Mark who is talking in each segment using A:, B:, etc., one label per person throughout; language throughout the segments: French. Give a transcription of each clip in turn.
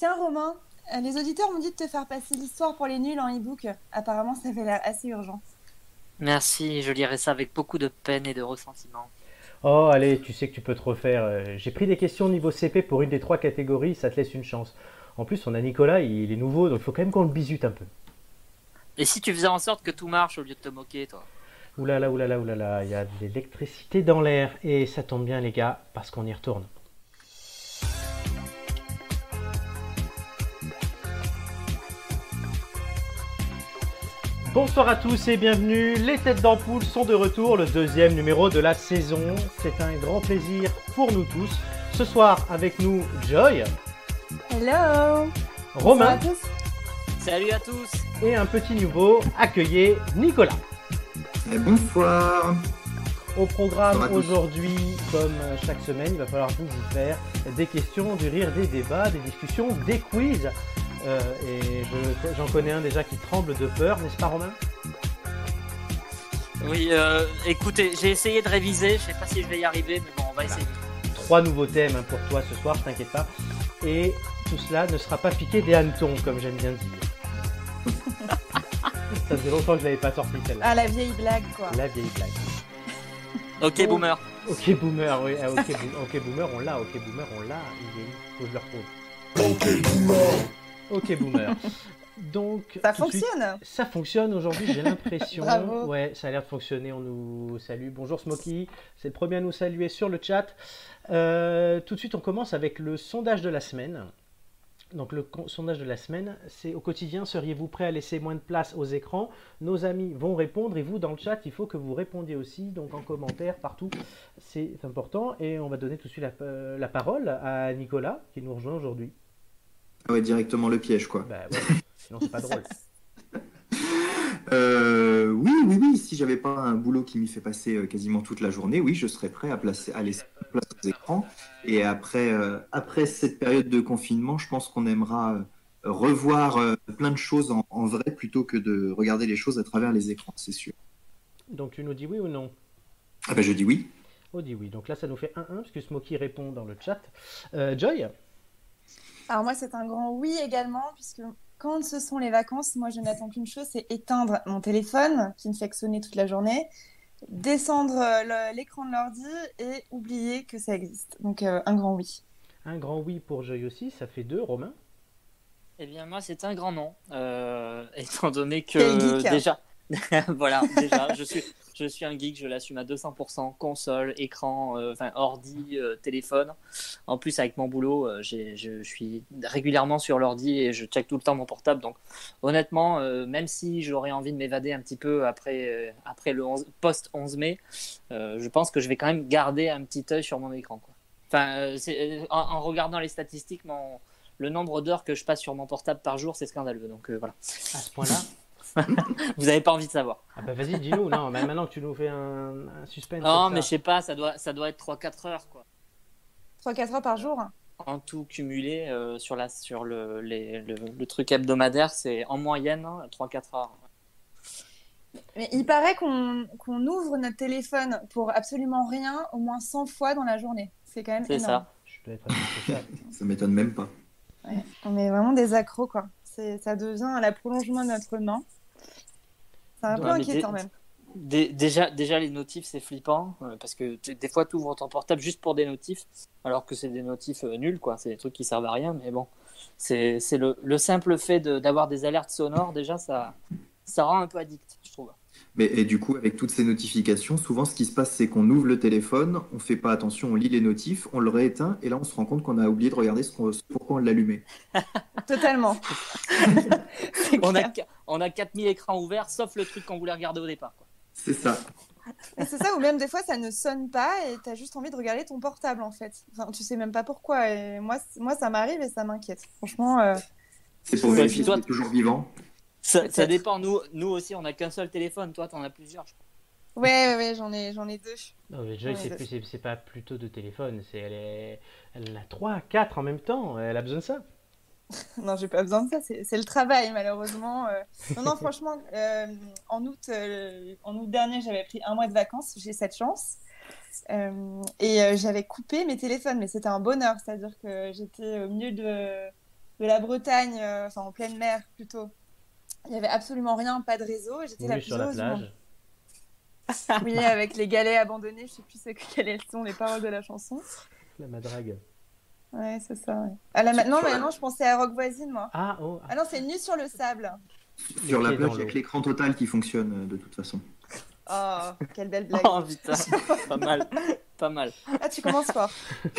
A: Tiens, Romain, euh, les auditeurs m'ont dit de te faire passer l'histoire pour les nuls en e-book. Apparemment, ça fait l'air assez urgent.
B: Merci, je lirai ça avec beaucoup de peine et de ressentiment.
C: Oh, allez, tu sais que tu peux te refaire. Euh, J'ai pris des questions niveau CP pour une des trois catégories, ça te laisse une chance. En plus, on a Nicolas, il est nouveau, donc il faut quand même qu'on le bisute un peu.
B: Et si tu faisais en sorte que tout marche au lieu de te moquer, toi?
C: Oulala, oulala, oulala, il y a de l'électricité dans l'air. Et ça tombe bien, les gars, parce qu'on y retourne. Bonsoir à tous et bienvenue. Les têtes d'ampoule sont de retour, le deuxième numéro de la saison. C'est un grand plaisir pour nous tous. Ce soir, avec nous, Joy,
A: Hello
C: Romain
A: Bonsoir à tous.
B: Salut à tous
C: et un petit nouveau, accueillez Nicolas.
D: Et bonsoir.
C: Au programme aujourd'hui, comme chaque semaine, il va falloir vous faire des questions, du rire, des débats, des discussions, des quiz. Euh, et je- j'en connais un déjà qui tremble de peur, n'est-ce pas Romain?
B: Oui, euh, écoutez, j'ai essayé de réviser, je sais pas si je vais y arriver, mais bon, on va essayer.
C: Trois nouveaux thèmes hein, pour toi ce soir, t'inquiète pas. Et tout cela ne sera pas piqué des hannetons, comme j'aime bien dire. Ça faisait longtemps que je l'avais pas sorti celle-là.
A: Ah, la vieille blague, quoi.
C: La vieille blague.
B: Ok,
C: Oh.
B: boomer.
C: Ok boomer, oui. Ah, ok, bo- ok, boomer, on l'a. Ok boomer, on l'a. Il est où? Faut que je le retrouve. Ok boomer. Donc
A: Ça
C: tout de suite-
A: fonctionne
C: Ça fonctionne aujourd'hui, j'ai l'impression.
A: Bravo.
C: Ouais, ça a l'air de fonctionner. On nous salue. Bonjour Smokey, c'est le premier à nous saluer sur le chat. Euh, tout de suite, on commence avec le sondage de la semaine. Donc le sondage de la semaine, c'est au quotidien, seriez-vous prêt à laisser moins de place aux écrans? Nos amis vont répondre et vous, dans le chat, il faut que vous répondiez aussi, donc en commentaire, partout, c'est important. Et on va donner tout de suite la, euh, la parole à Nicolas, qui nous rejoint aujourd'hui.
D: Ah ouais, directement le piège, quoi.
C: Bah ouais, sinon c'est pas drôle.
D: Euh, oui, oui, oui. Si j'avais pas un boulot qui m'y fait passer euh, quasiment toute la journée, oui, je serais prêt à, placer, à laisser place aux écrans. Et après, euh, après cette période de confinement, je pense qu'on aimera revoir euh, plein de choses en, en vrai plutôt que de regarder les choses à travers les écrans, c'est sûr.
C: Donc tu nous dis oui ou non?
D: Ah ben je dis oui.
C: Oh dit oui. Donc là, ça nous fait 1-1, puisque Smokey répond dans le chat. Joy?
A: Alors moi, c'est un grand oui également, puisque quand ce sont les vacances, moi, je n'attends qu'une chose, c'est éteindre mon téléphone, qui ne fait que sonner toute la journée, descendre euh, l'écran de l'ordi et oublier que ça existe. Donc, euh, un grand oui.
C: Un grand oui pour Joy aussi, ça fait 2. Romain?
B: Eh bien, moi, c'est un grand nom, euh, étant donné que
A: geek.
B: déjà, voilà, déjà, je suis, je suis un geek, je l'assume à 200%, console, écran, euh, ordi, euh, téléphone. En plus, avec mon boulot, euh, je, suis régulièrement sur l'ordi et je check tout le temps mon portable. Donc, honnêtement, même si j'aurais envie de m'évader un petit peu après, après le 11 post 11 mai, je pense que je vais quand même garder un petit œil sur mon écran. En, regardant les statistiques, le nombre d'heures que je passe sur mon portable par jour, c'est scandaleux. Donc voilà.
C: À ce point-là
B: Vous n'avez pas envie de savoir.
C: Ah bah vas-y, dis-nous. Non, mais maintenant que tu nous fais un, un suspense.
B: Non, mais je sais pas, ça doit, ça doit être 3-4 heures quoi.
A: 3-4 heures par jour
B: En tout cumulé euh, sur, la, sur le, les- le, le truc hebdomadaire, c'est en moyenne hein, 3-4 heures.
A: Mais il paraît qu'on qu'on ouvre notre téléphone pour absolument rien au moins 100 fois dans la journée. C'est quand même
B: C'est ça.
C: Je dois être.
D: Ça m'étonne même pas.
A: Ouais. On est vraiment des accros, quoi. Ça devient la prolongement de notre main. C'est un peu
B: Ouais,
A: inquiétant, même.
B: Dé- déjà, déjà, les notifs, c'est flippant euh, parce que des fois, tu ouvres ton portable juste pour des notifs, alors que c'est des notifs euh, nuls, quoi. C'est des trucs qui servent à rien, mais bon, c'est le, le simple fait de- d'avoir des alertes sonores, déjà, ça, ça rend un peu addict, je trouve.
D: Mais et du coup, avec toutes ces notifications, souvent ce qui se passe, c'est qu'on ouvre le téléphone, on fait pas attention, on lit les notifs, on le rééteint, et là on se rend compte qu'on a oublié de regarder ce qu'on- ce pourquoi on l'allumait.
A: Totalement.
B: On a, on a 4000 écrans ouverts, sauf le truc qu'on voulait regarder au départ. Quoi.
D: C'est ça.
A: Et C'est ça, ou même des fois, ça ne sonne pas et tu as juste envie de regarder ton portable, en fait. Enfin, tu sais même pas pourquoi. Et moi, moi ça m'arrive et ça m'inquiète. Franchement, euh,
D: C'est pour vérifier
B: puis toi-
D: toujours vivant.
B: Ça, dépend, nous, nous aussi, on a qu'un seul téléphone, toi, t'en as plusieurs. je crois.
A: ouais, ouais, ouais, j'en ai, j'en ai deux.
C: Non, mais Joy, c'est plus- c'est c'est pas plutôt de téléphone. c'est Elle, est... elle a 3, 4 en même temps. Elle a besoin de ça.
A: Non, j'ai pas besoin de ça, c'est c'est le travail malheureusement. euh. Non, non, franchement, euh, en, août, euh, en août dernier, j'avais pris un mois de vacances, j'ai cette chance. Euh, et euh, j'avais coupé mes téléphones, mais c'était un bonheur, c'est-à-dire que j'étais au milieu de, de la Bretagne, euh, enfin en pleine mer plutôt. Il y avait absolument rien, pas de réseau. J'étais la plus
C: sur la
A: heureuse
C: plage.
A: Oui, avec les galets abandonnés, je sais plus ce que- quelles elles sont les paroles de la chanson.
C: La madrague.
A: Ouais, c'est ça. Ouais. Ah, là, maintenant, maintenant, je pensais à Rock Voisine, moi.
C: Ah, oh,
A: Ah non, c'est Nu sur le sable.
D: Sur la plage, il n'y a
C: l'eau.
D: que l'écran total qui fonctionne euh, de toute façon.
A: Oh, quelle belle blague.
B: Oh putain, pas mal, pas mal.
A: Ah, tu commences fort.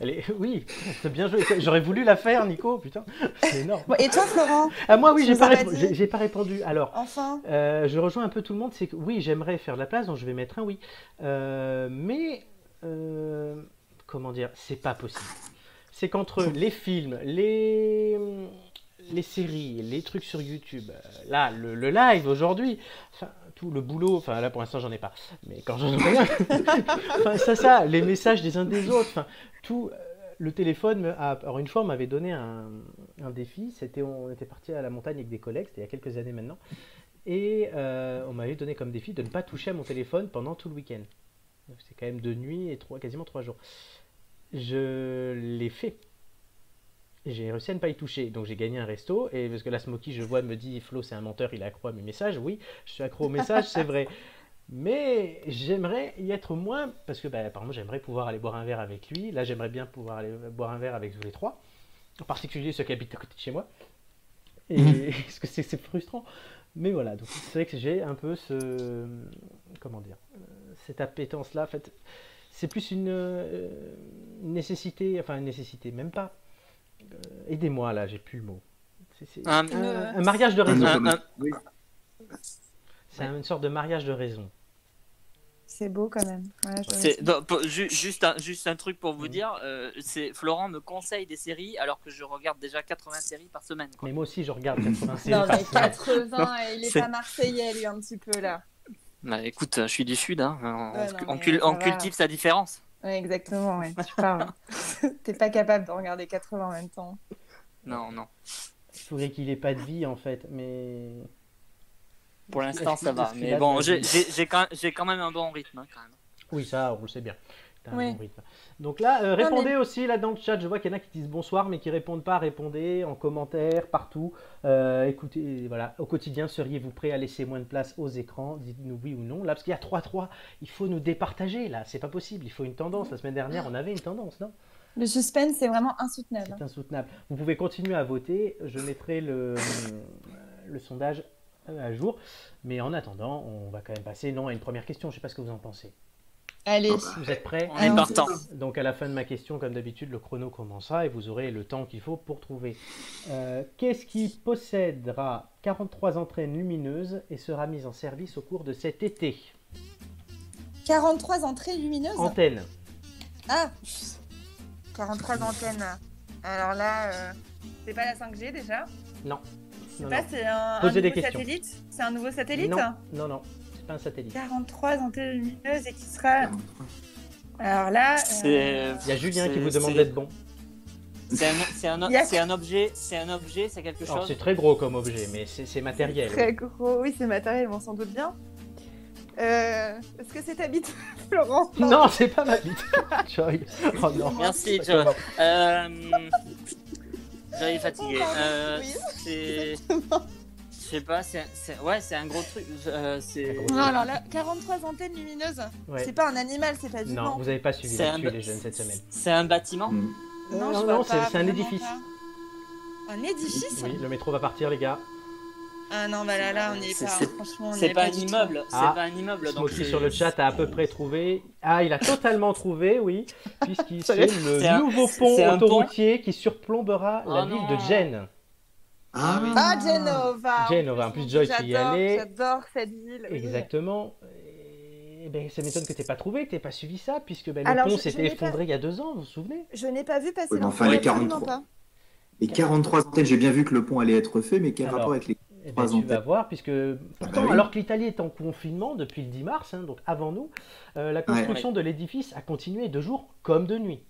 C: Elle est- Oui, c'est bien joué. J'aurais voulu la faire, Nico. Putain, c'est énorme.
A: Et toi, Florent
C: Ah, moi, oui, j'ai pas, j'ai- répondu. Alors,
A: Enfin
C: Euh, je rejoins un peu tout le monde, c'est que oui, j'aimerais faire de la place, donc je vais mettre un oui. Euh, mais, euh, comment dire, c'est pas possible. C'est qu'entre les films, les, les séries, les trucs sur YouTube, là, le, le live aujourd'hui, enfin, le boulot, enfin là pour l'instant j'en ai pas, mais quand j'en aurai un, ça, ça, les messages des uns des autres, tout, euh, le téléphone, a, alors une fois m'avait donné un, défi, c'était on était parti à la montagne avec des collègues, c'était il y a quelques années maintenant, et euh, on m'avait donné comme défi de ne pas toucher à mon téléphone pendant tout le week-end. C'est quand même deux nuits et trois, quasiment trois jours. Je l'ai fait. J'ai réussi à ne pas y toucher. Donc j'ai gagné un resto. Et parce que la Smoky, je vois, me dit Flo, c'est un menteur, il est accro à mes messages. Oui, je suis accro aux messages, c'est vrai. Mais j'aimerais y être moins. Parce que, bah, apparemment, j'aimerais pouvoir aller boire un verre avec lui. Là, j'aimerais bien pouvoir aller boire un verre avec vous les trois. En particulier ceux qui habitent à côté de chez moi. Et parce que c'est frustrant. Mais voilà, donc c'est vrai que j'ai un peu ce. Comment dire Cette appétence-là. En fait, c'est plus une euh, nécessité. Enfin, une nécessité, même pas. Euh, Aidez-moi là, j'ai plus le mot. C'est c'est
B: Un-
C: un, un mariage de raison.
B: un-
D: automate. Oui.
C: C'est une sorte de mariage de raison.
A: C'est beau quand même. Ouais, je-
B: C'est- non, pour- ju- juste, un, juste un truc pour vous
C: Mhm.
B: dire, euh, c'est Florent me conseille des séries alors que je regarde déjà 80 séries par semaine. quoi.
C: Mais moi aussi, je regarde 80 séries
A: Non,
C: par
A: mais
C: semaine.
A: 80, il est
B: C'est-
A: pas marseillais, lui, un petit peu, là.
B: Bah, écoute, je suis du sud, hein. on,
A: Ouais, non,
B: on
A: mais
B: cul-
A: ça
B: on
A: va.
B: cultive sa différence.
A: Ouais, exactement, ouais, tu parles. T'es pas capable de regarder 80 en même temps.
B: Non, non.
C: Il faudrait qu'il ait pas de vie en fait, mais.
B: Pour l'instant, ça va. Mais bon, j'ai quand, j'ai quand même un bon rythme, hein, quand même.
C: Oui, ça, on le sait bien. T'as un
A: Oui.
C: bon rythme. Donc là, euh,
A: mais-
C: répondez aussi là dans le chat. Je vois qu'il y en a qui disent bonsoir, mais qui répondent pas. Répondez en commentaire, partout. Euh, écoutez, voilà. Au quotidien, seriez-vous prêt à laisser moins de place aux écrans? Dites-nous oui ou non. Là, parce qu'il y a 3-3, il faut nous départager. Là, c'est pas possible. Il faut une tendance. La semaine dernière, on avait une tendance, non?
A: Le suspense, c'est vraiment insoutenable.
C: C'est insoutenable. Vous pouvez continuer à voter. Je mettrai le, le sondage à jour. Mais en attendant, on va quand même passer non à une première question. Je sais pas ce que vous en pensez.
A: Allez,
D: Ah bah.
C: Vous êtes prêts
B: On est partant.
C: Donc à la fin de ma question, comme d'habitude, le chrono commencera et vous aurez le temps qu'il faut pour trouver. Euh, Qu'est-ce qui possédera 43 entraînes lumineuses et sera mise en service au cours de cet été
A: 43 entrées lumineuses
C: Antenne.
A: Ah 43 antennes. Alors là, euh, c'est pas la 5G déjà
C: Non.
A: Je sais
C: Non,
A: pas, c'est un, un
C: Posez des
A: nouveau satellite C'est un nouveau satellite
C: Non, non, non. C'est pas un satellite.
A: 43 antennes lumineuses et qui sera... Alors là...
B: C'est
A: euh,
C: Il y a Julien qui vous demande d'être bon.
B: c'est un, c'est un, objet, c'est un objet, c'est quelque
C: Alors
B: chose.
C: c'est très gros comme objet, mais c'est matériel.
A: Très gros, oui, c'est matériel, on s'en doute bien. Euh, Est-ce que c'est ta bite, Florent?
C: Non, c'est pas ma bite. Joy. Oh non.
B: Merci, Joe. Euh, J'arrive fatigué.
A: Oh, pardon,
B: Euh,
A: oui.
B: c'est. Je sais pas, c'est ouais, c'est un gros truc. Euh, c'est.
A: Non, alors là, 43 antennes lumineuses,
C: Ouais.
A: c'est pas un animal, c'est pas
C: Non,
A: vivant.
C: vous avez pas suivi les jeunes cette semaine.
B: C'est un bâtiment.
D: Mm.
A: Non,
C: non, non, c'est un édifice.
A: pas. Un édifice
C: Oui, le métro va partir les gars.
A: Ah non, bah là, là, on est
B: C'est-
A: pas.
B: c'est-
A: Franchement,
B: C'est
A: est
B: pas
A: pas
B: un
A: du
B: immeuble.
C: Ah.
B: C'est pas un immeuble. Donc
C: Smoky
B: c'est-
C: sur le chat a à peu près trouvé. Ah, il a totalement trouvé, oui, puisqu'il c'est
A: est.
C: le nouveau pont autoroutier qui surplombera la
B: Oh
C: ville
B: non.
C: de Gênes.
D: Ah,
B: oui.
A: Ah, Genova
C: Genova, en plus, Joy, tu y allais.
A: J'adore cette ville. oui.
C: Exactement. Et ben, ça m'étonne que tu pas trouvé, que tu pas suivi ça, puisque ben, le
A: Alors,
C: pont s'était
A: pas-
C: effondré il y a deux ans, vous vous souvenez?
A: Je n'ai pas vu passer
D: Oui, enfin, les
A: absolument
D: 43.
A: pas.
D: Et 43 antennes, j'ai bien vu que le pont allait être fait, mais quel
C: Alors,
D: rapport avec les.
C: Eh ben, tu vas voir, puisque pourtant,
D: bah oui.
C: alors que l'Italie est en confinement depuis le 10 mars, hein, donc avant nous, euh, la construction de l'édifice a continué de jour comme de nuit.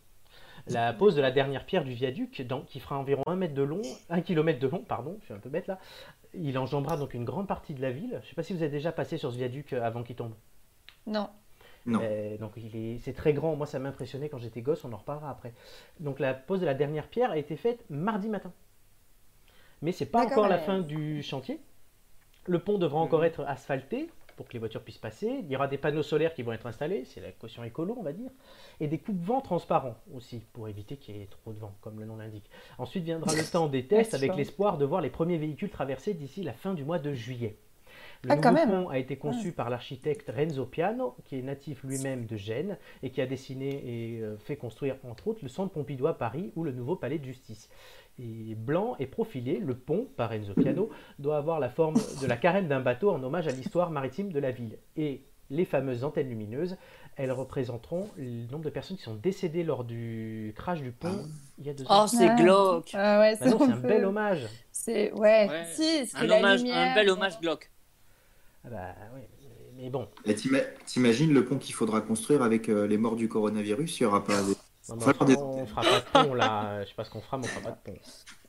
C: La pose de la dernière pierre du viaduc, dans- qui fera environ 1 mètre de long, 1 km de long, pardon, je suis un peu bête là, il enjambera donc une grande partie de la ville. Je ne sais pas si vous êtes déjà passé sur ce viaduc euh, avant qu'il tombe.
A: Non.
D: Non.
C: Euh, donc il est, c'est très grand. Moi, ça m'a impressionné quand j'étais gosse. On en reparlera après. Donc la pose de la dernière pierre a été faite mardi matin. Mais c'est pas
A: D'accord,
C: encore la fin du chantier. Le pont devra encore
B: Mhm.
C: être asphalté pour que les voitures puissent passer. Il y aura des panneaux solaires qui vont être installés. C'est la caution écolo, on va dire. Et des coupe-vents transparents aussi pour éviter qu'il y ait trop de vent, comme le nom l'indique. Ensuite viendra le temps des tests avec l'espoir de voir les premiers véhicules traverser d'ici la fin du mois de juillet. Le
A: Ah, quand
C: nouveau
A: même.
C: a été conçu par l'architecte Renzo Piano, qui est natif lui-même de Gênes et qui a dessiné et euh, fait construire entre autres le centre Pompidou à Paris ou le nouveau palais de justice. Et blanc et profilé, le pont, par Renzo Piano, doit avoir la forme de la carène d'un bateau en hommage à l'histoire maritime de la ville. Et les fameuses antennes lumineuses, elles représenteront le nombre de personnes qui sont décédées lors du crash du pont il y a deux ans.
B: Oh, c'est
A: Ouais.
B: glauque.
A: Ah ouais,
C: Bah c'est un
A: peu-
C: bel hommage.
A: C'est ouais.
B: Ouais.
A: Si,
B: Un,
A: la
B: hommage,
A: lumière,
B: un bel hommage glauque.
C: Ah bah, ouais, mais bon,
D: T'imagines le pont qu'il faudra construire avec euh, les morts du coronavirus Il y aura pas.
C: Non, mais on,
D: des-
C: on fera pas de pont là. Je sais pas ce qu'on fera, mais on fera pas de pont.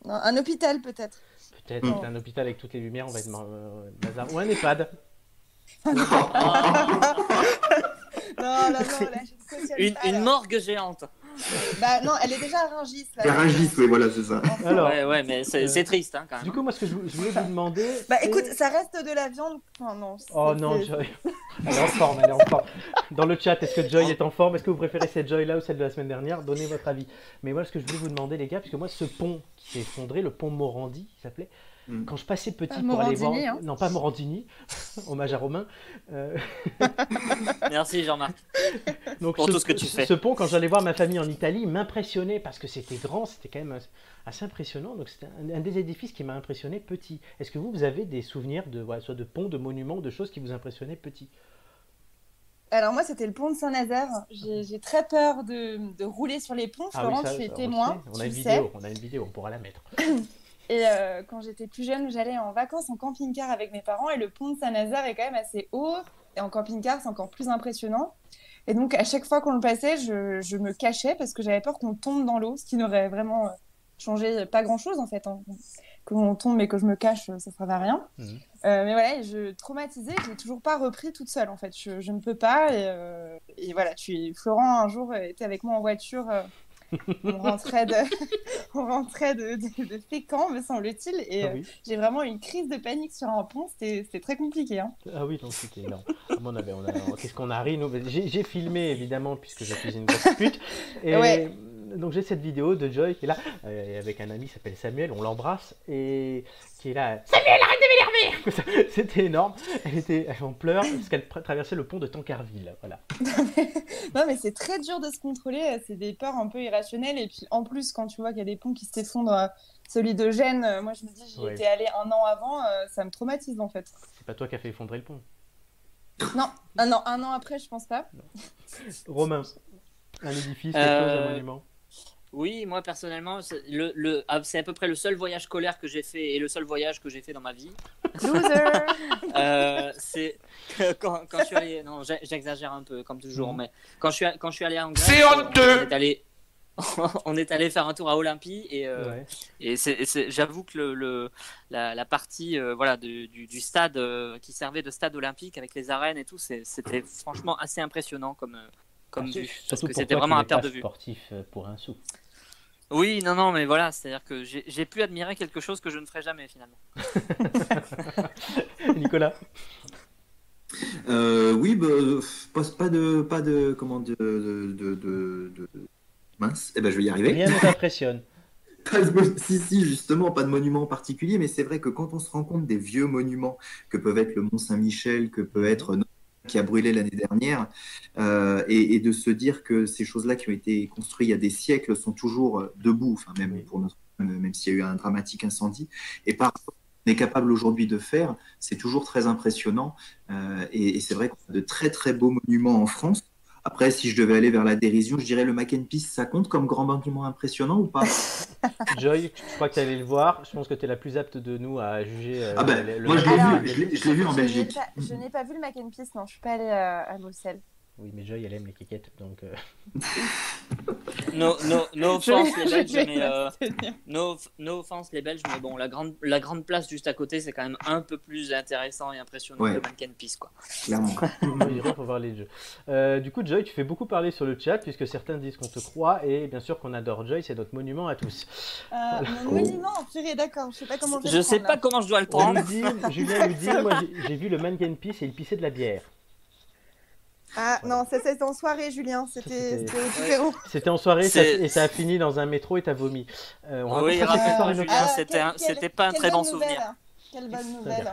A: Non, un hôpital peut-être.
C: Peut-être
D: Mm.
C: un hôpital avec toutes les lumières, on va être euh, bazar. Ou un EHPAD.
A: Non, non, là, cautionne
B: Une, morgue géante.
A: Bah non, elle est déjà à Rungis. Là.
D: La Rungis, oui, voilà, c'est ça.
C: Alors,
B: ouais, ouais, mais c'est c'est triste hein, quand même.
C: du coup, moi, ce que je, je voulais vous demander.
A: Bah écoute, ça reste de la viande. Enfin, non.
C: Oh non, Joy. Elle est en forme, elle est en forme. Dans le chat, est-ce que Joy est en forme? Est-ce que vous préférez cette Joy-là ou celle de la semaine dernière? Donnez votre avis. Mais moi, ce que je voulais vous demander, les gars, puisque moi, ce pont qui s'est effondré, le pont Morandi, il s'appelait,
D: Mm.
C: quand je passais petit
A: Pas
C: pour aller voir.
A: Morandini, hein.
C: Non, pas Morandini, hommage à Romain. Euh,
B: Merci Jean-Marc.
C: donc
B: Pour
C: ce,
B: tout ce que tu
C: ce-
B: fais.
C: Ce pont, quand j'allais voir ma famille en Italie, m'impressionnait parce que c'était grand, c'était quand même assez- impressionnant. Donc c'était un, un des édifices qui m'a impressionné petit. Est-ce que vous, vous avez des souvenirs de, voilà, soit de ponts, de monuments, de choses qui vous impressionnaient petit?
A: Alors moi, c'était le pont de Saint-Nazaire. J'ai j'ai très peur de, de rouler sur les ponts. Florent,
C: ça,
A: tu es
C: ça, on
A: témoin.
C: le sait. On a
A: tu
C: une
A: le
C: vidéo,
A: sais.
C: on a une vidéo, on pourra la mettre.
A: Et euh, quand j'étais plus jeune, j'allais en vacances en camping-car avec mes parents et le pont de Saint-Nazaire est quand même assez haut. Et en camping-car, c'est encore plus impressionnant. Et donc, à chaque fois qu'on le passait, je, je me cachais parce que j'avais peur qu'on tombe dans l'eau, ce qui n'aurait vraiment euh, changé pas grand-chose en fait. hein. Qu'on tombe et que je me cache, ça ne servait à rien.
C: Mhm.
A: Euh, mais voilà, je traumatisée, je l'ai toujours pas repris toute seule en fait. Je, je ne peux pas. Et, euh, et voilà, tu, Florent un jour était avec moi en voiture. on rentrait de, on rentrait de, de, de Fécamp, me semble-t-il, et
C: Ah
A: euh, j'ai vraiment une crise de panique sur un pont. C'était très compliqué. Hein.
C: ah oui, donc c'était énorme. Ah, on avait, on a- Qu'est-ce qu'on a ri nous J'ai j'ai filmé évidemment puisque je suis une grosse pute. Et
A: Ouais.
C: Donc j'ai cette vidéo de Joy qui est là euh, avec un ami qui s'appelle Samuel, on l'embrasse et qui est là. Samuel, arrête de m'énerver C'était énorme. Elle était en pleurs parce qu'elle tra- traversait le pont de Tancarville. Voilà.
A: Non, mais c'est très dur de se contrôler. C'est des peurs un peu irrationnelles. Et puis en plus, quand tu vois qu'il y a des ponts qui s'effondrent, celui de Gênes, euh, moi je me dis, j'y
C: Ouais.
A: étais allée un an avant, euh, ça me traumatise en fait.
C: C'est pas toi qui as fait effondrer le pont?
A: Non, un an, un an après, je pense pas.
C: Romain, un édifice, quelque
B: Euh,
C: chose, un monument?
B: Oui, moi personnellement, c'est le, le- ah, c'est à peu près le seul voyage scolaire que j'ai fait et le seul voyage que j'ai fait dans ma vie.
A: Loser
B: Euh, c'est quand, quand je suis allé, non, j'exagère un peu comme toujours,
C: Mhm.
B: mais quand je suis quand je suis allé en Grèce,
E: C'est
B: on-
E: honteux
B: On est allé, on est allé faire un tour à Olympie et, euh,
C: Ouais.
B: et c'est- et c'est- j'avoue que le, le- la, la partie euh, voilà du, du- du stade euh, qui servait de stade olympique avec les arènes et tout, c'est- c'était franchement assez impressionnant comme euh, comme vue parce que c'était vraiment à
C: n'es
B: perte de vue.
C: sportif pour un sou.
B: Oui, non, non, mais voilà, c'est-à-dire que j'ai pu admirer quelque chose que je ne ferai jamais finalement.
C: Nicolas
D: Euh, oui, bah, pas, pas de, pas de, comment, de, de, de, mince. Eh ben, je vais y arriver.
C: Rien ne t'impressionne.
D: De si, si, justement, pas de monument en particulier, mais c'est vrai que quand on se rend compte des vieux monuments que peuvent être le Mont Saint-Michel, que peut être Notre- qui a brûlé l'année dernière, euh, et, et de se dire que ces choses-là qui ont été construites il y a des siècles sont toujours euh, debout, enfin même pour notre, euh, même s'il y a eu un dramatique incendie, et par qu'on est capable aujourd'hui de faire, c'est toujours très impressionnant, euh, et, et c'est vrai qu'on a de très très beaux monuments en France. Après, si je devais aller vers la dérision, je dirais le Mac and Peace, ça compte comme grand monument impressionnant ou pas?
C: Joy, je crois que tu allais le voir? Je pense que tu es la plus apte de nous à juger. euh,
D: Ah ben,
C: le- le-
D: moi, je l'ai vu, vu en Belgique.
A: pas- Je n'ai pas vu le Mac and Peace, non, je suis pas allée euh, à Bruxelles.
C: Oui, mais Joy, elle aime les kékettes, donc. euh,
B: No, no, no offense les Belges, mais euh, no, no offense les Belges, mais bon, la grande, la grande place juste à côté, c'est quand même un peu plus intéressant et impressionnant
D: Ouais.
B: que le Mannequin Peace, quoi.
D: Clairement.
C: on dirait, faut voir les jeux. Euh, du coup, Joy, tu fais beaucoup parler sur le chat, puisque certains disent qu'on te croit, et bien sûr qu'on adore Joy, c'est notre monument à tous.
A: Euh,
C: Voilà.
A: Mon monument, purée, d'accord. Je sais pas comment je
B: Je sais
A: prendre,
B: pas
A: là.
B: comment je dois le prendre.
C: dit, Julien nous dit, moi j'ai- vu le mannequin piece et il pissait de la bière.
A: Ah non, ça c'était en soirée, Julien. C'était
C: c'était-
A: au
C: en soirée ça-
B: C'est-
C: et ça a fini dans un métro et t'as vomi. Euh, on
B: Oui, Julien, c'était
A: Ah, quelle-
B: c'était pas un très bon
A: bonne nouvelle.
B: souvenir.
A: Quelle bonne nouvelle.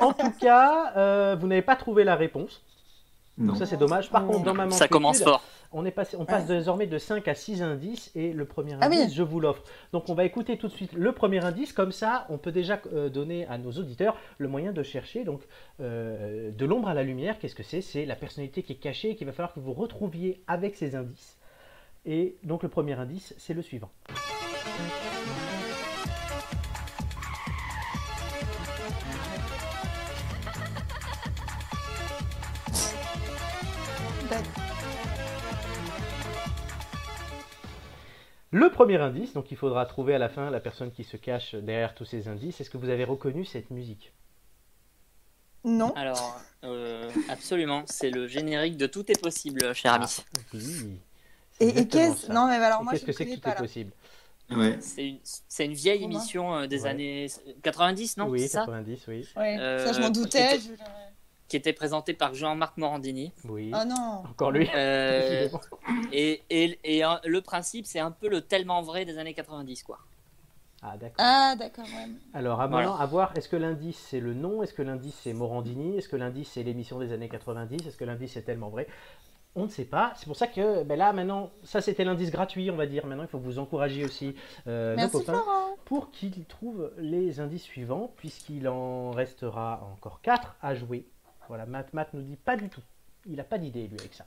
C: En tout cas, euh, vous n'avez pas trouvé la réponse. Donc ça c'est dommage. Par contre, dans ma
B: Ça commence fort.
C: On, est passé, on passe désormais de 5 à 6 indices et le premier
A: Ah oui.
C: indice, je vous l'offre. Donc on va écouter tout de suite le premier indice, comme ça on peut déjà euh, donner à nos auditeurs le moyen de chercher donc euh, de l'ombre à la lumière. Qu'est-ce que c'est? C'est la personnalité qui est cachée et qu'il va falloir que vous retrouviez avec ces indices. Et donc le premier indice, c'est le suivant. Le premier indice, donc il faudra trouver à la fin la personne qui se cache derrière tous ces indices. Est-ce que vous avez reconnu cette musique?
A: Non.
B: Alors, euh, absolument, c'est le générique de Tout est possible, cher ami.
C: Oui.
A: Et, et
C: exactement
A: qu'est-ce
C: ça.
A: Non, mais alors
C: Et
A: moi je
C: Qu'est-ce que c'est que tout est
A: là.
C: possible?
D: Ouais.
B: C'est une, vieille émission euh, des
C: Ouais.
B: années 90, non?
C: Oui,
B: c'est ça?
C: 90, oui.
A: Ouais,
B: Euh,
A: ça je m'en
B: qui
A: doutais.
B: était-
A: je-
B: Qui était présentée par Jean-Marc Morandini.
C: Oui.
A: Oh non.
C: Encore lui.
B: Euh, et et, et euh, le principe, c'est un peu le tellement vrai des années 90, quoi.
C: Ah, d'accord.
A: Ah d'accord, ouais.
C: Alors, à
B: Voilà.
C: maintenant, à voir, est-ce que l'indice c'est le nom? Est-ce que l'indice c'est Morandini? Est-ce que l'indice c'est l'émission des années 90 Est-ce que l'indice c'est tellement vrai? On ne sait pas. C'est pour ça que ben là, maintenant, ça c'était l'indice gratuit, on va dire. Maintenant, il faut que vous encouragiez aussi euh, nos
A: Merci
C: copains
A: Florent.
C: pour qu'ils trouvent les indices suivants, puisqu'il en restera encore 4 à jouer. Voilà, Matt, Matt nous dit pas du tout. Il n'a pas d'idée, lui, avec ça.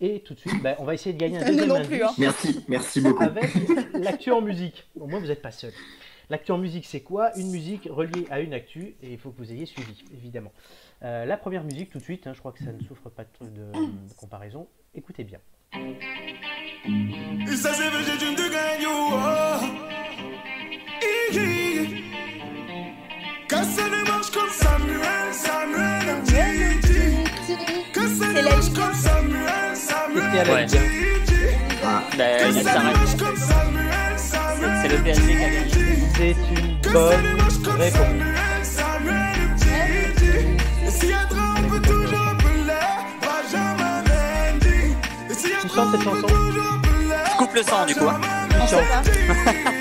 C: Et tout de suite, ben, on va essayer de gagner un deuxième
A: non
C: indice
A: plus, hein.
D: Merci, merci beaucoup.
C: avec l'actu en musique. Au moins, vous n'êtes pas seul. L'actu en musique, c'est quoi? Une musique reliée à une actu, et il faut que vous ayez suivi, évidemment. Euh, la première musique, tout de suite, hein, je crois que ça ne souffre pas de, de- de comparaison. Écoutez bien.
E: Marche comme Samuel, Samuel, ça marche
A: Ligue
E: comme Samuel, Samuel.
D: Ah,
B: elle
E: ça comme
B: C'est
E: Samuel.
B: c'est le PSG qui a gagné.
C: C'est une bonne réponse.
E: Samuel, Samuel, Gigi. Et s'il y a trop, on peut toujours Benjamin Mendy. Et toujours appeler
B: Coupe le sang, du coup. hein.
A: On sait pas.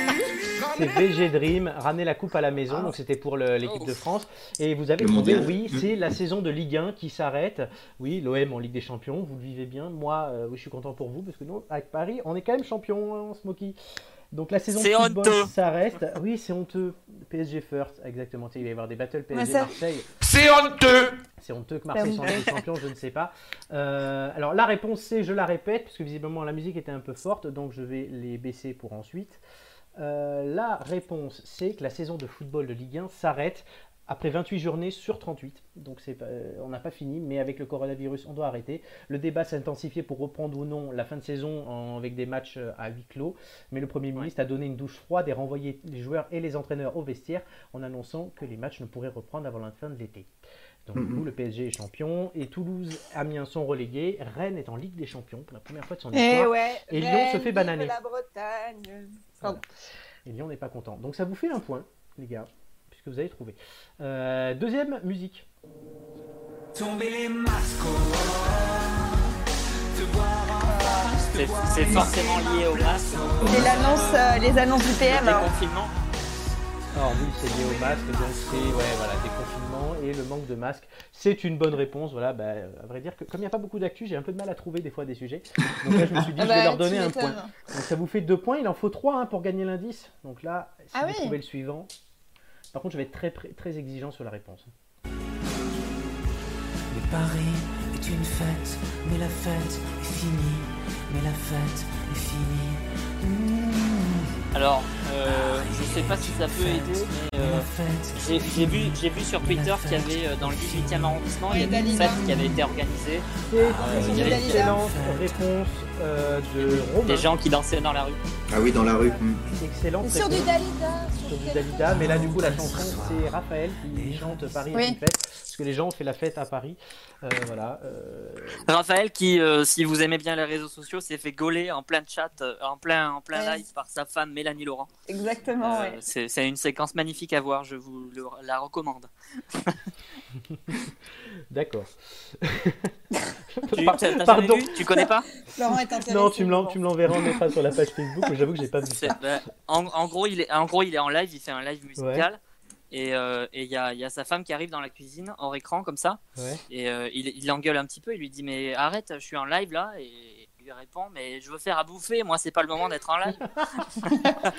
C: C'est VG Dream, ramener la coupe à la maison, donc c'était pour l'équipe de France. Et vous avez trouvé, oui, c'est la saison de Ligue 1 qui s'arrête. Oui, l'OM en Ligue des Champions, vous le vivez bien. Moi, euh, oui, je suis content pour vous, parce que nous, avec Paris, on est quand même champion, hein, Smoky. Donc la saison de football
B: honteux.
C: s'arrête. Oui, c'est honteux. PSG first, exactement. Il va y avoir des battles PSG
A: ça-
C: Marseille.
E: C'est honteux.
C: C'est honteux que Marseille soit champions, je ne sais pas. Euh, alors la réponse c'est, je la répète, parce que visiblement la musique était un peu forte, donc je vais les baisser pour ensuite. Euh, la réponse c'est que la saison de football de Ligue 1 s'arrête après 28 journées sur 38. Donc c'est pas- euh, on n'a pas fini, mais avec le coronavirus on doit arrêter. Le débat s'est intensifié pour reprendre ou non la fin de saison en- avec des matchs euh, à huis clos, mais le Premier ministre a donné une douche froide et renvoyé les joueurs et les entraîneurs au vestiaire en annonçant que les matchs ne pourraient reprendre avant la fin de l'été. Donc, du coup, le PSG est champion et Toulouse, Amiens sont relégués. Rennes est en Ligue des Champions pour la première fois de son
A: Eh
C: histoire.
A: ouais.
C: Et Lyon se fait bananer.
A: La Bretagne. Pardon.
C: Et Lyon n'est pas content. Donc, ça vous fait un point, les gars, puisque vous avez trouvé. Euh, deuxième musique.
E: Tomber les masques.
B: C'est forcément lié au masque,
A: C'est l'annonce, euh, les annonces du PM.
B: déconfinement.
C: Alors oui, c'est lié au masque, donc c'est ouais, voilà, et le manque de masque. C'est une bonne réponse. Voilà, bah, à vrai dire que comme il n'y a pas beaucoup d'actu, j'ai un peu de mal à trouver des fois des sujets. Donc là, je me suis dit,
A: Ah
C: je vais
A: bah,
C: leur donner un point. Donc ça vous fait deux points. Il en faut trois hein, pour gagner l'indice. Donc là, si
A: Ah
C: vous
A: oui.
C: trouvez le suivant. Par contre, je vais être très, très, très exigeant sur la réponse.
F: Mais Paris est une fête, mais la fête est finie, mais la fête est finie.
B: Alors, euh, je sais pas si ça peut aider, mais euh, j'ai vu, j'ai vu sur Twitter qu'il y avait euh, dans le 18e arrondissement, il y avait une fête qui avait été organisée.
C: C'est
B: il y
C: une excellente réponse euh, de Romain.
B: Des gens qui dansaient dans la rue.
D: Ah oui, dans la rue. hmm.
C: Excellente
A: sur du
C: réponse.
A: Dalida.
C: sur du Dalida, mais là du coup la chanson c'est Raphaël qui chante Paris
A: Oui.
C: est une fête, parce que les gens ont fait la fête à Paris. Euh, voilà. euh,
B: Raphaël, qui, euh, si vous aimez bien les réseaux sociaux, s'est fait gauler en plein chat, en plein, en plein
A: Ouais.
B: live par sa femme Mélanie Laurent.
A: Exactement,
B: Euh,
A: ouais.
B: c'est, une séquence magnifique à voir, je vous le- la recommande.
C: D'accord.
B: Tu,
C: pardon.
B: Tu connais pas?
A: Florent est intéressé.
C: Non, tu me l'enverras, on mettra sur la page Facebook, mais j'avoue que j'ai pas vu ça.
B: bah, en, en gros, il est, en gros, il est en live, il fait un live musical. Et il y, a, il y a sa femme qui arrive dans la cuisine, hors écran, comme ça.
C: Ouais.
B: Et euh, il, il l'engueule un petit peu, il lui dit Mais arrête, je suis en live là. Et lui répond Mais je veux faire à bouffer, moi, c'est pas le moment d'être en live.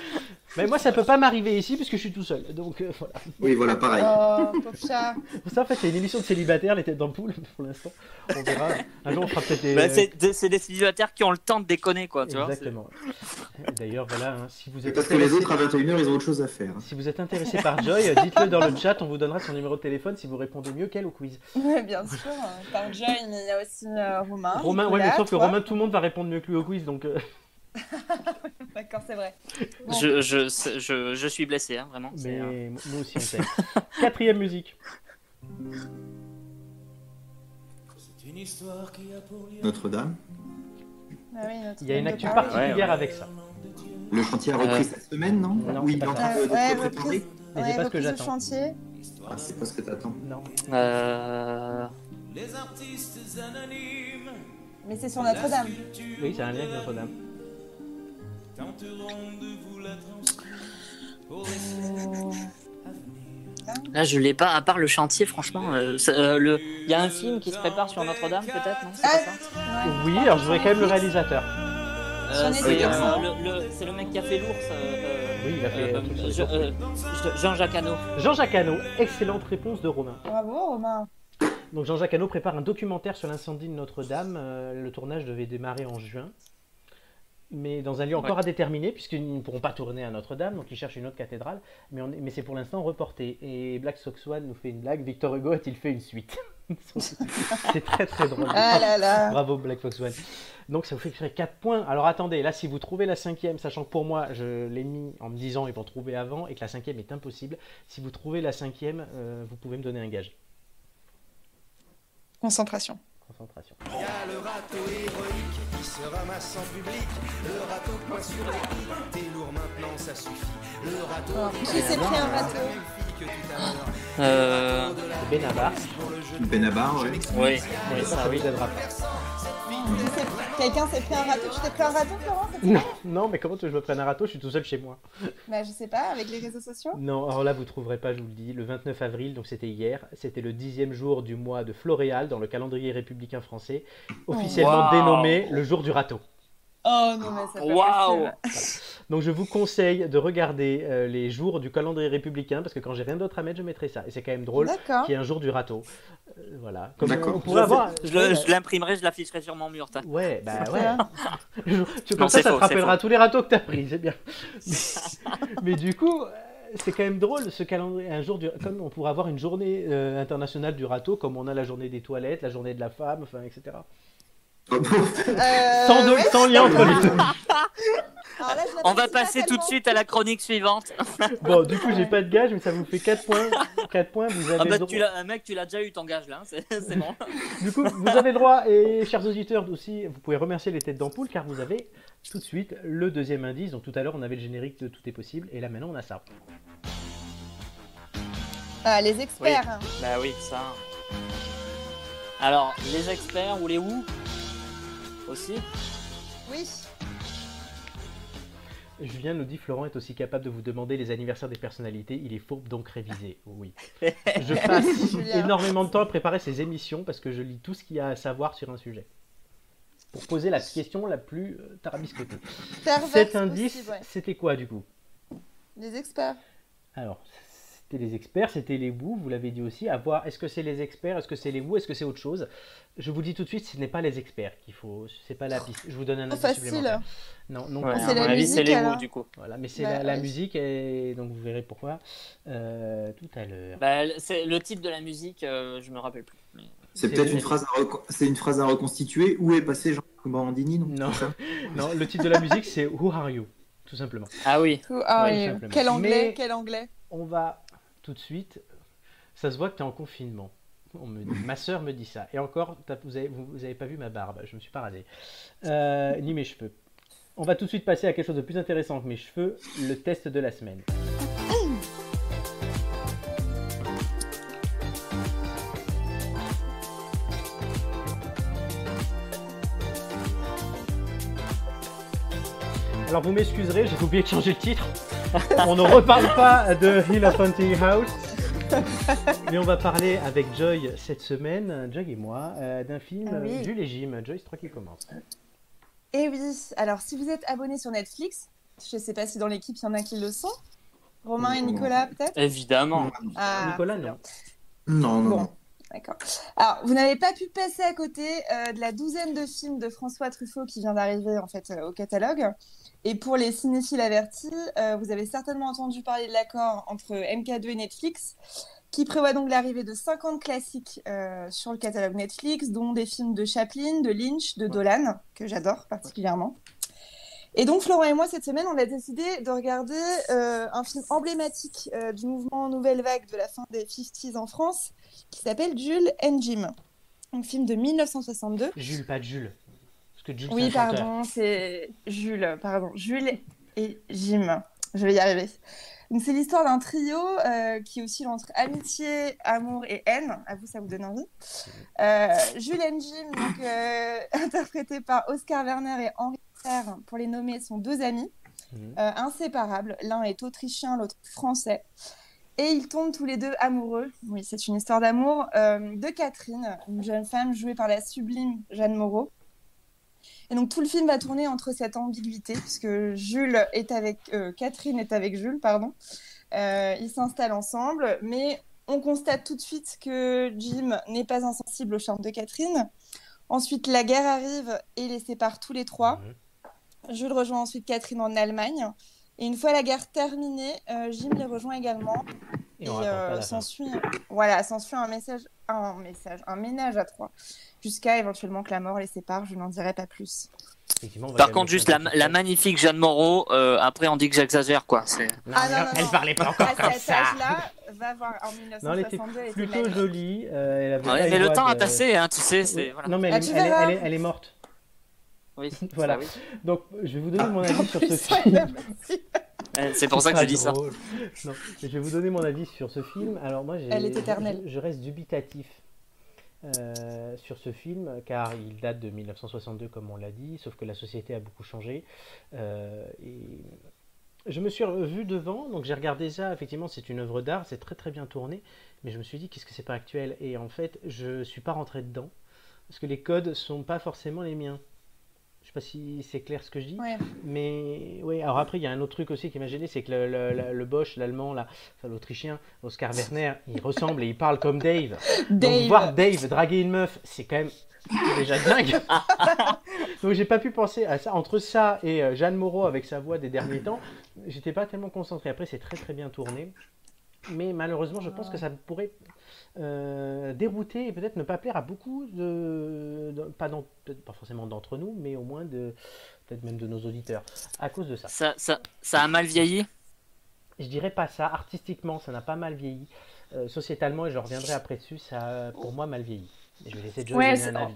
C: Mais moi ça peut pas m'arriver ici puisque je suis tout seul. Donc euh, voilà.
D: Oui, voilà, pareil.
A: Oh, pauvre chat.
C: Ça en fait c'est une émission de célibataire, les têtes d'ampoule pour l'instant. On verra. Un jour on fera peut-être des.
B: Bah, c'est, des- c'est des célibataires qui ont le temps de déconner, quoi. Tu vois, c'est-
C: Exactement. D'ailleurs voilà, hein, si vous êtes
D: parce que les
C: intéressé-
D: autres, à 21h, ils ont autre chose à faire.
C: Si vous êtes intéressé par Joy, euh, dites-le dans le chat, on vous donnera son numéro de téléphone si vous répondez mieux qu'elle au quiz.
A: Bien sûr. euh, Par Joy, mais il y a aussi euh, Romain.
C: Romain, ouais, mais sauf que. Romain, tout le monde va répondre mieux que lui au quiz, donc euh,
A: D'accord, c'est vrai. Bon.
B: Je, je, je, je suis blessé, hein, vraiment. c'est,
C: mais
B: euh,
C: nous aussi on sait. Quatrième musique.
F: Lieu
D: Notre-Dame.
A: Ah oui, notre
C: Il y a une actu particulière
B: Ouais,
C: avec ça.
D: Le chantier a repris
B: Euh,
D: cette semaine, non
C: non,
D: Oui, il est en train de, de
A: Ouais,
D: se préparer.
A: reprise.
C: Mais
A: Ouais,
C: c'est pas ce que
A: reprise
C: j'attends.
A: chantier.
D: Ah, c'est pas ce que t'attends.
C: Non.
B: euh,
F: Les artistes anonymes
A: Mais c'est sur Notre-Dame.
C: Oui, c'est un lien avec Notre-Dame.
B: Là, je l'ai pas, à part le chantier, franchement. euh, euh, le... Il y a un film qui se prépare sur Notre-Dame, peut-être, non
A: Ah, ouais.
C: Oui, alors je voudrais quand même le réalisateur.
B: Euh,
A: J'en ai
B: c'est euh, le, le- c'est le mec qui a fait l'ours. euh,
C: Oui, il a fait
B: euh, euh, Jean-Jacques Hano.
C: Jean-Jacques Hano, excellente réponse de Romain.
A: Bravo, Romain.
C: Donc Jean-Jacques Hano prépare un documentaire sur l'incendie de Notre-Dame. Euh, le tournage devait démarrer en juin. Mais dans un lieu encore
B: Ouais.
C: à déterminer, puisqu'ils ne pourront pas tourner à Notre-Dame, donc ils cherchent une autre cathédrale. Mais, on est- mais c'est pour l'instant reporté. Et Black Sox One nous fait une blague. Victor Hugo a-t-il fait une suite? C'est très très drôle.
A: Ah là là.
C: Bravo Black Fox One. Donc ça vous fait créer 4 points. Alors attendez, là si vous trouvez la cinquième, sachant que pour moi je l'ai mis en me disant ils vont trouver avant et que la cinquième est impossible, si vous trouvez la cinquième, euh, vous pouvez me donner un gage.
A: Concentration.
C: Concentration.
E: Y a le râteau héroïque qui se ramasse en public. Le râteau poing sur les pieds. T'es lourd maintenant, ça suffit. Le râteau.
A: Alors, qui s'est pris un râteau.
B: Euh,
C: Benabar.
D: Benabar, ouais.
B: oui,
C: Oui,
B: oui,
C: ça,
B: ça,
C: ça
B: oui.
A: Quelqu'un s'est pris un râteau. Tu t'es pris un râteau, Florent
C: Non, non, mais comment tu veux que je me prenne un râteau? Je suis tout seul chez moi.
A: Bah, je sais pas, avec les réseaux sociaux.
C: Non, alors là vous trouverez pas, je vous le dis. Le 29 avril, donc c'était hier, c'était le dixième jour du mois de Floréal dans le calendrier républicain français, officiellement
B: Wow.
C: dénommé le jour du râteau.
A: Oh non, mais
B: Waouh
A: possible.
C: Donc je vous conseille de regarder euh, les jours du calendrier républicain parce que quand j'ai rien d'autre à mettre, je mettrai ça. Et c'est quand même drôle qu'il y ait un jour du râteau. Euh, voilà. Comme on pourrait avoir.
B: Je, je l'imprimerai, je l'afficherai sur mon mur.
C: Ouais, bah ouais. Je- tu,
B: Non,
C: comme ça,
B: c'est
C: ça
B: faux,
C: te rappellera tous les râteaux que t'as pris, c'est bien. Mais du coup, euh, c'est quand même drôle ce calendrier. Un jour, du... comme on pourrait avoir une journée euh, internationale du râteau, comme on a la journée des toilettes, la journée de la femme, enfin, etc.
A: Euh,
C: Sans, de-
A: ouais,
C: sans lien entre les deux.
A: là,
B: On va passer tout de suite à la chronique suivante.
C: Bon, du coup, j'ai pas de gage, mais ça vous fait 4 points. 4 points, vous avez
B: Ah
C: le
B: bah,
C: droit-
B: tu l'as, mec, tu l'as déjà eu ton gage là, hein, c'est bon.
C: Du coup, vous avez le droit, et chers auditeurs aussi, vous pouvez remercier les têtes d'ampoule car vous avez tout de suite le deuxième indice. Donc tout à l'heure, on avait le générique de Tout est possible, et là maintenant, on a ça.
A: Ah, les experts.
B: Bah oui, ça. Alors, les experts ou les ou aussi
A: Oui.
C: Julien nous dit Florent est aussi capable de vous demander les anniversaires des personnalités. Il est fourbe donc révisé. Oui. Je passe énormément de temps à préparer ces émissions parce que je lis tout ce qu'il y a à savoir sur un sujet. Pour poser la question la plus euh, tarabiscotée. Cet indice,
A: ouais.
C: c'était quoi du coup?
A: Les experts.
C: Alors, C'était les experts, c'était les Wu, vous l'avez dit aussi. À voir, est-ce que c'est les experts, est-ce que c'est les Wu, est-ce que c'est autre chose? Je vous dis tout de suite, ce n'est pas les experts qu'il faut, c'est pas la piste. Je vous donne un
A: Trop
C: indice
A: facile.
C: supplémentaire. Non, non.
B: Ouais,
A: c'est
B: à
A: la
B: mon avis, c'est
A: musique,
B: les
A: alors.
B: mots du coup.
C: Voilà, mais c'est
A: Bah,
C: la, musique et donc vous verrez pourquoi euh, tout à l'heure.
B: Bah, c'est le titre de la musique, euh, je me rappelle plus. mais-
D: C'est peut-être une phrase, c'est une phrase à reconstituer. Où est passé Jean-Marc Morandini non,
C: Non. Non, le titre de la musique c'est Who Are You, tout simplement.
B: Ah oui.
A: Who are
C: Ouais,
A: you?
C: simplement.
A: Quel anglais?
C: Mais-
A: Quel anglais?
C: On va tout de suite. Ça se voit que tu es en confinement. Ma soeur me dit ça. Et encore, vous avez, vous, vous avez pas vu ma barbe, je me suis pas rasé. Euh, ni mes cheveux. On va tout de suite passer à quelque chose de plus intéressant que mes cheveux, le test de la semaine. Alors vous m'excuserez, j'ai oublié de changer le titre. On ne reparle pas de Hill of Hunting House. Mais on va parler avec Joy cette semaine, Joy et moi, euh, d'un film
A: Ah oui.
C: Et Jim. Joy, c'est toi qui commence.
A: Eh oui, alors si vous êtes abonné sur Netflix, je sais pas si dans l'équipe il y en a qui le sont. Romain et. Nicolas peut-être?
B: Évidemment.
A: Ah,
C: Nicolas, non.
D: Non, non,
A: Bon. D'accord. Alors, vous n'avez pas pu passer à côté euh, de la douzaine de films de François Truffaut qui vient d'arriver en fait euh, au catalogue. Et pour les cinéphiles avertis, euh, vous avez certainement entendu parler de l'accord entre MK2 et Netflix, qui prévoit donc l'arrivée de 50 classiques sur le catalogue Netflix, dont des films de Chaplin, de Lynch, de Dolan, que j'adore particulièrement. Et donc Florent et moi cette semaine, on a décidé de regarder euh, un film emblématique euh, du mouvement Nouvelle Vague de la fin des 50s en France, qui s'appelle Jules and Jim. Un film de 1962.
C: Jules, pas Jules. Parce que Jules,
A: Oui, pardon, c'est Jules, pardon. Jules et Jim. Je vais y arriver. Donc, c'est l'histoire d'un trio euh, qui oscille entre amitié, amour et haine. À vous, ça vous donne envie. Euh, Jules et Jim, donc, interprétés par Oscar Werner et Henri Pour les nommer, sont deux amis
C: Mhm.
A: euh, inséparables. L'un est autrichien, l'autre français. Et ils tombent tous les deux amoureux. Oui, c'est une histoire d'amour euh, de Catherine, une jeune femme jouée par la sublime Jeanne Moreau. Et donc tout le film va tourner entre cette ambiguïté, puisque Jules est avec euh, Catherine est avec Jules, pardon. Ils s'installent ensemble, mais on constate tout de suite que Jim n'est pas insensible au charme de Catherine. Ensuite, la guerre arrive et les sépare tous les trois.
C: Mhm.
A: Jules rejoint ensuite Catherine en Allemagne. Et une fois la guerre terminée, euh, Jim les rejoint également.
C: Et
A: Et euh, s'ensuit voilà, un message, un message, un ménage à trois, jusqu'à éventuellement que la mort les sépare. Je n'en dirai pas plus.
B: Par contre, juste la, magnifique Jeanne Moreau, euh, après on dit que j'exagère quoi.
C: Non,
A: Ah, non, non,
C: elle parlait pas encore
A: À
C: comme
A: cet
C: ça.
A: âge-là, va voir en
C: Non, elle était
A: 1962. elle était
C: plutôt jolie. euh, elle avait
B: Ouais,
C: pas
B: mais le temps a passé, hein, tu sais. Voilà.
C: Non, mais elle,
A: Ah,
C: elle elle elle est morte.
B: Oui,
C: Voilà.
B: oui.
C: Donc, je vais vous donner mon avis sur ce
A: Ça,
C: film.
B: Euh, C'est pour ça que je dis ça.
C: Non, je vais vous donner mon avis sur ce film. Alors moi, j'ai-
A: Elle est éternelle.
C: Je, je reste dubitatif euh, sur ce film car il date de 1962 comme on l'a dit, sauf que la société a beaucoup changé. Euh, et je me suis vu devant, donc j'ai regardé ça. Effectivement, c'est une œuvre d'art, c'est très très bien tourné, mais je me suis dit qu'est-ce que c'est pas actuel? Et en fait, je suis pas rentré dedans parce que les codes sont pas forcément les miens. Je sais pas si c'est clair ce que je dis.
A: Ouais.
C: Mais oui, alors après, il y a un autre truc aussi qui m'a gêné, c'est que le, le, le- le Bosch, l'allemand, là, enfin l'autrichien, Oscar Werner, il ressemble et il parle comme Dave. Donc voir Dave draguer une meuf, c'est quand même déjà dingue. Donc j'ai pas pu penser à ça. Entre ça et euh, Jeanne Moreau avec sa voix des derniers temps, j'étais pas tellement concentré. Après, c'est très très bien tourné. Mais malheureusement, je pense que ça pourrait euh, dérouter et peut-être ne pas plaire à beaucoup de, de- pas, peut-être pas forcément d'entre nous, mais au moins de peut-être même de nos auditeurs, à cause de ça.
B: Ça, ça, ça a mal vieilli?
C: Je dirais pas ça. Artistiquement, ça n'a pas mal vieilli. Euh, sociétalement, et je reviendrai après dessus, ça a pour moi mal vieilli. Et je vais laisser Joe
A: Ouais,
C: donner un avis.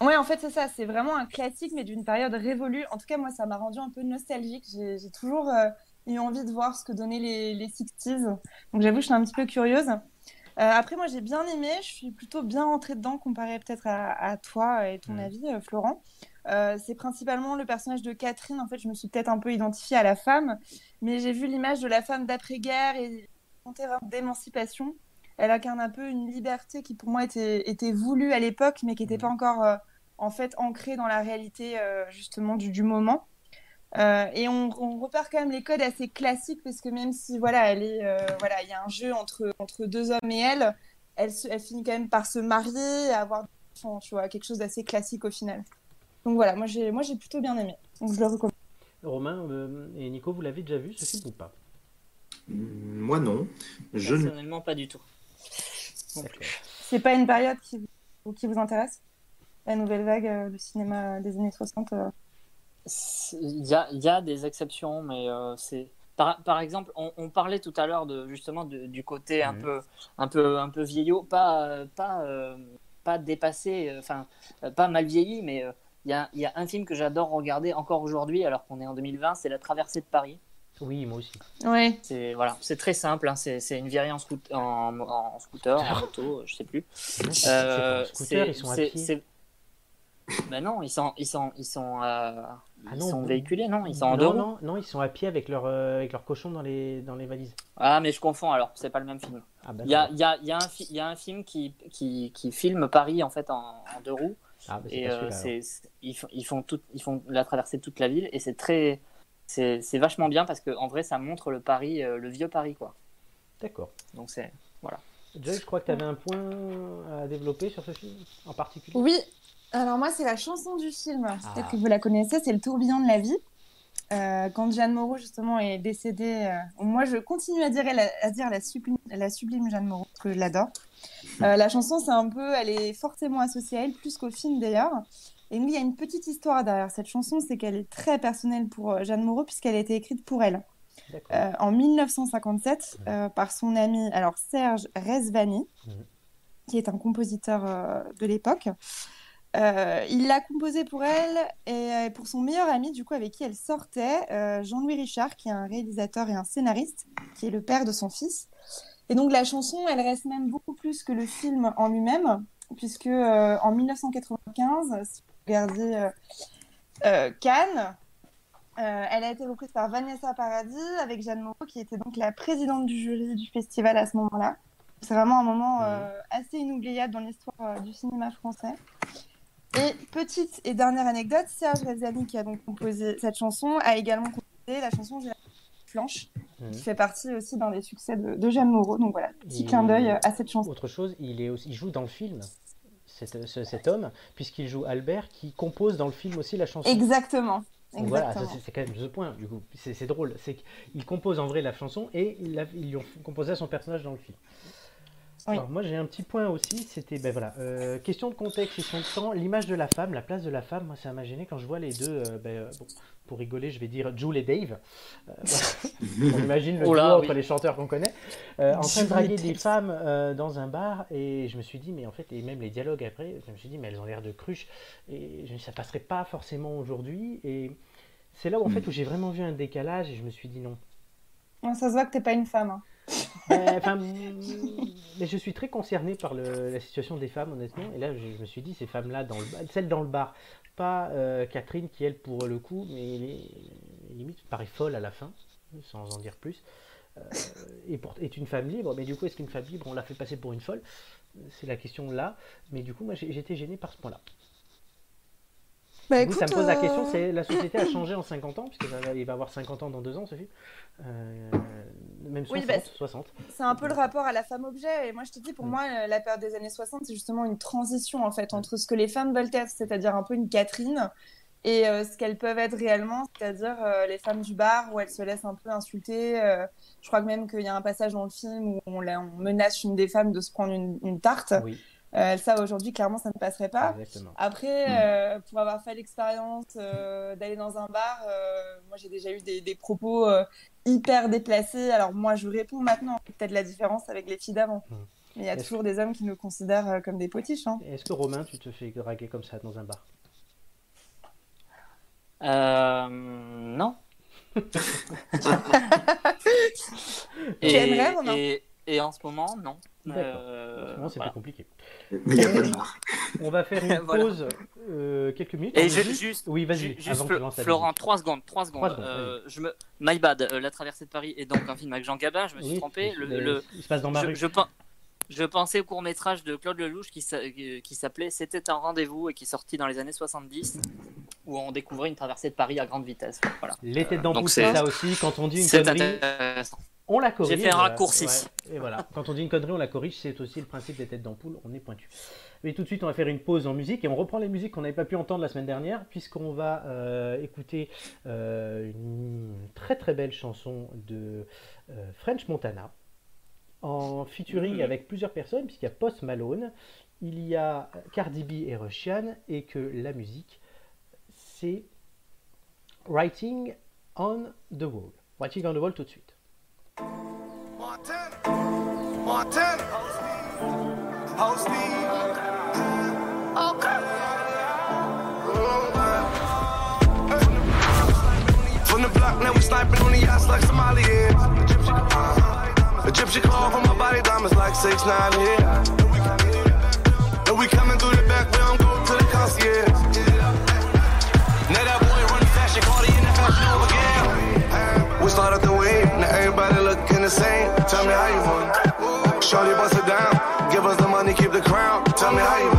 A: Ouais, en fait, c'est ça. C'est vraiment un classique, mais d'une période révolue. En tout cas, moi, ça m'a rendu un peu nostalgique. J'ai j'ai toujours euh, eu envie de voir ce que donnaient les, les 60s. Donc, j'avoue, je suis un petit peu curieuse. Euh, après, moi, j'ai bien aimé. Je suis plutôt bien rentrée dedans comparé peut-être à, à toi et ton
C: Mhm.
A: avis, euh, Florent. Euh, c'est principalement le personnage de Catherine. En fait, je me suis peut-être un peu identifiée à la femme, mais j'ai vu l'image de la femme d'après-guerre et d'émancipation. Elle incarne un peu une liberté qui, pour moi, était, était voulue à l'époque, mais qui n'était
C: Mhm.
A: pas encore, euh, en fait, ancrée dans la réalité, euh, justement, du, du moment. Euh, et on, on repère quand même les codes assez classiques parce que même si voilà, elle est, euh, voilà, il y a un jeu entre entre deux hommes et elle, elle, se- elle finit quand même par se marier, et avoir des enfants, tu vois, quelque chose d'assez classique au final. Donc voilà, moi j'ai, moi j'ai plutôt bien aimé. Donc je le recommande.
C: Romain euh, et Nico, vous l'avez déjà vu ce film ou pas?
D: Mm, Moi non. Je ne-
B: Personnellement, pas du tout.
A: C'est pas une période qui vous, qui vous intéresse? La nouvelle vague euh, du cinéma des années 60 euh,
B: C'est- Il y a, il y a des exceptions, mais euh, c'est. Par, par exemple, on, on parlait tout à l'heure de justement de- du côté un
C: Mhm.
B: peu, un peu, un peu vieillot, pas, pas, euh, pas dépassé, euh, enfin, euh, pas mal vieilli, mais euh, il y a, il y a un film que j'adore regarder encore aujourd'hui, alors qu'on est en 2020, c'est La Traversée de Paris.
C: Oui, moi aussi.
A: Ouais.
B: C'est voilà, c'est très simple, hein, c'est c'est une vieille en, scoot- en, en scooter, en moto, je sais plus. Euh,
C: scooter, ils sont à pied.
B: Ben non, ils sont, ils sont, ils sont, euh,
C: Ah
B: ils
C: non,
B: sont véhiculés, non Ils sont en
C: non,
B: deux roues.
C: non, non, ils sont à pied avec leur, euh, avec leur cochon dans les, dans les valises.
B: Ah, mais je confonds alors, c'est pas le même film.
C: Ah, bah,
B: Il y a, il y a, il y a un, fi- il y a un film qui, qui, qui filme Paris en fait en, en deux roues
C: ah, bah, c'est
B: et
C: pas
B: euh, ils, font, ils font tout, ils font la traversée de toute la ville et c'est très, c'est, c'est vachement bien parce que en vrai ça montre le Paris, euh, le vieux Paris quoi.
C: D'accord.
B: Donc c'est,
C: Joy, je crois que tu avais un point à développer sur ce film en particulier?
A: Oui, alors moi, c'est la chanson du film.
C: Ah.
A: Peut-être que vous la connaissez, c'est Le tourbillon de la vie. Euh, quand Jeanne Moreau, justement, est décédée, euh, moi, je continue à dire à dire la, sublime, la sublime Jeanne Moreau, parce que je l'adore. Euh, la chanson, c'est un peu, elle est fortement associée à elle, plus qu'au film d'ailleurs. Et nous, il y a une petite histoire derrière cette chanson, c'est qu'elle est très personnelle pour Jeanne Moreau, puisqu'elle a été écrite pour elle. En 1957 euh, par son ami alors Serge Rezvani,
C: Mhm.
A: qui est un compositeur de l'époque. Euh, il l'a composé pour elle et euh, pour son meilleur ami, du coup, avec qui elle sortait, euh, Jean-Louis Richard, qui est un réalisateur et un scénariste, qui est le père de son fils. Et donc la chanson, elle reste même beaucoup plus que le film en lui-même, puisque euh, en 1995, si vous regardez Cannes, elle a été reprise par Vanessa Paradis avec Jeanne Moreau, qui était donc la présidente du jury du festival à ce moment-là. C'est vraiment un moment assez inoubliable dans l'histoire du cinéma français. Et petite et dernière anecdote, Serge Rezali, qui a donc composé cette chanson, a également composé la chanson J'ai la flanche,
C: Mhm.
A: qui fait partie aussi d'un des succès de, de Jeanne Moreau. Donc voilà, petit
C: Et-
A: clin d'œil à cette chanson.
C: Autre chose, il, est aussi, il joue dans le film, cet, ce- cet homme, puisqu'il joue Albert, qui compose dans le film aussi la chanson.
A: Exactement.
C: Donc voilà,
A: Exactement.
C: c'est quand même ce point, du coup. C'est drôle. C'est qu'il compose en vrai la chanson et il ils lui ont composé à son personnage dans le film.
A: Oui.
C: Alors moi j'ai un petit point aussi, c'était ben voilà, euh, question de contexte et son temps, l'image de la femme, la place de la femme, moi ça m'a gêné quand je vois les deux, euh, ben, euh, bon, pour rigoler je vais dire Jules et Dave, Euh, voilà. on imagine le
B: Oh là,
C: duo
B: oui.
C: entre les chanteurs qu'on connaît, euh, en train de draguer des femmes euh, dans un bar et je me suis dit mais en fait et même les dialogues après, je me suis dit mais elles ont l'air de cruches et ça passerait pas forcément aujourd'hui et c'est là où en fait où j'ai vraiment vu un décalage et je me suis dit non.
A: Non, ça se voit que t'es pas une femme. hein.
C: Euh, enfin, mais je suis très concerné par la situation des femmes, honnêtement. Et là, je, me suis dit, ces femmes-là, dans le, celle dans le bar, pas euh, Catherine qui, elle, pour le coup, mais les- limite, paraît folle à la fin, sans en dire plus, euh, et pour, est une femme libre. Mais du coup, est-ce qu'une femme libre, on la fait passer pour une folle? C'est la question là. Mais du coup, moi, j'étais gêné par ce point-là.
A: Bah,
C: ça me pose la
A: euh,
C: question, c'est la société a changé en 50 ans, puisque ça va- il va avoir 50 ans dans deux ans, ce film. Euh, même 60,
A: Oui, bah,
C: 60.
A: C'est un peu le rapport à la femme-objet. Et moi, je te dis, pour
C: Mm.
A: moi, euh, la période des années 60, c'est justement une transition, en fait, entre ce que les femmes veulent être, c'est-à-dire un peu une Catherine, et euh, ce qu'elles peuvent être réellement, c'est-à-dire euh, les femmes du bar, où elles se laissent un peu insulter. euh, je crois que même qu'il y a un passage dans le film où on menace une des femmes de se prendre une, une tarte.
C: Oui,
A: Euh, ça, aujourd'hui, clairement, ça ne passerait pas.
C: exactement.
A: Après,
D: Mm.
A: euh, pour avoir fait l'expérience euh, d'aller dans un bar, euh, moi j'ai déjà eu des, des propos euh, hyper déplacés. Alors moi je réponds maintenant, peut-être la différence avec les filles d'avant.
C: Mm.
A: Mais il y a
C: Est-ce-
A: toujours des hommes qui nous considèrent euh, comme des potiches. hein.
C: Est-ce que Romain, tu te fais draguer comme ça dans un bar?
B: Euh, non.
A: Tu aimerais, Romain?
B: et, et en ce moment, non. Euh,
C: Non, c'est
B: voilà.
C: plus compliqué.
D: Mais il n'y a pas de bar.
C: On va faire une
B: Voilà.
C: pause, euh, quelques minutes.
B: Et
C: On
B: je-
C: juste-
B: juste,
C: Oui, vas-y,
B: Florent,
C: musique.
B: 3 secondes, 3 secondes.
C: Trois secondes,
B: Euh, je me, my bad, euh, la traversée de Paris est donc un film avec Jean Gabin. Je me suis
C: Oui,
B: trompé. Le,
C: mais
B: le-
C: Il se passe dans ma
B: je,
C: rue.
B: je, pen- je pensais au court métrage de Claude Lelouch qui, s'a- qui qui s'appelait C'était un rendez-vous et qui est sorti dans les années 70. où on découvrait une traversée de Paris à grande vitesse. Voilà.
C: Les têtes d'ampoule, c'est ça aussi. Quand on dit une
B: C'est
C: connerie,
B: intéressant.
C: On la corrige.
B: J'ai fait un raccourci.
C: Ouais. Et voilà. Quand on dit une connerie, on la corrige. C'est aussi le principe des têtes d'ampoule. On est pointu. Mais tout de suite, on va faire une pause en musique et on reprend les musiques qu'on n'avait pas pu entendre la semaine dernière, puisqu'on va euh, écouter euh, une très très belle chanson de euh, French Montana en featuring avec plusieurs personnes, puisqu'il y a Post Malone, il y a Cardi B et Russian, et que la musique, c'est Writing on the Wall. Writing on the Wall tout de suite.
E: Montana. Montana. Host From the block, now we sniping on the yachts like Somali is. Egyptian call for my body diamonds like 6 9 here. And we coming through the back, we don't go to the concierge. Now that boy running fashion, call in the fashion over again. We started the wave, now everybody the same. Tell me how you want. Shorty bust it down, give us the money, keep the crown. Tell me how you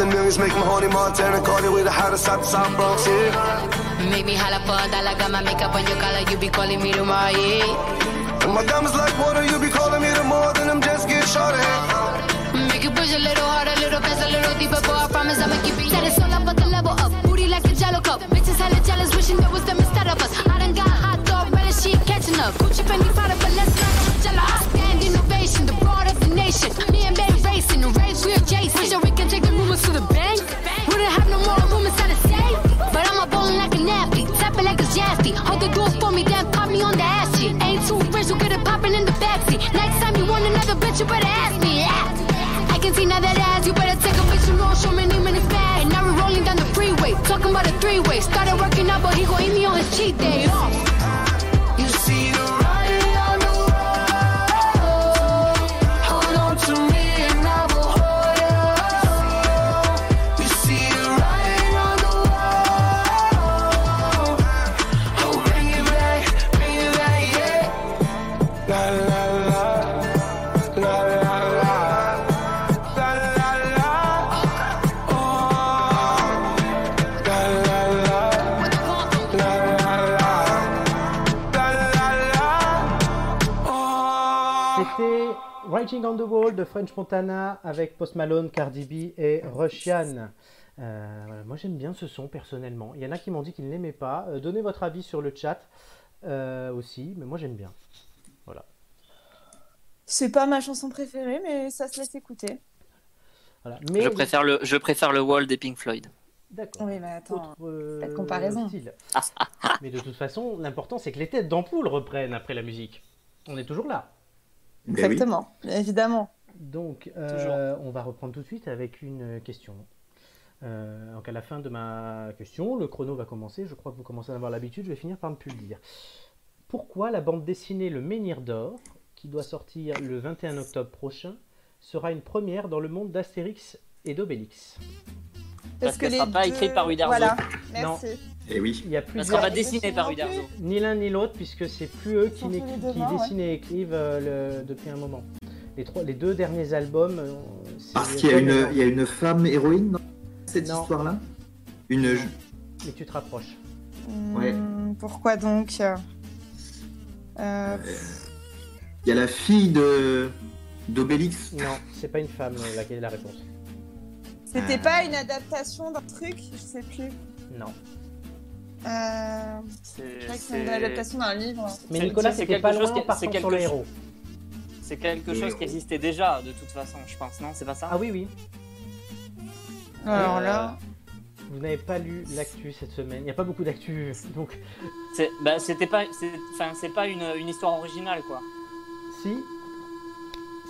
E: All the millions make my honey Montana, it with the hottest out the South Bronx, yeah.
G: Make me holla for a dollar, got my makeup on your collar, you be calling me tomorrow, yeah.
E: And my diamonds like water, you be calling me the more than I'm just getting shorty.
G: Make it push a little harder, a little faster, a little deeper, boy, I promise I'ma keep it. Said it's all up, but the level up, booty like a jello cup. Bitches hella jealous, wishing there was them instead of us. I done got hot dog, better she catching up. Gucci, Fendi, Prada, but let's not go jello. I stand innovation, the broad of the nation. Me and Bay racing, the race we're Jason. You better ask me. I can see now that ass, you better take a bitch, you know, show me name bag. And now we're rolling down the freeway, talking about a three-way. Started working out, but he gon' eat me on his cheat day. Uh.
E: Writing on the Wall
C: de French Montana avec Post Malone, Cardi B et Russian. Euh, voilà, moi j'aime bien ce son personnellement. Il y en a qui m'ont dit qu'ils ne l'aimaient pas. Euh, donnez votre avis sur le chat euh, aussi, mais moi j'aime bien. Voilà.
A: C'est pas ma chanson préférée, mais ça se laisse écouter.
C: voilà. Mais
B: Je préfère le, je préfère le wall des Pink Floyd.
C: D'accord.
A: Oui, mais attends.
C: Autre, euh,
A: pas de comparaison.
C: mais de toute façon, l'important c'est que les têtes d'ampoule reprennent après la musique. On est toujours là.
D: Ben oui.
A: Exactement, évidemment.
C: Donc, euh, on va reprendre tout de suite avec une question. Euh, donc, à la fin de ma question, le chrono va commencer. Je crois que vous commencez à en avoir l'habitude. Je vais finir par ne plus le dire. Pourquoi la bande dessinée Le Menhir d'Or, qui doit sortir le 21 octobre prochain, sera une première dans le monde d'Astérix et d'Obélix?
B: Parce qu'elle
A: les
B: sera pas écrite par Uderzo.
A: Voilà, merci.
D: Et oui.
C: Il y a
B: Parce
C: plusieurs...
B: qu'on va dessiner par
A: plus.
B: Uderzo.
C: Ni l'un ni l'autre, puisque c'est plus eux qui,
A: ouais.
C: dessinent et écrivent euh, le- depuis un moment. Les, trois, les deux derniers albums, euh,
D: Parce qu'il y, a une-
C: Jean.
D: il y a une femme héroïne, non cette histoire-là? Une.
C: Mais tu te rapproches.
D: Ouais.
A: Hmm, Pourquoi donc? Euh, euh,
D: Il y a la fille de d'Obélix.
C: Non, c'est pas une femme laquelle est la réponse.
A: C'était
D: Euh.
A: pas une adaptation d'un truc? Je sais plus.
C: Non.
A: Euh,
B: C'est
A: une adaptation d'un livre.
C: Mais Nicolas,
B: c'est
C: c'était
B: quelque
C: pas
B: chose
C: loin
B: qui- c'est quelque
C: sur le héros.
B: c'est quelque chose qui existait déjà de toute façon, je pense, non C'est pas ça
C: Ah oui, oui.
A: Alors
B: Euh,
A: là,
C: Vous n'avez pas lu l'actu cette semaine. Il n'y a pas beaucoup d'actu. Donc,
B: C'est bah, c'était pas, c'est- enfin, c'est pas une, une histoire originale quoi.
C: si.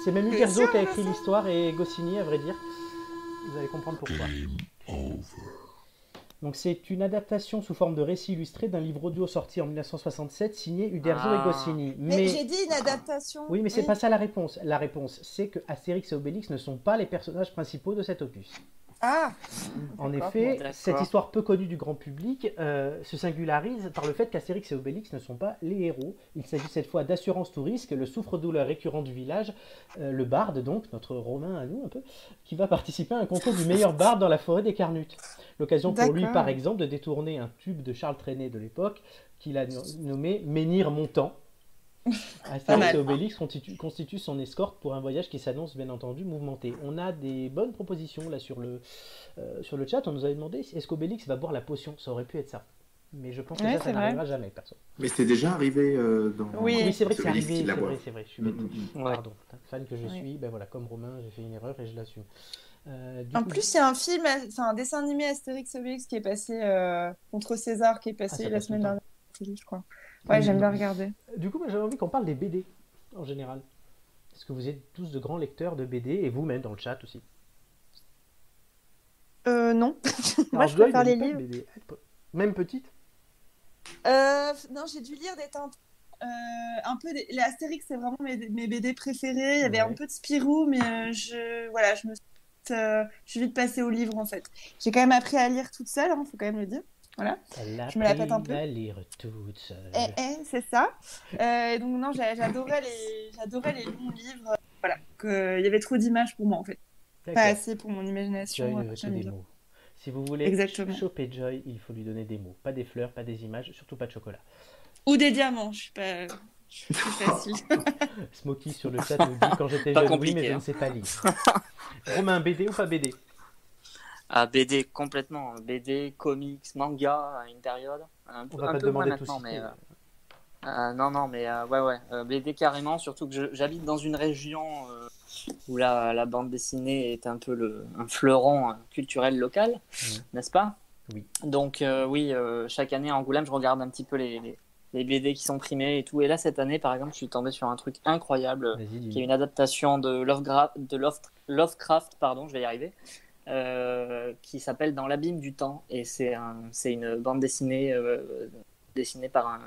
C: C'est même Uderzo qui a écrit l'histoire et Goscinny, à vrai dire. Vous allez comprendre pourquoi. Donc c'est une adaptation sous forme de récit illustré d'un livre audio sorti en 1967 signé Uderzo
B: Ah.
C: et Goscinny.
A: mais,
C: Mais,
A: j'ai dit une adaptation.
C: oui, mais c'est pas ça la réponse. La réponse, c'est que Astérix et Obélix ne sont pas les personnages principaux de cet opus.
A: Ah
C: En effet, cette histoire peu connue du grand public euh, se singularise par le fait qu'Astérix et Obélix ne sont pas les héros. Il s'agit cette fois d'Assurance tout risque, le souffre-douleur récurrent du village, euh, le barde donc, notre Romain à nous un peu, qui va participer à un concours du meilleur barde dans la forêt des Carnutes. L'occasion pour lui, par exemple, de détourner un tube de Charles Trenet de l'époque, qu'il a no- nommé Menhir Montant. Astérix
A: mal.
C: et Obélix constituent, son escorte pour un voyage qui s'annonce bien entendu mouvementé. On a des bonnes propositions là sur le, euh, sur le chat. On nous avait demandé est-ce qu'Obélix va boire la potion? Ça aurait pu être ça. Mais je pense que
A: Ouais,
C: ça, ça n'arrivera jamais, perso.
D: Mais c'est déjà arrivé euh, dans.
A: Oui.
C: Oui, c'est vrai que c'est
D: Obélix
C: arrivé,
D: qui la
C: c'est vrai, c'est vrai, je suis bête.
D: Mm, mm,
B: Ouais.
C: Pardon, fan que je
A: Oui.
C: suis, ben voilà, comme Romain, j'ai fait une erreur et je l'assume. Euh,
A: En
C: coup,
A: plus, il y a un film, enfin un dessin animé Astérix Obélix qui est passé euh, contre César, qui est
C: Ah,
A: passé la semaine dernière. je crois. Ouais,
C: Oui.
A: j'aime bien regarder.
C: Du coup, moi, j'avais envie qu'on parle des BD en général. Parce que vous êtes tous de grands lecteurs de BD et vous-même dans le chat aussi.
A: Euh, non. Moi, je préfère les livres.
C: BD. Même petite
A: Euh, non, j'ai dû lire des teintes. Euh, un peu des... les Astérix, c'est vraiment mes, mes BD préférés. Il y avait
C: Ouais.
A: un peu de Spirou, mais euh, je voilà, je me suis vite, euh, je suis vite passée au livre en fait. J'ai quand même appris à lire toute seule, il faut quand même le dire. Voilà. Je me la pète un peu.
C: à lire toute seule.
A: Eh, eh, c'est ça. Euh, donc non, j'a- j'adorais les, j'adorais les longs livres. Voilà, que il y avait trop d'images pour moi en fait, pas assez pour mon imagination.
C: Joy ne
A: euh,
C: veut que
A: j'aime
C: des mots. Si vous voulez
A: Exactement.
C: choper Joy, il faut lui donner des mots. Pas des fleurs, pas des images, surtout pas de chocolat.
A: Ou des diamants, je suis pas, je suis plus facile.
C: Smokey sur le chat nous dit quand j'étais
B: Pas
C: jeune, oui,
B: compliqué,
C: mais je
B: hein.
C: ne sais pas lire. Romain, BD ou pas BD
B: Ah, BD complètement, BD, comics, manga à une période. Un,
C: On
B: peu-
C: va
B: un
C: pas te
B: peu moins
C: de tout
B: maintenant, mais euh, euh, non, non, mais euh, ouais, ouais, euh, BD carrément. Surtout que j'habite dans une région où la, la bande dessinée est un peu le, un fleuron culturel local,
C: Mhm.
B: n'est-ce pas?
C: Oui.
B: Donc oui, chaque année à Angoulême, je regarde un petit peu les, les, les BD qui sont primés et tout. Et là, cette année, par exemple, je suis tombé sur un truc incroyable qui est une adaptation de Lovecraft, de Lovecraft pardon, je vais y arriver, qui s'appelle Dans l'abîme du temps. Et c'est un, c'est une bande dessinée euh, dessinée par un,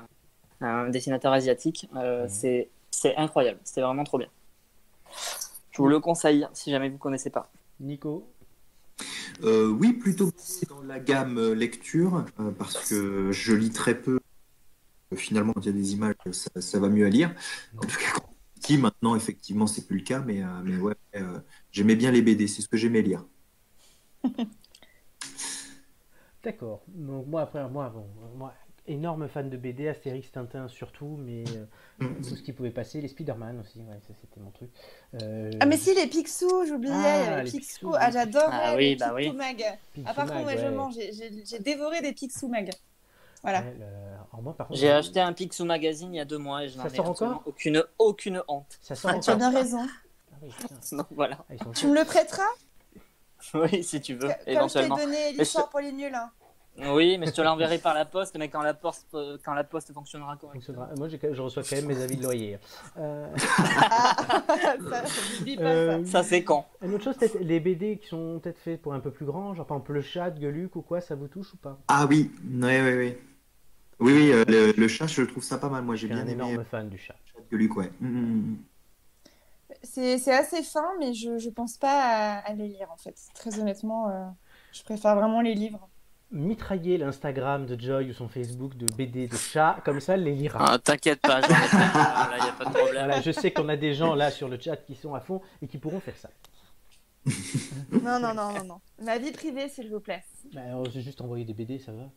B: un dessinateur asiatique. Euh,
C: Mhm.
B: c'est, c'est incroyable, c'était vraiment trop bien. Je vous le conseille si jamais vous connaissez pas.
C: Nico
D: Euh, oui, plutôt dans la gamme euh, lecture, euh, parce que je lis très peu. Euh, Finalement, quand il y a des images, ça, ça va mieux à lire. En tout cas, maintenant, effectivement, c'est plus le cas, mais, euh, mais ouais, euh, j'aimais bien les BD, c'est ce que j'aimais lire.
C: D'accord. Donc moi après moi bon moi énorme fan de BD Astérix Tintin surtout mais euh,
D: Mm.
C: tout ce qui pouvait passer les Spider-Man aussi ouais ça c'était mon truc. Euh,
A: Ah mais si les Picsou, j'oubliais,
C: Ah,
A: il y avait
C: les
A: les
C: Picsou.
A: Ah j'adore
B: Ah oui,
A: les
B: bah
A: Picsou
B: oui.
A: Mag.
C: Picsou
A: Ah par contre, moi je
C: ouais.
A: mange, j'ai- dévoré des Picsou Mag. Voilà.
C: Ouais, le- alors moi par contre
B: J'ai acheté un Picsou Magazine il y a deux mois et je n'en
C: Ça
B: ai
C: encore
B: aucune, aucune honte.
C: ça sort
A: Ah, tu as
C: encore.
A: bien raison.
C: Ah oui.
B: Donc voilà.
C: Ah,
A: Tu me le prêteras?
B: Oui, si tu veux,
A: Comme je t'ai
B: éventuellement.
A: donné l'histoire pour les nuls. hein.
B: Oui, mais je te l'enverrai par la poste, mais quand la poste, euh, quand la poste fonctionnera correctement.
C: Moi j'ai- je reçois quand même mes avis de loyer. Euh,
A: Ah, ça,
C: euh,
B: Ça, c'est quand?
C: Une autre chose, peut-être les BD qui sont peut-être faits pour un peu plus grand, genre par exemple le chat, Gueuluc ou quoi, ça vous touche ou pas?
D: Ah oui, oui, oui, oui. Oui, oui, euh, le, le chat, je trouve ça pas mal. Moi,
C: Je
D: j'ai
C: suis
D: bien
C: un
D: aimé
C: énorme fan du chat.
D: le chat de Luc, ouais. Mm, mm, mm.
A: ça. C'est c'est assez fin, mais je, je pense pas à, à les lire en fait. Très honnêtement, euh, je préfère vraiment les livres.
C: Mitrailler l'Instagram de Joy ou son Facebook de BD de chat, comme ça elle les lira.
B: Ah, T'inquiète pas, j'en ai plein. Là, y a pas de problème.
C: Voilà, je sais qu'on a des gens là sur le chat qui sont à fond et qui pourront faire ça.
A: Non, non, non, non, non. Ma vie privée, s'il vous plaît.
C: Bah, alors, j'ai juste envoyé des BD, ça va.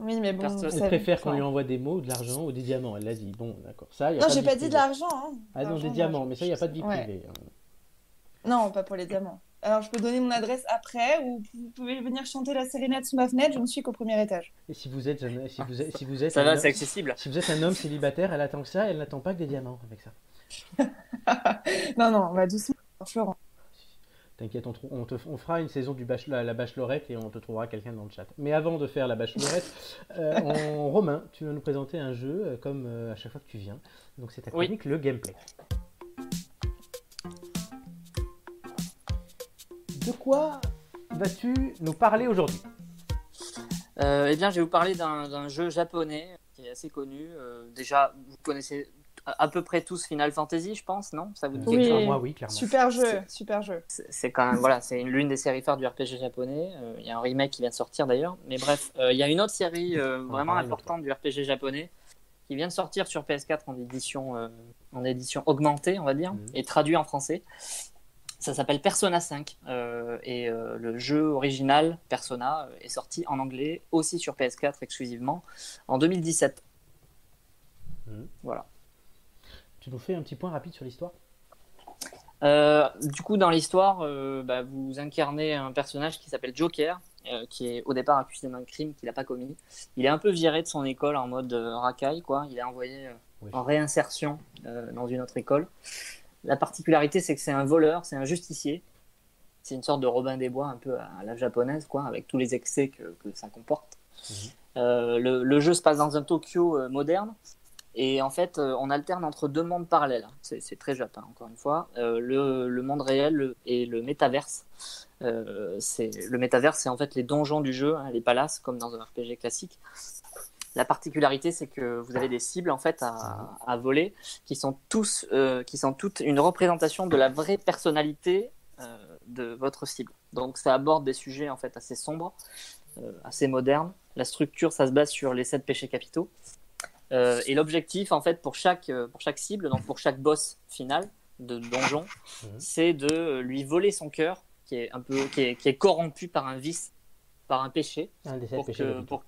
A: Oui, mais bon.
B: Personne-
C: Elle préfère qu'on lui envoie des mots, de l'argent ou des diamants. Elle l'a dit. Bon, d'accord. Ça, y a
A: Non, j'ai pas dit de l'argent. hein.
C: Ah non, des diamants, mais ça, il n'y a pas de vie
A: Ouais.
C: privée. hein.
A: Non, pas pour les diamants. Alors, je peux donner mon adresse après ou vous pouvez venir chanter la sérénade sous ma fenêtre. Je ne suis qu'au premier étage.
C: Et si vous êtes, un- si vous êtes, si vous êtes
B: Ça va,
C: homme-
B: c'est accessible.
C: si vous êtes un homme célibataire, elle attend que ça, elle n'attend pas que des diamants avec ça.
A: Non, non, on va doucement. Florent.
C: T'inquiète, on, trou- on, te- on fera une saison du la, bachelorette et on te trouvera quelqu'un dans le chat. Mais avant de faire la bachelorette, euh, en Romain, tu vas nous présenter un jeu euh, comme euh, à chaque fois que tu viens. Donc c'est ta
B: Oui.
C: chronique, le gameplay. De quoi vas-tu nous parler aujourd'hui?
B: Euh, eh bien, je vais vous parler d'un d'un jeu japonais qui est assez connu. Euh, déjà, vous connaissez à, peu près tous Final Fantasy, je pense, non? Ça vous dit
A: Oui.
B: quelque chose?
C: Moi, oui, clairement.
A: Super jeu, super jeu.
B: C'est quand même voilà, c'est une- l'une des séries phares du RPG japonais. Euh, Il y a un remake qui vient de sortir d'ailleurs. Mais bref, euh, il y a une autre série euh,
C: en
B: vraiment importante du RPG japonais qui vient de sortir sur PS4 en édition, euh, en édition augmentée, on va dire,
C: Mhm.
B: et traduit en français. Ça s'appelle Persona 5 euh, et euh, le jeu original Persona est sorti en anglais aussi sur PS4 exclusivement en 2017.
C: Mhm.
B: Voilà.
C: Tu nous fais un petit point rapide sur l'histoire?
B: Euh, du coup, dans l'histoire, euh, bah, vous incarnez un personnage qui s'appelle Joker, euh, qui est au départ accusé d'un crime qu'il n'a pas commis. Il est un peu viré de son école en mode racaille, quoi. Il est envoyé
C: Oui.
B: en réinsertion dans une autre école. La particularité, c'est que c'est un voleur, c'est un justicier. C'est une sorte de Robin des Bois un peu à la japonaise, quoi, avec tous les excès que, que ça comporte.
C: Mhm.
B: Le, le jeu se passe dans un Tokyo moderne. Et en fait, euh, on alterne entre deux mondes parallèles. C'est c'est très japonais, encore une fois. Euh, le, monde réel et le métaverse. Euh, le métaverse, c'est en fait les donjons du jeu, hein, les palaces, comme dans un RPG classique. La particularité, c'est que vous avez des cibles en fait à, voler, qui sont qui sont toutes une représentation de la vraie personnalité de votre cible. Donc, ça aborde des sujets en fait assez sombres, assez modernes. La structure, ça se base sur les sept péchés capitaux. Euh, et l'objectif, en fait, pour chaque, euh, pour chaque cible, donc pour chaque boss final de donjon,
C: Mhm.
B: c'est de euh, lui voler son cœur, qui est un peu, qui est, qui est corrompu par un vice, par un péché,
C: sept
B: pour
C: péchés
B: que, pour,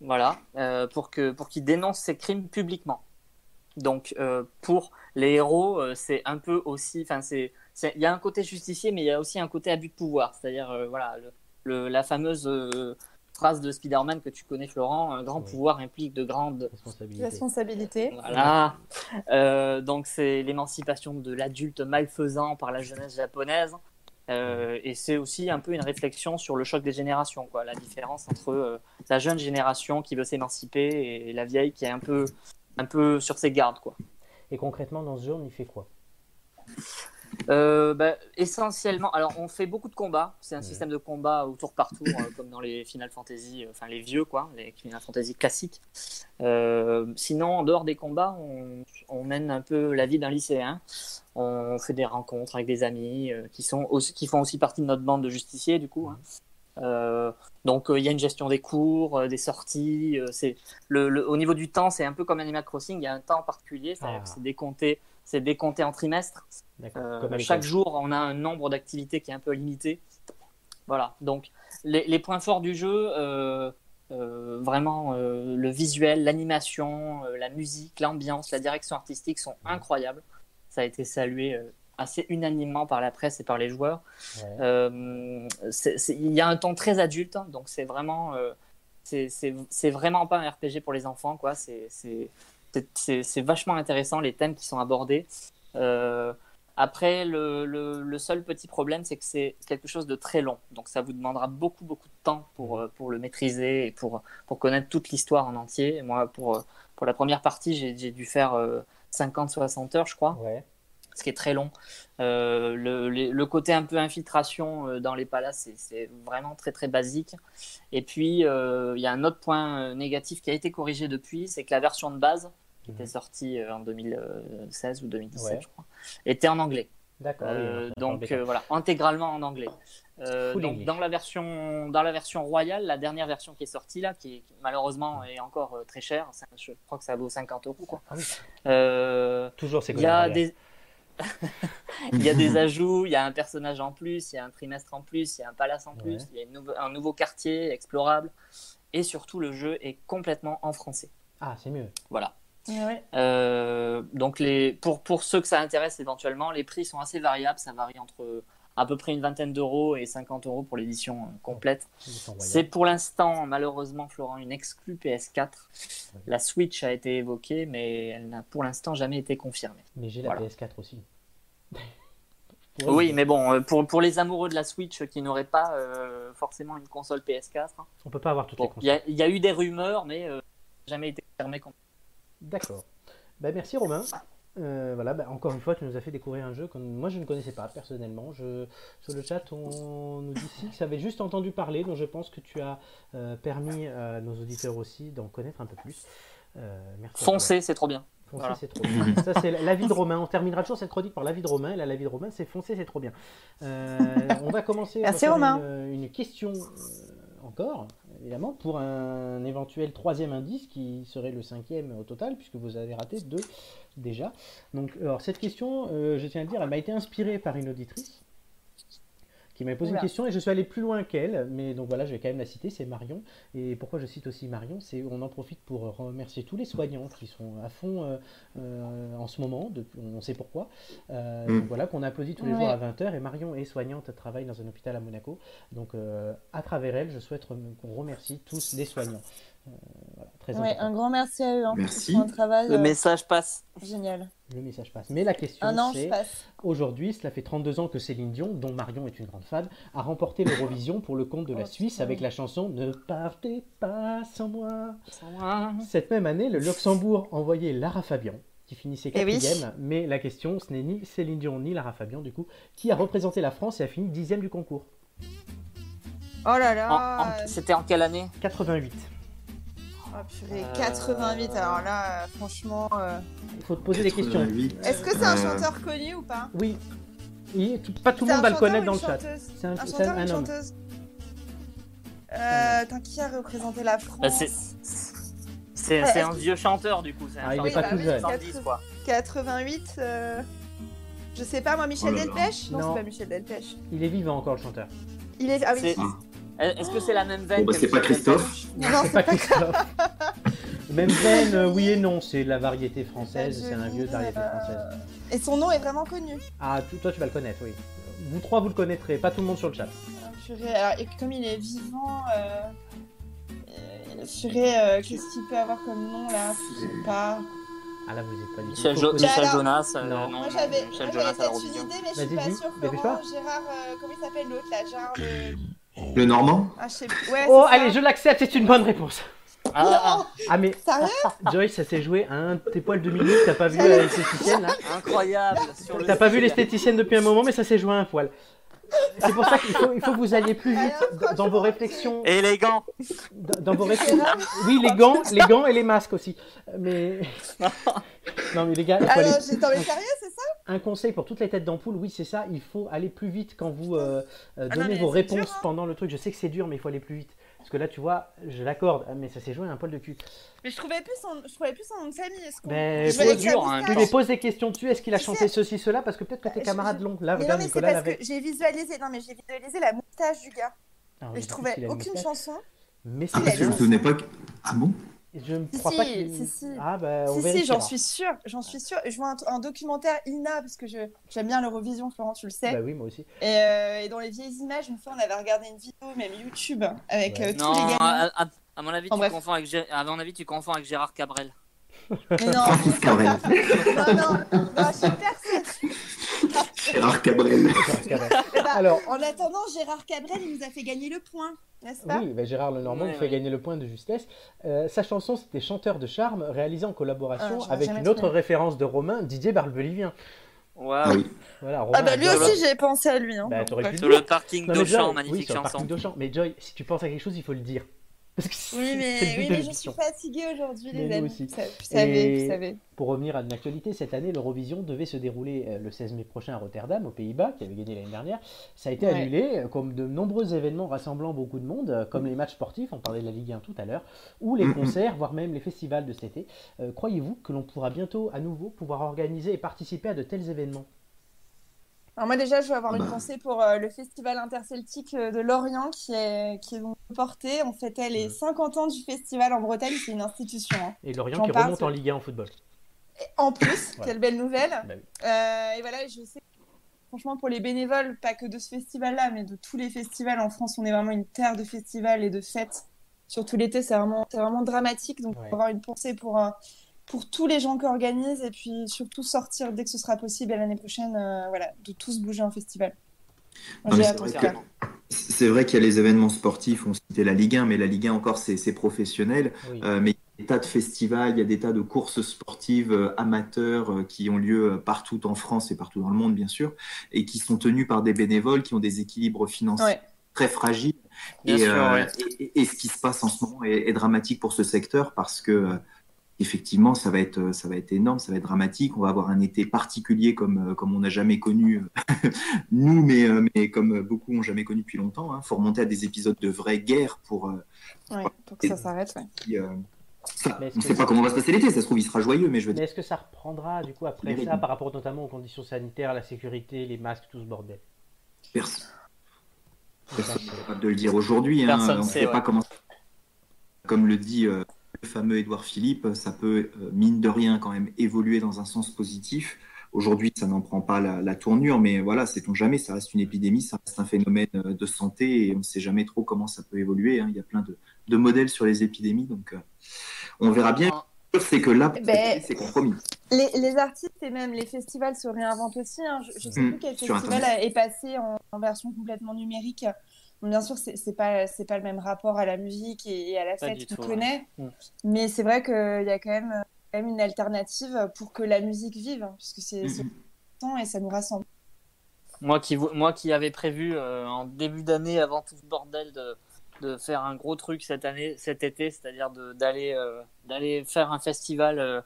B: voilà, euh, pour que, pour qu'il dénonce ses crimes publiquement. Donc, euh, pour les héros, c'est un peu aussi, enfin, c'est, il y a un côté justicier, mais il y a aussi un côté abus de pouvoir. C'est-à-dire, voilà, le, le- la fameuse phrase de Spider-Man que tu connais, Florent, un grand
C: Oui.
B: pouvoir implique de grandes
C: Responsabilité.
A: Responsabilité.
B: voilà. Euh, donc c'est l'émancipation de l'adulte malfaisant par la jeunesse japonaise. Euh, et c'est aussi un peu une réflexion sur le choc des générations, quoi. La différence entre euh, la jeune génération qui veut s'émanciper et la vieille qui est un peu, un peu sur ses gardes, quoi.
C: Et concrètement, dans ce jeu, on y fait quoi?
B: Euh, bah, essentiellement, alors on fait beaucoup de combats. C'est un système de combat au tour par tour, euh, comme dans les Final Fantasy, euh, enfin les vieux quoi, les Final Fantasy classiques. Sinon, en dehors des combats, on, on mène un peu la vie d'un lycéen. On fait des rencontres avec des amis qui sont aussi, qui font aussi partie de notre bande de justiciers du coup. hein. Euh, donc euh, il y a une gestion des cours, euh, des sorties. c'est le, le- au niveau du temps, c'est un peu comme Animal Crossing. Il y a un temps particulier,
C: Ah.
B: c'est décompté, c'est décompté en trimestre. Euh, chaque jour, on a un nombre d'activités qui est un peu limité. Voilà. Donc, les, les points forts du jeu, euh, euh, vraiment, le visuel, l'animation, la musique, l'ambiance, la direction artistique sont incroyables. Ça a été salué assez unanimement par la presse et par les joueurs.
C: Ouais.
B: Il y a un ton très adulte, hein, donc c'est vraiment, c'est vraiment pas un RPG pour les enfants, quoi. C'est- C'est vachement intéressant les thèmes qui sont abordés. Euh, après, le, le- le seul petit problème, c'est que c'est quelque chose de très long, donc ça vous demandera beaucoup beaucoup de temps pour euh, pour le maîtriser et pour pour connaître toute l'histoire en entier. Et moi, pour euh, pour la première partie, j'ai dû faire 50-60 heures, je crois
C: Ouais.
B: ce qui est très long. Euh, le, côté un peu infiltration dans les palaces, c'est- vraiment très très basique. Et puis, euh, il y a un autre point négatif qui a été corrigé depuis, c'est que la version de base, qui était sortie euh, en 2016 ou 2017,
C: Ouais.
B: je crois, était en anglais.
C: D'accord.
B: Euh, donc euh, voilà, intégralement en anglais. Euh, donc dans la version dans la version royale, la dernière version qui est sortie là, qui, malheureusement est encore très chère, je crois que ça vaut 50 euros quoi.
C: Ah oui. Toujours c'est
B: il y a des il y a des ajouts, il y a un personnage en plus, il y a un trimestre en plus, il y a un palace en plus,
C: Ouais.
B: il y a un nouveau quartier explorable. Et surtout, le jeu est complètement en français.
C: Ah, c'est mieux.
B: Voilà.
A: Ouais.
B: Euh, donc les, pour, pour ceux que ça intéresse éventuellement, les prix sont assez variables. Ça varie entre à peu près une vingtaine d'euros et 50 euros pour l'édition euh, complète. C'est pour l'instant, malheureusement, Florent, une exclue PS4. La Switch a été évoquée, mais elle n'a pour l'instant jamais été confirmée.
C: Mais j'ai la
B: Voilà.
C: PS4 aussi.
B: Oui, mais bon, euh, pour, pour les amoureux de la Switch qui n'auraient pas euh, forcément une console PS4, hein,
C: On peut pas avoir toutes les
B: bon, il y,
C: consoles.
B: a- il y a eu des rumeurs, mais euh, jamais été confirmé. com-
C: D'accord. Bah, merci Romain. Euh, voilà, bah, encore une fois, tu nous as fait découvrir un jeu que moi je ne connaissais pas personnellement. Je, sur le chat, on nous dit si que ça avait juste entendu parler, donc je pense que tu as euh, permis à nos auditeurs aussi d'en connaître un peu plus. Euh, merci.
B: Foncez, c'est trop bien.
C: Foncer,
B: Voilà.
C: c'est trop bien. Ça, c'est l'avis de Romain. On terminera toujours cette chronique par l'avis de Romain. Là, l'avis de Romain, c'est foncer, c'est trop bien. Euh, on va commencer.
A: Merci, Romain.
C: Une, une question euh, encore, évidemment, pour un éventuel troisième indice qui serait le cinquième au total, puisque vous avez raté deux déjà. Donc, alors, cette question, euh, je tiens à dire, elle m'a été inspirée par une auditrice qui m'a posé une question et je suis allé plus loin qu'elle, mais donc voilà, je vais quand même la citer, c'est Marion. Et pourquoi je cite aussi Marion C'est on en profite pour remercier tous les soignants qui sont à fond euh, euh, en ce moment, depuis- on sait pourquoi. Euh,
D: Mm.
C: donc voilà, qu'on applaudit tous les
A: Ouais.
C: jours à 20h. Et Marion est soignante, elle travaille dans un hôpital à Monaco. Donc euh, à travers elle, je souhaite rem- qu'on remercie tous les soignants. Euh, voilà, très
A: Ouais,
C: important.
A: un grand merci à eux. Hein,
D: Merci.
A: Font un travail
B: Le
A: euh,
B: message passe.
A: génial.
C: Le message passe. Mais la question, c'est
A: passe.
C: aujourd'hui, cela fait 32 ans que Céline Dion, dont Marion est une grande fan, a remporté l'Eurovision pour le compte de la
A: Oh,
C: Suisse avec la chanson Ne partez pas sans moi.
B: Sans moi.
C: Cette même année, le Luxembourg envoyait Lara Fabian, qui finissait
A: Eh oui.
C: quatrième, mais la question, ce n'est ni Céline Dion ni Lara Fabian, du coup, qui a représenté la France et a fini dixième du concours.
A: Oh là là.
B: C'était en quelle année?
C: 88.
A: Oh, purée,
B: Euh,
A: 88. Alors là, euh, franchement. euh,
C: Il faut te poser des questions.
D: 88.
A: Est-ce que c'est un
D: Euh,
A: chanteur connu ou pas?
C: Oui. Oui, tout- pas tout le monde va le connaître dans le chat. C'est un,
A: chanteur ou
C: un
A: une
C: homme.
A: chanteuse? Euh, Attends, qui a représenté la France
B: Bah, c'est- C'est
A: Ouais,
B: un
A: que-
B: vieux chanteur du coup. C'est un
C: Ah, il
B: chanteur
C: est pas
A: bah
C: tout jeune.
B: 70, quoi.
A: 88. euh, Je sais pas, moi, Michel
D: Oh là là.
A: Delpech? Non,
C: Non.
A: c'est pas Michel Delpech.
C: Il est vivant encore, le chanteur.
A: Il est. Ah oui.
B: C'est- Est-ce que c'est la même veine
D: Bon, bah, c'est pas Christophe.
A: Non,
C: C'est pas Christophe. Même veine, euh, oui et non, c'est de la variété française,
A: Je
C: c'est un vieux de variété
A: euh,
C: française.
A: Et son nom est vraiment connu.
C: Ah, tu- toi tu vas le connaître, oui. Vous trois vous le connaîtrez, pas tout le monde sur le chat.
A: Alors, et comme il est vivant, euh... euh, euh, qu'est-ce qu'il peut avoir comme nom là? Je sais pas.
C: Ah là vous êtes pas du tout.
B: Michel, Jo- Michel Jonas. euh,
C: Non.
B: non,
A: moi j'avais peut-être une idée, mais je suis pas sûre. Gérard, euh, comment il s'appelle l'autre là Gérard le.
D: Le Normand
A: Ah, je sais plus. Ouais,
C: Oh,
A: ça.
C: allez, je l'accepte, c'est une bonne réponse.
B: Ah,
A: Non
C: Ah, mais
A: Sérieux
C: Joyce, ça s'est joué à un de tes poils de minute, t'as pas vu l'esthéticienne là
B: incroyable.
C: T'as pas vu l'esthéticienne depuis un moment, mais ça s'est joué à un poil. C'est pour ça qu'il faut, il faut que vous alliez plus vite
A: Alors,
C: dans- vos réflexions.
B: Élégant.
C: Dans, dans vos réflexions. Oui, les gants, les gants et les masques aussi. Mais. Non, mais les gars, aller
A: Alors, j'étais mais sérieux, c'est ça?
C: Un conseil pour toutes les têtes d'ampoule, oui, c'est ça. Il faut aller plus vite quand vous euh, euh,
A: Ah non,
C: donnez vos réponses
A: dur, hein.
C: pendant le truc. Je sais que c'est dur, mais il faut aller plus vite. Parce que là, tu vois, je l'accorde, mais ça s'est joué à un poil de cul.
A: Mais je trouvais plus son, je trouvais plus son nom de famille. Est-ce qu'on...
C: Ben,
A: Je
B: dur, hein.
C: Tu lui poses des questions dessus. Est-ce qu'il a
A: Tu
C: chanté
A: sais-
C: ceci, cela? Parce que peut-être que tes camarades
A: je-
C: l'ont. Là,
A: Mais non,
C: regarde,
A: mais c'est
C: Nicolas
A: parce
C: l'avait.
A: que j'ai visualisé, non mais j'ai visualisé la moustache du gars.
C: Ah,
A: Et je
C: en
A: trouvais aucune chanson.
C: Mais
D: Ah,
C: c'est
D: parce que je me souvenais pas que. Ah bon?
C: Je ne
A: Si,
C: crois
A: si,
C: pas qu'il.
A: si, si.
C: Ah, bah, on
A: si, si, j'en suis sûre, j'en suis sûre. Je vois un, un documentaire INA, parce que je, j'aime bien l'Eurovision, Florent, tu le sais.
C: Bah oui, moi aussi.
A: Et, euh, et dans les vieilles images, une fois, on avait regardé une vidéo, même YouTube, avec
C: Ouais.
A: euh, tous
B: Non,
A: les gagnants.
B: à, à- à mon avis,
A: En
B: tu
A: bref.
B: confonds avec, Gé- à mon avis, tu confonds avec Gérard Cabrel.
A: Mais non,
D: Francis Cabrel.
A: non, non, non, je suis personne.
D: Gérard Cabrel.
A: Eh ben,
C: Alors,
A: En attendant, Gérard Cabrel, il nous a fait gagner le point, n'est-ce pas?
C: Oui, bah, Gérard Lenormand
B: Ouais,
C: nous fait
B: ouais.
C: gagner le point de justesse. Euh, sa chanson, c'était Chanteur de charme, réalisé en collaboration
A: Ah,
C: avec une autre référence de Romain, Didier Barbelivien.
B: Waouh.
D: Ah oui.
C: Voilà, Romain
A: Ah bah lui aussi, j'ai pensé à lui. Hein.
C: Bah,
B: Sur
C: dire.
B: le parking
C: Non, mais Joy-
B: d'Auchan,
C: oui,
B: magnifique
C: sur le
B: chanson.
C: parking d'Auchan. Mais Joy, si tu penses à quelque chose, il faut le dire. Parce que c'est-
A: Oui, mais,
C: le but
A: oui,
C: de
A: mais je suis fatiguée aujourd'hui, les amis.
C: aussi.
A: Vous savez, vous savez,
C: Et-
A: vous savez.
C: Pour revenir à une actualité, cette année, l'Eurovision devait se dérouler euh, le 16 mai prochain à Rotterdam, aux Pays-Bas, qui avait gagné l'année dernière. Ça a été
A: Ouais.
C: annulé, euh, comme de nombreux événements rassemblant beaucoup de monde, euh, comme les matchs sportifs, on parlait de la Ligue 1 tout à l'heure, ou les concerts, voire même les festivals de cet été. Euh, Croyez-vous que l'on pourra bientôt à nouveau pouvoir organiser et participer à de tels événements?
A: Alors moi déjà, je veux avoir
D: Ah
A: une
D: bah.
A: pensée pour euh, le festival interceltique euh, de Lorient qui est qui est porté. On fêtait les
C: Mhm.
A: 50 ans du festival en Bretagne, c'est une institution. hein.
C: Et Lorient qui
A: parle,
C: remonte en Ligue 1 en football.
A: Et en plus,
C: Ouais.
A: quelle belle nouvelle.
C: Bah oui.
A: Euh, et voilà, je sais, franchement, pour les bénévoles, pas que de ce festival-là, mais de tous les festivals en France, on est vraiment une terre de festivals et de fêtes. Surtout l'été, c'est vraiment, c'est vraiment dramatique. Donc,
C: Ouais.
A: avoir une pensée pour, euh, pour tous les gens qui organisent et puis surtout sortir dès que ce sera possible à l'année prochaine, euh, voilà, de tous bouger en festival.
D: C'est vrai qu'il y a les événements sportifs, on citait la Ligue 1, mais la Ligue 1 encore c'est professionnel.
C: Oui.
D: Euh, mais il y a des tas de festivals, il y a des tas de courses sportives euh, amateurs euh, qui ont lieu partout en France et partout dans le monde, bien sûr, et qui sont tenus par des bénévoles qui ont des équilibres financiers
A: Ouais.
D: très fragiles.
B: Bien
D: Et,
B: sûr,
D: euh,
B: ouais.
D: et, et- et ce qui se passe en ce moment est, est dramatique pour ce secteur parce que euh, effectivement ça va être euh, ça va être énorme, ça va être dramatique. On va avoir un été particulier comme euh, comme on n'a jamais connu euh, nous, mais mais comme beaucoup ont jamais connu depuis longtemps. Il faut remonter à des épisodes de vraie guerre pour
A: Ouais, pour que ça s'arrête. Ouais.
D: euh, ça, on ne sait pas comment va se passer l'été. Ça se trouve il sera joyeux, mais je veux
C: Mais
D: dire.
C: est-ce que ça reprendra du coup après ça par rapport notamment aux conditions sanitaires, la sécurité, les masques, tout ce bordel?
D: Personne personne n'est capable de le dire aujourd'hui. hein.
B: Personne
D: On ne
B: sait, ouais.
D: pas comment. Comme le dit euh, fameux Édouard Philippe, ça peut, euh, mine de rien, quand même évoluer dans un sens positif. Aujourd'hui, ça n'en prend pas la, la tournure, mais voilà, sait-on jamais, ça reste une épidémie, ça reste un phénomène euh, de santé et on ne sait jamais trop comment ça peut évoluer. hein. Il y a plein de, de modèles sur les épidémies, donc euh, on verra bien.
B: En-
D: C'est que là,
A: Ben,
D: cette- c'est compromis.
A: Les, les artistes et même les festivals se réinventent aussi. hein. Je, je sais
D: Mm,
A: plus quel festival
D: Internet.
A: est passé en, en version complètement numérique. Bien sûr, c'est pas c'est pas le même rapport à la musique et, et à la fête qu'on connaît,
B: ouais. Mm.
A: mais c'est vrai qu'il y a quand même, quand même une alternative pour que la musique vive, hein, puisque c'est
D: Mhm.
A: important et ça nous rassemble.
B: Moi qui, moi qui avais prévu euh, en début d'année, avant tout ce bordel, de, de faire un gros truc cette année, cet été, c'est-à-dire de- d'aller euh, d'aller faire un festival euh,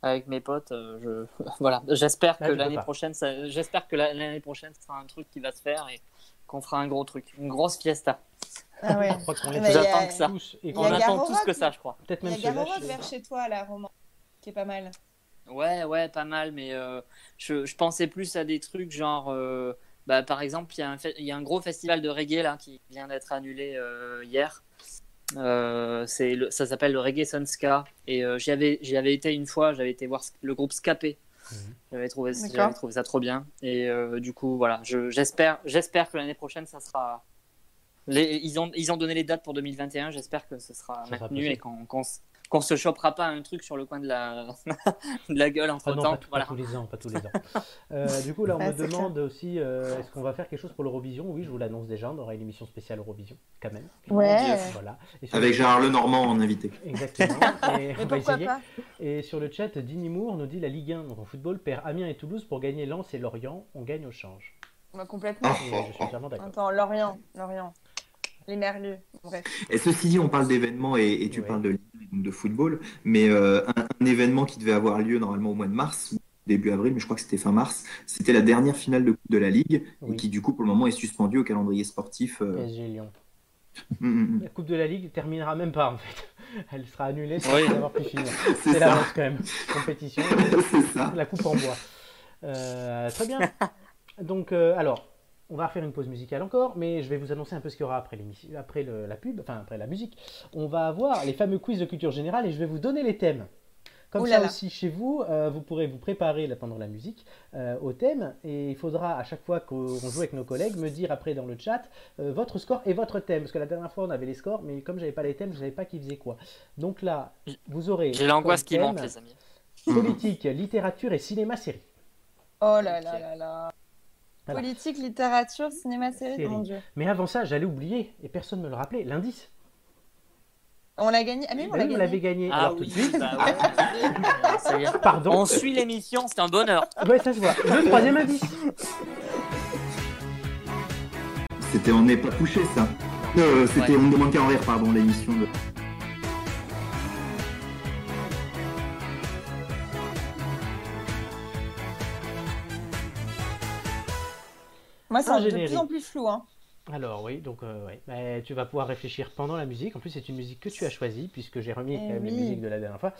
B: avec mes potes. euh, je, voilà, j'espère
C: Là,
B: que l'année prochaine, ça- j'espère que la- l'année prochaine, ce sera un truc qui va se faire et qu'on fera un gros truc, une grosse fiesta.
A: Ah ouais.
C: Je crois qu'on
A: Mais
C: les
A: il y a-
B: J'attends que ça.
C: tous et
B: On attend tous que ça, je crois.
C: peut-être
A: Il y
C: même
A: a vers chez toi, là, Roman, qui est pas mal.
B: Ouais, ouais, pas mal, mais euh, je, je pensais plus à des trucs genre, euh, bah, par exemple, il y, a un fe- il y a un gros festival de reggae là qui vient d'être annulé euh, hier. Euh, c'est le- ça s'appelle le Reggae Sunska et euh, j'y avais, j'y avais été une fois, j'avais été voir le groupe Scapé. J'avais trouvé, trouvé ça trop bien et euh, du coup voilà, je- j'espère, j'espère que l'année prochaine ça sera. Les, ils ont, ils ont donné les dates pour 2021. J'espère que ce sera
C: Ça
B: maintenu et qu'on qu'on se- qu'on se chopera pas un truc sur le coin de la, de la gueule entre
C: Ah non,
B: temps.
C: pas, tout- pas
B: voilà.
C: tous les ans, pas tous les ans. Euh, du coup, là, on me demande aussi, euh, est-ce qu'on va faire quelque chose pour l'Eurovision? Oui, je vous l'annonce déjà, on aura une émission spéciale Eurovision, quand même.
A: Ouais.
C: Voilà. Et
D: Avec
C: le-
D: Gérard Lenormand en invité.
C: Exactement. Et, on va
A: pourquoi
C: essayer.
A: pas?
C: Et sur le chat, Dini Moore nous dit la Ligue 1, donc en football, perd Amiens et Toulouse pour gagner Lens et Lorient. On gagne au change.
A: Bah, Complètement.
C: Je suis entièrement d'accord.
A: Attends, Lorient, Lorient. Les Merlus, bref.
D: Et ceci dit, on parle d'événements et, et tu
C: Ouais.
D: parles de, football, mais euh, un, un événement qui devait avoir lieu normalement au mois de mars, début avril, mais je crois que c'était fin mars, c'était la dernière finale de Coupe de la Ligue,
C: Oui.
D: et qui du coup pour le moment est suspendue au calendrier sportif. euh,
C: PSG Lyon.
D: hum, hum, hum.
C: La Coupe de la Ligue terminera même pas en fait. Elle sera annulée sans
B: Oui.
C: avoir pu finir.
D: C'est
C: C'est la quand même. Compétition.
D: c'est ça.
C: La coupe en bois. Euh, très bien. Donc, euh, alors, on va refaire une pause musicale encore, mais je vais vous annoncer un peu ce qu'il y aura après, l'émission, après le- la pub, enfin après la musique. On va avoir les fameux quiz de culture générale et je vais vous donner les thèmes. Comme ça aussi chez vous, euh, vous pourrez vous préparer là, pendant la musique euh, au thème et il faudra à chaque fois qu'on joue avec nos collègues me dire après dans le chat euh, votre score et votre thème. Parce que la dernière fois on avait les scores, mais comme j'avais pas les thèmes, je savais pas qui faisait quoi. Donc là, vous aurez
B: J'ai l'angoisse qui monte, les amis.
C: politique, littérature et cinéma-série.
A: Oh là là là là.
C: Voilà.
A: Politique, littérature, cinéma, série,
C: Série.
A: mon dieu.
C: Mais avant ça, j'allais oublier, et personne ne me le rappelait, l'indice.
A: On l'a gagné. Ah mais oui, on l'a gagné.
C: l'avez gagné.
B: Ah
C: Alors tout
B: oui,
C: de suite,
B: bah ouais.
C: Pardon.
B: On suit l'émission, c'est un bonheur.
C: Ouais, ça se voit. Le troisième indice.
D: C'était On n'est pas couché ça. Euh, C'était
B: Ouais.
D: On ne demande qu'à en rire, pardon, l'émission de.
A: Moi, c'est
C: Un
A: de plus en plus flou. Hein.
C: Alors oui, donc euh, ouais. Ben, tu vas pouvoir réfléchir pendant la musique. En plus, c'est une musique que tu as choisie, puisque j'ai remis
A: Eh
C: quand même les
A: oui.
C: musiques de la dernière fois.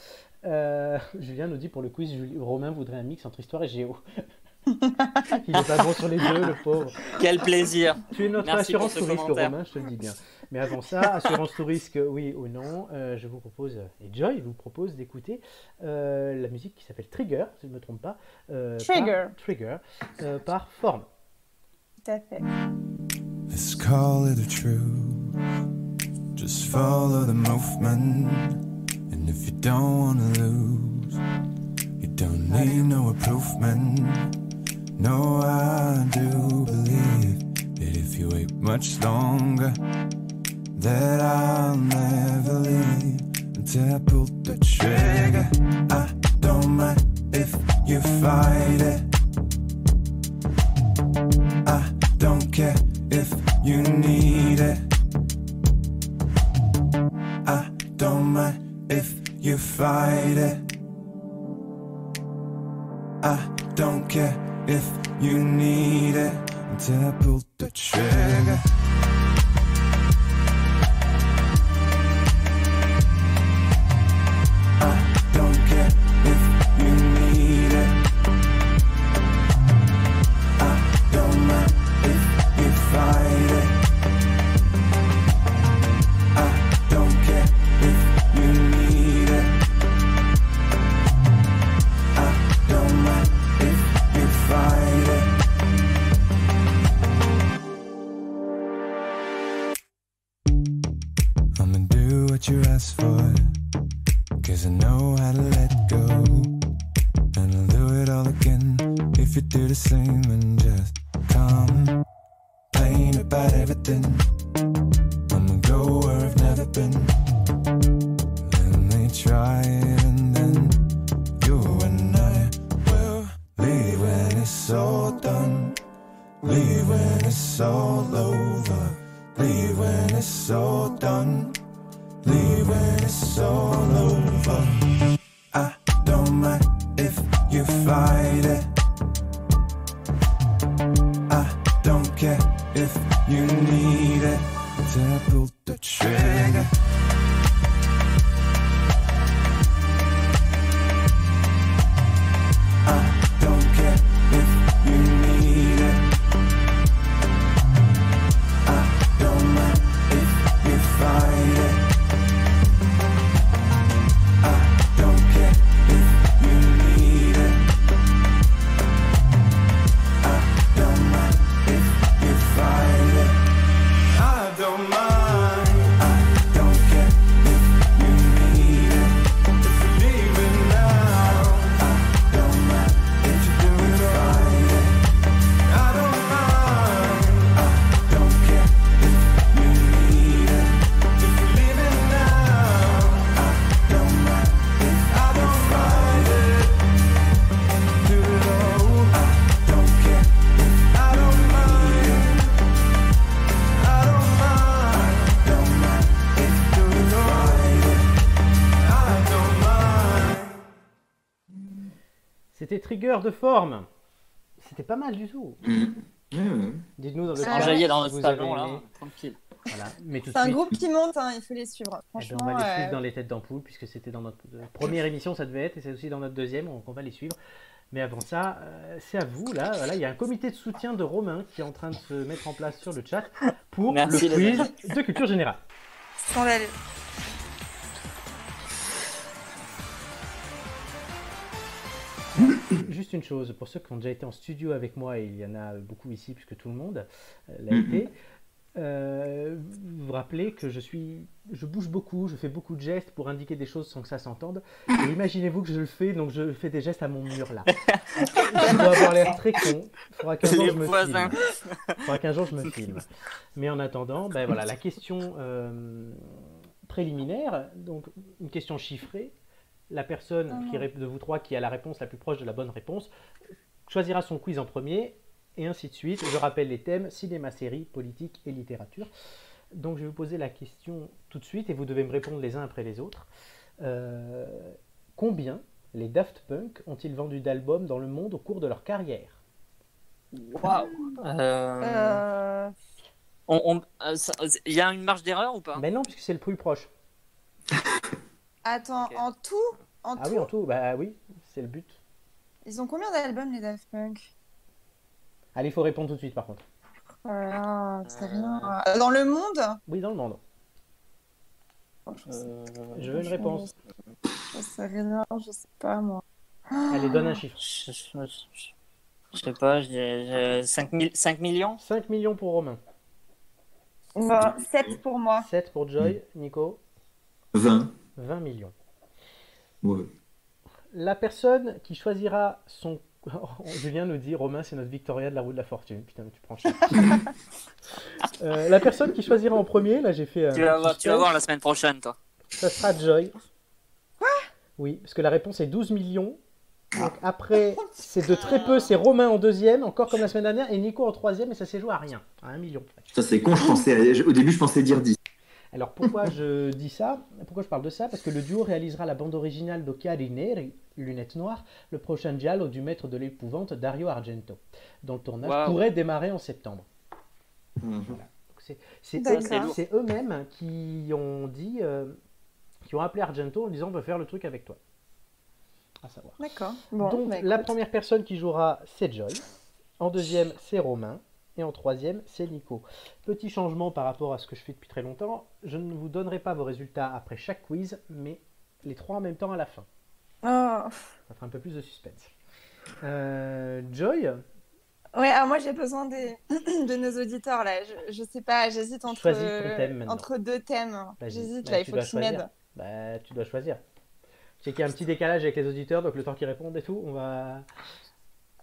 C: Euh, Julien nous dit pour le quiz, Romain voudrait un mix entre histoire et géo. Il est pas bon sur les deux, le pauvre.
B: Quel plaisir.
C: Tu es notre
B: Merci
C: assurance
B: pour ce
C: tout risque. Romain, je te le dis bien. Mais avant ça, assurance tout risque, oui ou non, euh, je vous propose, et Joy vous propose d'écouter euh, la musique qui s'appelle Trigger, si je ne me trompe pas. euh,
A: Trigger.
C: Par, Trigger, euh, par Forme.
E: Let's call it a truth. Just follow the movement. And if you don't wanna lose, you don't need no improvement. No, I do believe that if you wait much longer, that I'll never leave until I pull the trigger. I don't mind if you fight it. Care if you need it. I don't mind if you fight it. I don't care if you need it until I pull the trigger. And I will leave when it's all done. Leave when it's all over. Leave when it's all done. Leave when it's all over. I don't mind if you fight it. I don't care if you need it. Pull the trigger.
C: De Forme. C'était pas mal du tout.
D: Mm. Ouais, ouais.
C: Dites-nous dans le chat
B: Enjaillé dans
C: si
B: notre
C: vous avez
B: salon, là,
C: aimé.
B: tranquille.
C: Voilà.
A: C'est un
C: suite,
A: groupe qui monte, hein, il faut les suivre.
C: eh ben,
A: Franchement,
C: on va les suivre
A: euh,
C: dans les têtes d'ampoule, puisque c'était dans notre euh, première émission, ça devait être, et c'est aussi dans notre deuxième, donc on va les suivre. Mais avant ça, euh, c'est à vous, là. Voilà, il y a un comité de soutien de Romain qui est en train de se mettre en place sur le chat pour
B: Merci,
C: le
B: les
C: quiz de culture générale.
A: scandaleux.
C: Juste une chose, pour ceux qui ont déjà été en studio avec moi, et il y en a beaucoup ici, puisque tout le monde l'a
D: Mhm.
C: été, euh, vous vous rappelez que je suis, je bouge beaucoup, je fais beaucoup de gestes pour indiquer des choses sans que ça s'entende. Et imaginez-vous que je le fais, donc je fais des gestes à mon mur là. Je dois avoir l'air très con. Il faudra qu'un jour je me filme. Faudra qu'un jour je me filme. Mais en attendant, ben voilà, la question euh, préliminaire, donc une question chiffrée. La personne
A: Ah
C: qui de vous trois qui a la réponse la plus proche de la bonne réponse choisira son quiz en premier, et ainsi de suite. Je rappelle les thèmes cinéma, série, politique et littérature. Donc je vais vous poser la question tout de suite et vous devez me répondre les uns après les autres. Euh, combien les Daft Punk ont-ils vendu d'albums dans le monde au cours de leur carrière?
B: Waouh. Euh,
A: Euh,
B: Il y a une marge d'erreur ou pas?
C: Ben non, puisque c'est le plus proche.
A: Attends,
B: Ok.
A: en tout, en
C: Ah
A: tout
C: oui, en tout, bah oui, c'est le but.
A: ils ont combien d'albums les Daft Punk?
C: Allez, il faut répondre tout de suite par contre.
A: Oh là là, c'est rien. Euh, Dans le monde?
C: Oui, dans le monde.
B: Euh,
C: Je veux une réponse.
A: Je sais rien, je sais pas moi.
C: Allez, donne un chiffre.
B: je, je- je- je sais pas, j'ai 5, 5 millions
C: 5 millions pour Romain.
A: Bon, 7 pour moi.
C: 7 pour Joy. Nico
D: 20.
C: 20 millions.
D: Ouais.
C: La personne qui choisira son. Julien nous dit Romain, c'est notre Victoria de la roue de la fortune. Putain, mais tu prends cher. Euh, la personne qui choisira en premier, là j'ai fait. un
B: tu vas, voir, tu vas voir la semaine prochaine, toi.
C: Ça sera Joy. Oui, parce que la réponse est 12 millions. Donc après, c'est de très peu, c'est Romain en deuxième, encore comme la semaine dernière, et Nico en troisième, et ça s'est joué à rien, à 1 million.
D: Ça, c'est con, je pensais, au début, je pensais dire 10.
C: Alors pourquoi je dis ça? Pourquoi je parle de ça? Parce que le duo réalisera la bande originale d'Occhiali Neri, Lunettes Noires, le prochain giallo du maître de l'épouvante Dario Argento, dont le tournage pourrait démarrer en septembre.
D: Mhm.
C: C'est eux-mêmes qui ont dit, euh, qui ont appelé Argento en disant on veut faire le truc avec toi. À savoir.
A: D'accord. Bon,
C: Donc
A: bah,
C: la première personne qui jouera, c'est Joy. En deuxième, c'est Romain. Et en troisième, c'est Nico. Petit changement par rapport à ce que je fais depuis très longtemps. Je ne vous donnerai pas vos résultats après chaque quiz, mais les trois en même temps à la fin.
A: Oh.
C: Ça fera un peu plus de suspense. Euh, Joy,
A: Ouais, alors moi j'ai besoin des... de nos auditeurs là. Je, je sais pas, j'hésite entre...
C: Thème
A: entre deux thèmes. J'hésite
C: Bah,
A: là, il faut
C: dois
A: que tu
C: choisir.
A: m'aides.
C: bah, tu dois choisir. Je sais qu'il y a un petit décalage avec les auditeurs, donc le temps qu'ils répondent et tout, on va.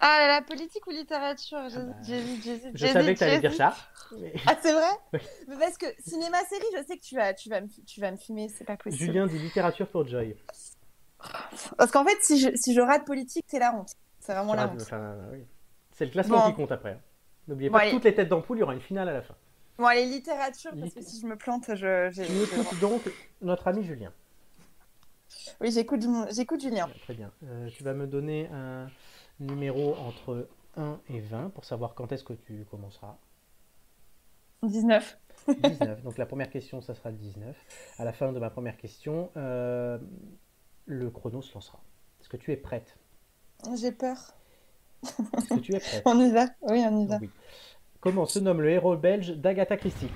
A: Ah là, politique ou littérature J'hésite,
C: bah. Je savais que tu allais dire ça. mais-
A: Ah c'est vrai
C: Oui.
A: Mais Parce que cinéma-série, je sais que tu vas, tu vas, me, tu vas me fumer, c'est pas possible.
C: Julien dit littérature pour Joy.
A: Parce qu'en fait, si je, si je rate politique, c'est la honte. C'est vraiment la honte.
C: enfin, oui. C'est le classement
A: Bon.
C: qui compte après. hein. N'oubliez
A: Bon,
C: pas
A: allez.
C: toutes les têtes d'ampoule, il y aura une finale à la fin.
A: Bon, allez, littérature, parce que si je me plante, je. j'ai-
C: écoutes donc notre ami Julien.
A: Oui, j'écoute, j'écoute Julien.
C: Très bien. Euh, tu vas me donner un numéro entre 1 et 20 pour savoir quand est-ce que tu commenceras.
A: 19.
C: 19. Donc la première question, ça sera le 19. À la fin de ma première question, euh, le chrono se lancera. Est-ce que tu es prête?
A: J'ai peur.
C: Est-ce que tu es prête?
A: On y va Oui, on y va.
C: Oui. Comment se nomme le héros belge d'Agatha Christie?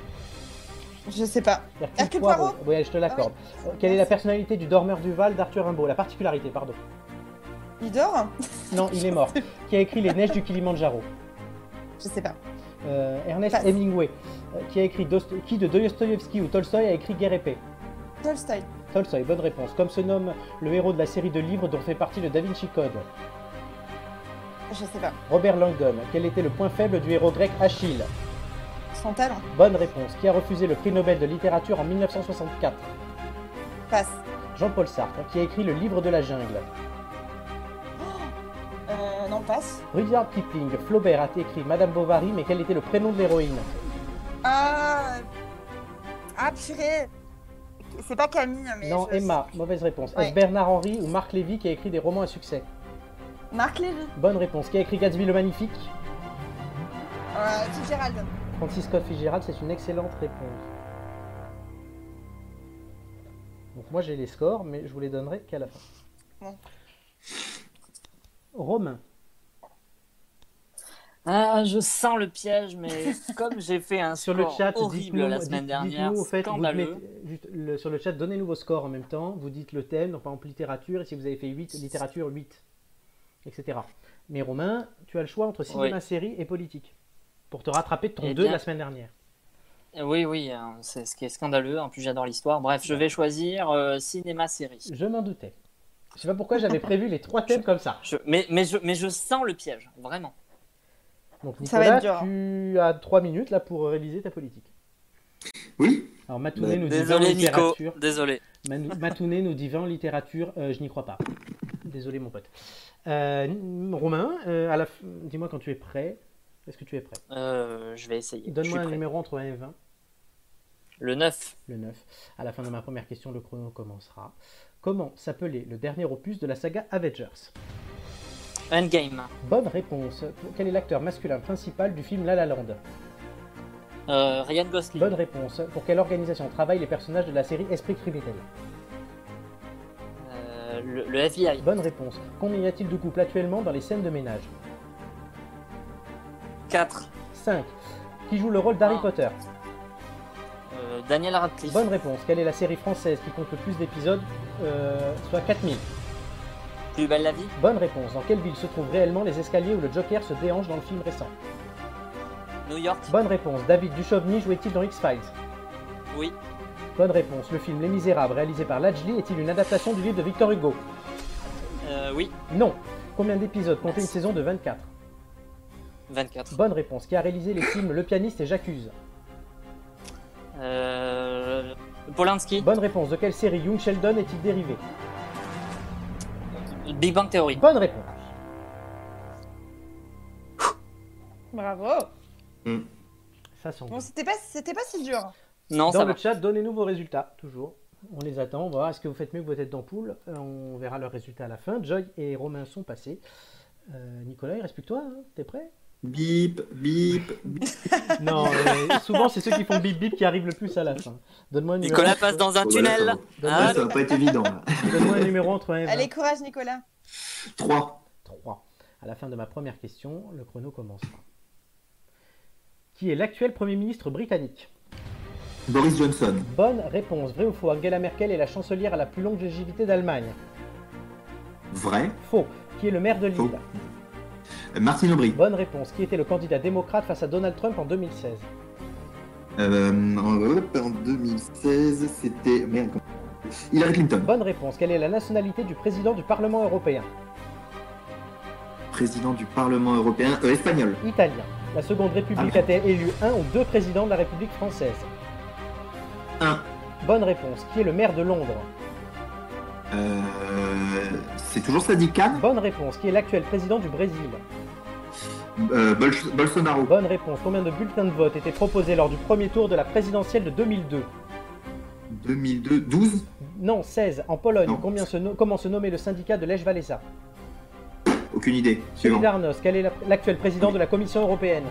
A: Je sais pas. Hercule Poirot
C: Oui, je te l'accorde. Euh, Quelle est la personnalité du dormeur du Val d'Arthur Rimbaud? La particularité, pardon.
A: Il dort
C: Non, il est mort. qui a écrit Les Neiges du Kilimandjaro
A: Je sais pas.
C: Euh, Ernest
A: Passe.
C: Hemingway, euh, qui a écrit Dost- qui de Dostoïevski ou Tolstoï a écrit Guerre et paix?
A: Tolstoy.
C: Tolstoï, bonne réponse. Comme se nomme le héros de la série de livres dont fait partie le Da Vinci Code?
A: Je sais pas.
C: Robert Langdon. Quel était le point faible du héros grec Achille?
A: Son talent.
C: Bonne réponse. Qui a refusé le prix Nobel de littérature en 1964
A: Passe.
C: Jean-Paul Sartre, qui a écrit le livre de la jungle.
A: Euh, passe.
C: Rudyard Kipling, Flaubert a écrit Madame Bovary, mais quel était le prénom de l'héroïne
A: Ah. Ah, purée. C'est pas Camille, mais.
C: Non,
A: je-
C: Emma, mauvaise réponse.
A: Ouais.
C: Est-ce Bernard Henry ou Marc Lévy qui a écrit des romans à succès
A: Marc Lévy.
C: Bonne réponse. Qui a écrit Gatsby le Magnifique
A: Euh, Fitzgerald.
C: Francis Scott Fitzgerald, c'est une excellente réponse. Donc moi j'ai les scores, mais je vous les donnerai qu'à la fin. Romain,
B: Ah, je sens le piège, mais comme j'ai fait un
C: sur le
B: score
C: chat,
B: horrible la semaine dernière,
C: au fait, mettez- juste le- sur le chat, donnez-nous vos scores en même temps, vous dites le thème, donc par exemple littérature, et si vous avez fait 8, littérature 8, etc. Mais Romain, tu as le choix entre cinéma, série et politique, pour te rattraper de ton
B: Eh
C: 2
B: bien-
C: la semaine dernière.
B: Oui, oui, hein, c'est ce qui est scandaleux. En plus, j'adore l'histoire. Bref, je vais choisir euh, cinéma-série.
C: Je m'en doutais. Je sais pas pourquoi j'avais prévu les trois thèmes comme ça.
B: Je- Mais, mais, je, mais je sens le piège, vraiment.
C: Donc
A: Ça va
C: Nicolas,
A: être dur.
C: tu as 3 minutes là pour réviser ta politique.
D: Oui,
C: Alors Matounet
D: Bah,
C: nous dit 20 en
B: Désolé, Nico.
C: littérature.
B: Désolé.
C: Manu- Matounet nous dit 20 en littérature. Euh, je n'y crois pas. Désolé mon pote. Euh, Romain, euh, à la f- dis-moi quand tu es prêt. Est-ce que tu es prêt?
B: Euh, je vais essayer. Je
C: Donne-moi un
B: prêt.
C: numéro entre 1 et 20.
B: Le 9.
C: Le 9. À la fin de ma première question, le chrono commencera. Comment s'appelait le dernier opus de la saga Avengers?
B: Endgame.
C: Bonne réponse. Quel est l'acteur masculin principal du film La La Land
B: Euh, Ryan Gosling.
C: Bonne réponse. Pour quelle organisation travaillent les personnages de la série Esprit criminel
B: Euh, le, le FBI.
C: Bonne réponse. Combien y a-t-il de couples actuellement dans les scènes de ménage
B: 4.
C: 5. Qui joue le rôle d'Harry
B: Ah.
C: Potter
B: Euh, Daniel Radcliffe.
C: Bonne réponse. Quelle est la série française qui compte le plus d'épisodes Soit 4000.
B: Plus belle la vie?
C: Bonne réponse. Dans quelle ville se trouvent réellement les escaliers où le Joker se déhanche dans le film récent?
B: New York.
C: Bonne réponse. David Duchovny jouait-il dans X-Files?
B: Oui.
C: Bonne réponse. Le film Les Misérables, réalisé par Lajli, est-il une adaptation du livre de Victor Hugo?
B: Euh, oui.
C: Non. Combien d'épisodes comptait une saison de 24
B: 24.
C: Bonne réponse. Qui a réalisé les films Le pianiste et J'accuse?
B: Euh, Polanski.
C: Bonne réponse. De quelle série Young Sheldon est-il dérivé?
B: Big Bang Theory.
C: Bonne réponse.
A: Bravo.
C: Ça sent
A: Bon, c'était pas, c'était pas si dur.
B: Non,
C: Dans
B: ça
C: le
B: va.
C: chat, donnez-nous vos résultats, toujours. On les attend, on va voir est-ce que vous faites mieux que vos têtes d'ampoule? Euh, On verra leurs résultats à la fin. Joy et Romain sont passés. Euh, Nicolas, il reste plus que toi, hein t'es prêt?
D: Bip, bip, bip.
C: Non, euh, souvent c'est ceux qui font bip bip qui arrivent le plus à la fin. Donne-moi un numéro,
B: Nicolas passe dans un
D: voilà,
B: tunnel.
D: ça va.
C: Ah,
D: ça va pas être évident. là.
C: donne-moi un numéro entre 1 et 20.
A: Allez, courage, Nicolas.
D: 3.
C: 3. À la fin de ma première question, le chrono commencera. Qui est l'actuel Premier ministre britannique?
D: Boris Johnson.
C: Bonne réponse. Vrai ou faux? Angela Merkel est la chancelière à la plus longue longévité d'Allemagne.
D: Vrai.
C: Faux. Qui est le maire de Lille?
D: Faux. Euh, Martine Aubry.
C: Bonne réponse. Qui était le candidat démocrate face à Donald Trump en 2016
D: Euh, en, hop, en 2016, c'était. Merde. Hillary Clinton.
C: Bonne réponse. Quelle est la nationalité du président du Parlement européen?
D: Président du Parlement européen. euh, espagnol.
C: Italien. La Seconde République
D: Ah.
C: a-t-elle élu un ou deux présidents de la République française?
D: 1.
C: Bonne réponse. Qui est le maire de Londres?
D: Euh, c'est toujours Sadiq Khan?
C: Bonne réponse. Qui est l'actuel président du Brésil?
D: Euh, Bol- Bolsonaro.
C: Bonne réponse. Combien de bulletins de vote étaient proposés lors du premier tour de la présidentielle de 2002
D: 2002. 12.
C: Non, 16. En Pologne,
D: Non.
C: combien se no- comment se nommait le syndicat de Lech Walesa?
D: Aucune idée. Suivant.
C: Solidarność, quel est la- l'actuel président de la Commission européenne?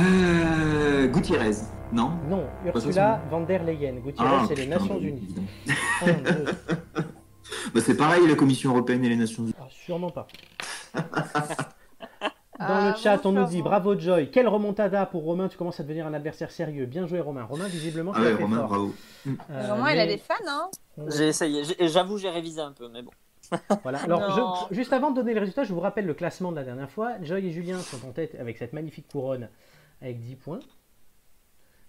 D: Euh, Gutiérrez. Non?
C: Non, Ursula von der Leyen. Gutiérrez,
D: Ah,
C: c'est les Nations Unies. deux.
D: Bah, c'est pareil, la Commission européenne et les Nations Unies.
C: Ah, sûrement pas. Dans
A: Ah,
C: le chat,
A: bon,
C: on nous dit bravo Joy. Quelle remontada pour Romain, tu commences à devenir un adversaire sérieux. Bien joué Romain. Romain, visiblement,
D: Ah ouais, Romain,
C: fort.
D: bravo.
C: Euh,
A: Vraiment, il a des fans, hein.
B: J'ai essayé. J'avoue, j'ai révisé un peu, mais bon.
C: Voilà. Alors, je- juste avant de donner les résultats, je vous rappelle le classement de la dernière fois. Joy et Julien sont en tête avec cette magnifique couronne avec 10 points.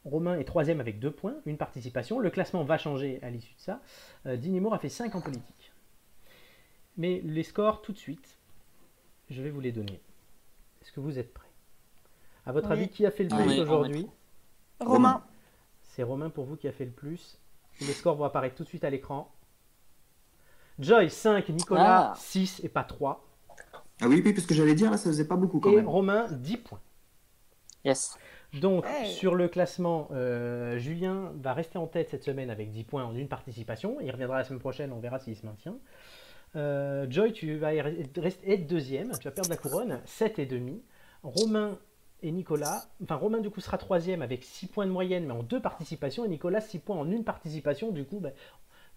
C: Romain est troisième avec 2 points, une participation. Le classement va changer à l'issue de ça. Euh, Dinimour a fait 5 en politique. Mais les scores, tout de suite, je vais vous les donner. Que vous êtes prêts À votre
A: Oui.
C: avis, qui a fait le plus aujourd'hui
A: Romain.
C: C'est Romain pour vous qui a fait le plus. Les scores vont apparaître tout de suite à l'écran. Joy 5, Nicolas
B: Ah.
C: 6 et pas 3.
D: Ah oui, oui, parce que j'allais dire, là, ça faisait pas beaucoup quand
C: Et
D: même.
C: Romain 10 points.
B: Yes.
C: Donc
A: Hey.
C: sur le classement, euh, Julien va rester en tête cette semaine avec 10 points en une participation. Il reviendra la semaine prochaine, on verra s'il se maintient. Euh, Joy, tu vas être deuxième, tu vas perdre la couronne, 7 et demi. Romain et Nicolas, enfin Romain du coup sera troisième avec 6 points de moyenne mais en deux participations et Nicolas 6 points en une participation. Du coup, ben,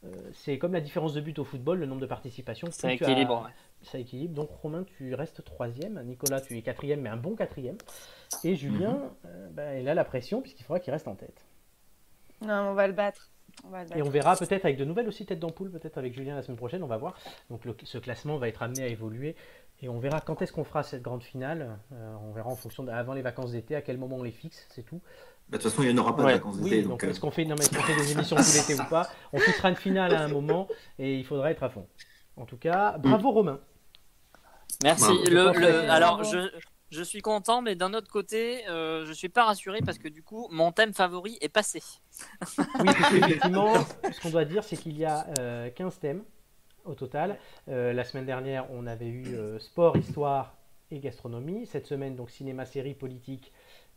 C: euh, c'est comme la différence de but au football, le nombre de participations.
B: Ça
C: as-
B: équilibre. ouais.
C: ça équilibre. Donc Romain, tu restes troisième. Nicolas, tu es quatrième, mais un bon quatrième. Et Julien,
B: Mhm.
C: euh, bah, il a la pression puisqu'il faudra qu'il reste en tête.
A: Non, on va le battre.
C: Et on verra peut-être avec de nouvelles aussi têtes d'ampoule, peut-être avec Julien la semaine prochaine, on va voir. Donc le- ce classement va être amené à évoluer. Et on verra quand est-ce qu'on fera cette grande finale. Euh, on verra en fonction de, avant les vacances d'été, à quel moment on les fixe, c'est tout.
D: Bah, De toute façon, il n'y en aura pas
B: Ouais.
D: de vacances
C: Oui,
D: d'été.
C: donc,
D: donc, euh,
C: est-ce qu'on fait, non, mais est-ce qu'on fait des émissions tout l'été ou pas? On fixera une finale à un moment et il faudra être à fond. En tout cas, bravo Romain.
B: Merci.
D: Bravo.
B: Le, alors, je, je suis content, mais d'un autre côté, euh, je suis pas rassuré parce que du coup, mon thème favori est passé.
C: Oui, parce qu'effectivement, ce qu'on doit dire, c'est qu'il y a euh, 15 thèmes au total. Euh, la semaine dernière, on avait eu euh, sport, histoire et gastronomie. Cette semaine, donc cinéma, série, politique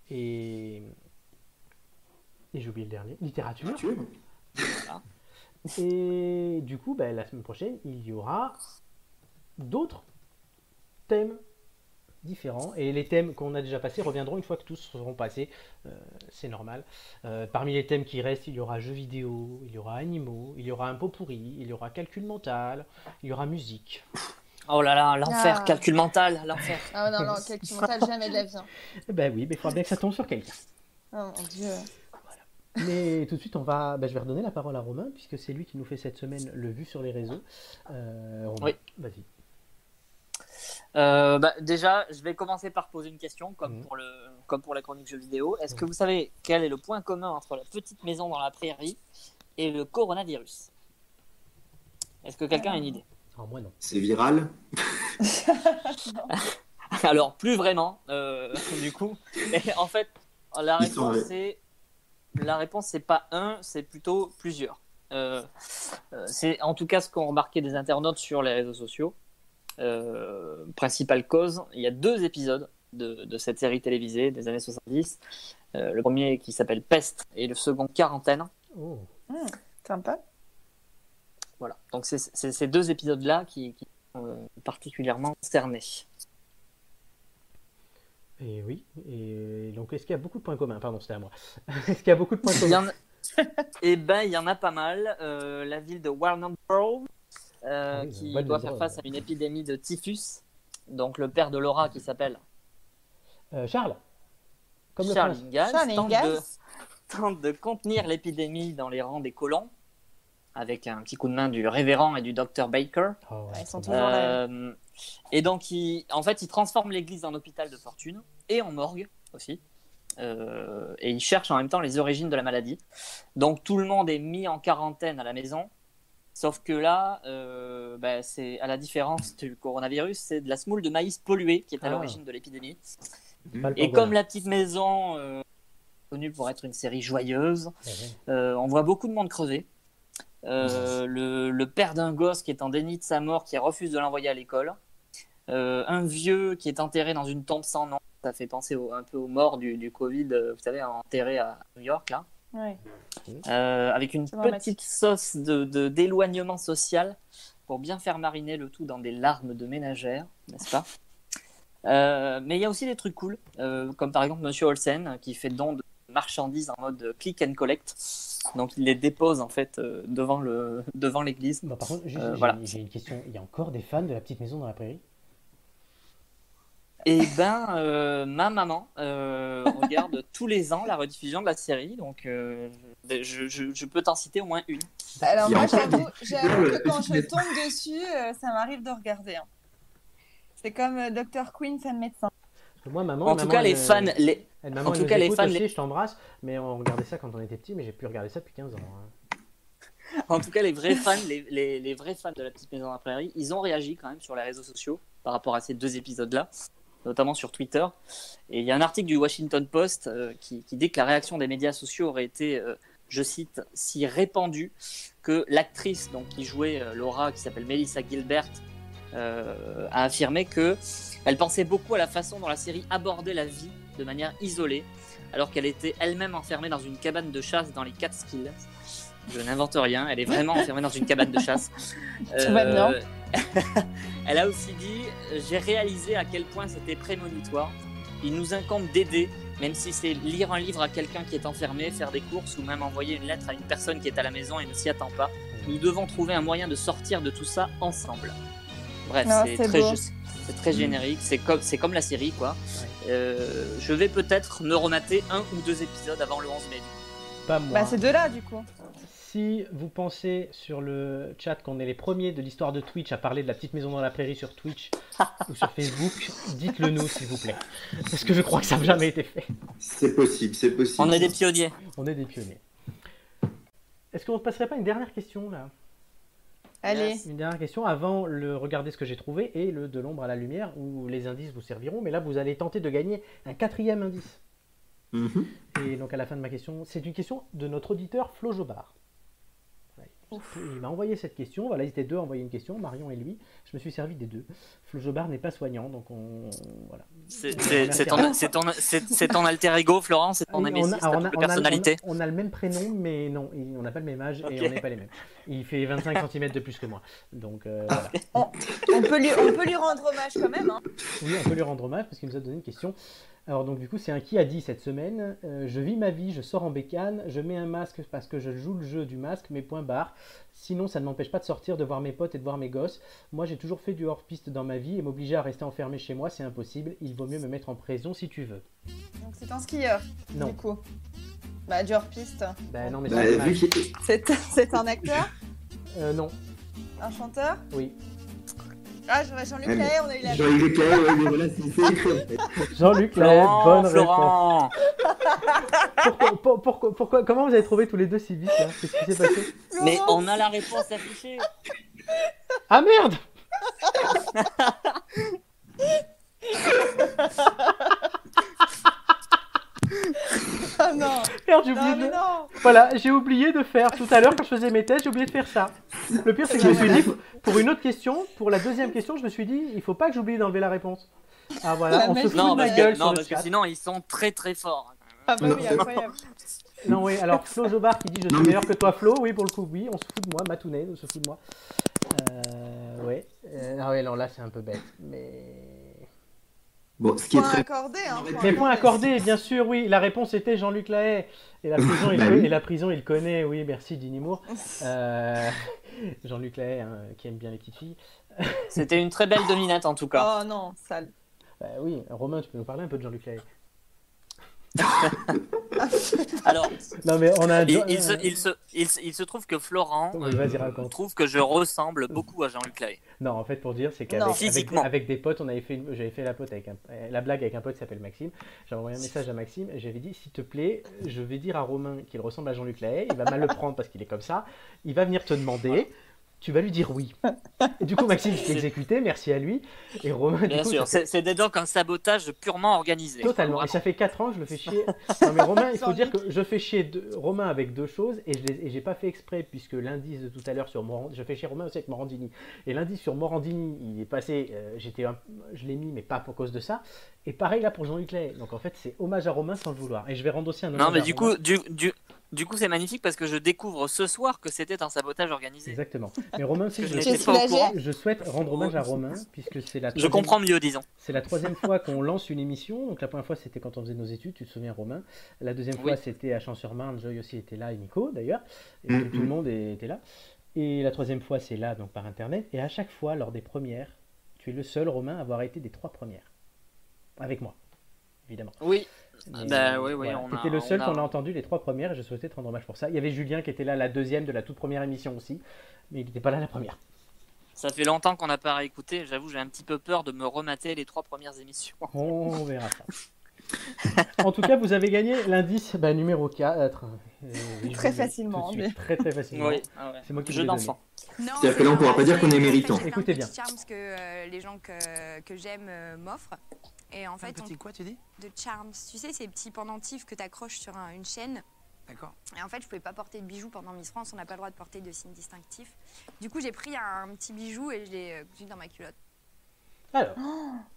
C: et. Et j'ai oublié le dernier, littérature. Et du coup, ben, la semaine prochaine, il y aura d'autres thèmes différents. Et les thèmes qu'on a déjà passés reviendront une fois que tous seront passés. Euh, c'est normal. Euh, parmi les thèmes qui restent, il y aura jeux vidéo, il y aura animaux, il y aura un pot pourri, il y aura calcul mental, il y aura musique.
B: Oh là là, l'enfer,
A: Ah.
B: calcul mental, l'enfer.
A: Ah non, non, calcul mental, jamais de la vie. hein.
C: Eh Ben oui, mais il faudra bien que ça tombe sur quelqu'un.
A: Oh mon dieu.
C: Mais tout de suite, on va, ben, je vais redonner la parole à Romain, puisque c'est lui qui nous fait cette semaine le vu sur les réseaux. Euh, Romain,
B: Oui.
C: vas-y.
B: Euh, bah, déjà, je vais commencer par poser une question, comme,
C: Mhm.
B: pour, le, comme pour la chronique jeux vidéo. Est-ce que vous savez quel est le point commun entre la petite maison dans la prairie et le coronavirus? Est-ce que quelqu'un a une idée?
C: Alors moi non.
D: C'est viral?
B: Alors, plus vraiment, euh, du coup. Mais en fait, la réponse, c'est. La réponse, c'est pas un, c'est plutôt plusieurs. Euh, euh, c'est en tout cas ce qu'ont remarqué des internautes sur les réseaux sociaux. Euh, principale cause, il y a deux épisodes de, de cette série télévisée des années 70. Euh, le premier qui s'appelle Peste et le second Quarantaine.
C: Oh.
A: Sympa.
B: Voilà. Donc c'est ces deux épisodes-là qui, qui sont euh, particulièrement cernés.
C: Et oui. Et donc, est-ce qu'il y a beaucoup de points communs? Pardon, c'était à moi. est-ce qu'il y a beaucoup de points communs?
B: Eh ben, il y en a pas mal. Euh, la ville de Warner Bros. Euh,
C: Ah oui,
B: qui doit faire face à une épidémie de typhus. Donc le père de Laura qui s'appelle
C: Euh, Charles Comme le
B: Charles. Ingalls
A: Charles
B: tente, de, tente de contenir l'épidémie dans les rangs des colons avec un petit coup de main du révérend et du docteur Baker.
C: Oh, ouais,
A: Ils sont
C: trop
A: toujours
C: bien.
A: là.
B: Euh, et donc, il, en fait, il transforme l'église en hôpital de fortune et en morgue aussi. Euh, et il cherche en même temps les origines de la maladie. Donc, tout le monde est mis en quarantaine à la maison. Sauf que là, euh, bah, c'est à la différence du coronavirus, c'est de la semoule de maïs polluée qui est à
C: Ah.
B: l'origine de l'épidémie.
C: Le
B: Et comme la petite maison, euh, connue pour être une série joyeuse,
C: ouais.
B: euh, on voit beaucoup de monde crever. Euh, le, le père d'un gosse qui est en déni de sa mort, qui refuse de l'envoyer à l'école. Un vieux qui est enterré dans une tombe sans nom. Ça fait penser au- un peu aux morts du, du Covid, vous savez, enterré à New York, là.
A: Ouais.
B: Euh, avec une petite sauce de, de- d'éloignement social pour bien faire mariner le tout dans des larmes de ménagère, n'est-ce pas? Euh, Mais il y a aussi des trucs cool, euh, comme par exemple Monsieur Olsen qui fait don de marchandises en mode click and collect. Donc il les dépose en fait euh, devant, le, devant l'église.
C: Bah, par contre, j'ai
B: Euh,
C: j'ai-
B: voilà.
C: j'ai une question. Il y a encore des fans de la petite maison dans la prairie?
B: Et ben, euh, ma maman euh, regarde tous les ans la rediffusion de la série, donc euh, je, je- je peux t'en citer au moins une.
A: Alors
D: Il y a
A: moi, j'avoue, que quand je tombe dessus, euh, ça m'arrive de regarder. hein. C'est comme Dr Queen, fan médecin.
C: Moi, maman,
B: En tout
C: maman,
B: cas, les
C: elle,
B: fans, les,
C: elle, maman,
B: en tout cas, les fans,
C: aussi,
B: les-
C: je t'embrasse, mais on regardait ça quand on était petit, mais j'ai pu regarder ça depuis 15 ans. hein.
B: En tout cas, les vrais fans, les, les- les vrais fans de la petite maison la prairie, ils ont réagi quand même sur les réseaux sociaux par rapport à ces deux épisodes-là, notamment sur Twitter. Et il y a un article du Washington Post euh, qui, qui dit que la réaction des médias sociaux aurait été, euh, je cite, si répandue que l'actrice donc qui jouait euh, Laura, qui s'appelle Melissa Gilbert, a affirmé que elle pensait beaucoup à la façon dont la série abordait la vie de manière isolée, alors qu'elle était elle-même enfermée dans une cabane de chasse dans les Catskills. Je n'invente rien, elle est vraiment enfermée dans une cabane de chasse.
A: Tout va bien.
B: Elle a aussi dit J'ai réalisé à quel point c'était prémonitoire. Il nous incombe d'aider, même si c'est lire un livre à quelqu'un qui est enfermé, faire des courses ou même envoyer une lettre à une personne qui est à la maison et ne s'y attend pas. Nous devons trouver un moyen de sortir de tout ça ensemble. Bref,
A: Ah,
B: c'est
A: c'est
B: très,
A: beau.
B: ju- c'est très générique, c'est comme, c'est comme la série quoi. Euh, je vais peut-être me remater un ou deux épisodes avant le 11 mai.
C: Pas moi.
A: Bah, c'est deux là, du coup.
C: Si vous pensez sur le chat qu'on est les premiers de l'histoire de Twitch à parler de la petite maison dans la prairie sur Twitch ou sur Facebook, dites-le nous s'il vous plaît. Parce que je crois que ça n'a jamais été fait.
D: C'est possible, c'est possible.
B: On est des pionniers.
C: On est des pionniers. Est-ce qu'on ne passerait pas une dernière question là?
A: Allez.
C: Une dernière question avant le regarder ce que j'ai trouvé et le de l'ombre à la lumière où les indices vous serviront. Mais là, vous allez tenter de gagner un quatrième indice.
D: Mhm.
C: Et donc à la fin de ma question, c'est une question de notre auditeur Flo Jobard. Il m'a envoyé cette question. Voilà, ils étaient deux à envoyer une question, Marion et lui. Je me suis servi des deux. Flo Jobard n'est pas soignant, donc on voilà.
B: C'est ton, alter ego, Florent C'est ton
C: Oui,
B: némésis,
C: a-
B: ta
C: on a-
B: double
C: on a-
B: personnalité
C: on a- on a le même prénom, mais non, on n'a pas le même âge et on n'est pas les mêmes. Il fait 25 cm de plus que moi. Donc euh, voilà.
A: On peut, lui, on peut lui rendre hommage quand même. Hein.
C: Oui, on peut lui rendre hommage parce qu'il nous a donné une question. Alors donc du coup, c'est un qui a dit cette semaine euh, Je vis ma vie, je sors en bécane, je mets un masque parce que je joue le jeu du masque, mais point barre. Sinon, ça ne m'empêche pas de sortir, de voir mes potes et de voir mes gosses. Moi, j'ai toujours fait du hors-piste dans ma vie et m'obliger à rester enfermé chez moi, c'est impossible. Il vaut mieux me mettre en prison si tu veux.
A: Donc c'est un skieur,
C: Non.
A: du coup. Bah, du hors-piste.
C: Bah non, mais
D: Bah,
C: c'est
A: un acteur?
C: Euh, non,
A: Un chanteur?
C: Oui.
A: Ah, Jean-Luc Lahaye, on a eu la
D: Jean-Yves Leclerc, ouais, mais voilà, c'est écrit en fait.
C: Jean-Luc Lahaye, bonne réponse.
B: Florent
C: Pourquoi, pour- pourquoi, pourquoi- comment vous avez trouvé tous les deux si vite là Qu'est-ce qui s'est passé
B: Mais on a la réponse affichée.
C: Ah merde
A: Ah non
C: Merde, j'ai oublié
A: Non,
C: de...
A: mais non
C: Voilà, j'ai oublié de faire tout à l'heure quand je faisais mes tests, j'ai oublié de faire ça. Le pire, c'est que je me suis dit, pour une autre question, pour la deuxième question, je me suis dit, il faut pas que j'oublie d'enlever la réponse. Ah voilà,
A: La
C: on se fout
B: Non,
C: de ma gueule
B: que,
C: sur
B: non,
C: le
B: parce que sinon ils sont très très forts.
A: Ah bah
D: Non,
A: oui, incroyable.
C: Non, oui, alors Flo Jobar qui dit je suis meilleur que toi, Flo. Oui, pour le coup, oui, on se fout de moi. Matounet, on se fout de moi. Euh, ouais. Euh, ah ouais, non, là c'est un peu bête. Mais.
D: Bon, ce qui est
A: Point
D: très.
A: accordé, hein. point
C: Mais point
A: accordé.
C: bien sûr, oui. La réponse était Jean-Luc Lahaye. Et la prison, il,
D: Bah
C: co-
D: oui.
C: et la prison, il connaît, oui, merci Dini Moore. Euh, Jean-Luc Lahaye, hein, qui aime bien les petites filles.
B: C'était une très belle dominette en tout cas.
A: Oh non, sale.
C: Bah oui, Romain, tu peux nous parler un peu de Jean-Luc Lahaye?
B: Alors,
C: Non, mais on a un.
B: il, il se, il, se, il, se, il se trouve que Florent euh, trouve que je ressemble beaucoup à Jean-Luc Lahaye.
C: Non, en fait, pour dire, c'est qu'avec avec,
B: Physiquement.
C: avec des potes, on avait fait, une- j'avais fait la, pote avec un- la blague avec un pote qui s'appelle Maxime. J'avais envoyé un message à Maxime et j'avais dit, s'il te plaît, je vais dire à Romain qu'il ressemble à Jean-Luc Lahaye. Il va mal le prendre parce qu'il est comme ça. Il va venir te demander. Tu vas lui dire oui. Et du coup, Maxime s'est exécuté, merci à lui. Et Romain,
B: Bien
C: coup,
B: sûr,
C: fait-
B: c'est donc un sabotage purement organisé.
C: Totalement. Et ça fait 4 ans je le fais chier. Non mais Romain, il faut dire que je fais chier Romain avec deux choses et je j'ai pas fait exprès puisque l'indice de tout à l'heure sur Morandini, je fais chier Romain aussi avec Morandini. Et l'indice sur Morandini, il est passé, euh, j'étais, un- je l'ai mis mais pas pour cause de ça. Et pareil là pour Jean-Luc. Donc en fait c'est hommage à Romain sans le vouloir. Et je vais rendre aussi un hommage
B: Non, mais
C: à
B: du
C: Romain.
B: coup, du, du, du coup, c'est magnifique parce que je découvre ce soir que c'était un sabotage organisé.
C: Exactement. Mais Romain aussi,
B: Que je
C: je,
B: pas au courant.
C: je souhaite rendre hommage à Romain puisque c'est la
B: Je
C: troisième-
B: comprends mieux, disons.
C: C'est la troisième fois qu'on lance une émission. Donc la première fois c'était quand on faisait nos études, tu te souviens Romain. La deuxième fois
B: Oui.
C: c'était à Champs-sur-Marne, Joy aussi était là et Nico d'ailleurs. Et
D: Mhm.
C: tout le monde était là. Et la troisième fois c'est là donc par internet. Et à chaque fois lors des premières, tu es le seul Romain à avoir été des trois premières. Avec moi, évidemment.
B: Oui.
C: Mais,
B: Bah oui, oui,
C: voilà.
B: on a-
C: T'étais le seul
B: a-
C: qu'on a entendu les trois premières et je souhaitais te rendre hommage pour ça. Il y avait Julien qui était là la deuxième de la toute première émission aussi, mais il n'était pas là la première.
B: Ça fait longtemps qu'on n'a pas réécouté. J'avoue, j'ai un petit peu peur de me remater les trois premières émissions.
C: On verra ça. en tout cas, vous avez gagné l'indice bah, numéro 4. Euh,
A: Très facilement, mais-
C: Très très facilement.
B: Oui, ah ouais.
C: C'est moi qui
B: Jeu d'enfant.
D: C'est-à-dire que là, on pourra pas dire qu'on est méritant.
C: Écoutez bien.
H: charms que euh, les gens que, que j'aime euh, m'offrent. Et en fait, on-
I: quoi, tu dis?
H: de charms. Tu sais, ces petits pendentifs que tu accroches sur un- une chaîne.
I: D'accord.
H: Et en fait, je pouvais pas porter de bijoux pendant Miss France. On n'a pas le droit de porter de signes distinctifs. Du coup, j'ai pris un petit bijou et je l'ai euh, cousu dans ma culotte.
C: Alors,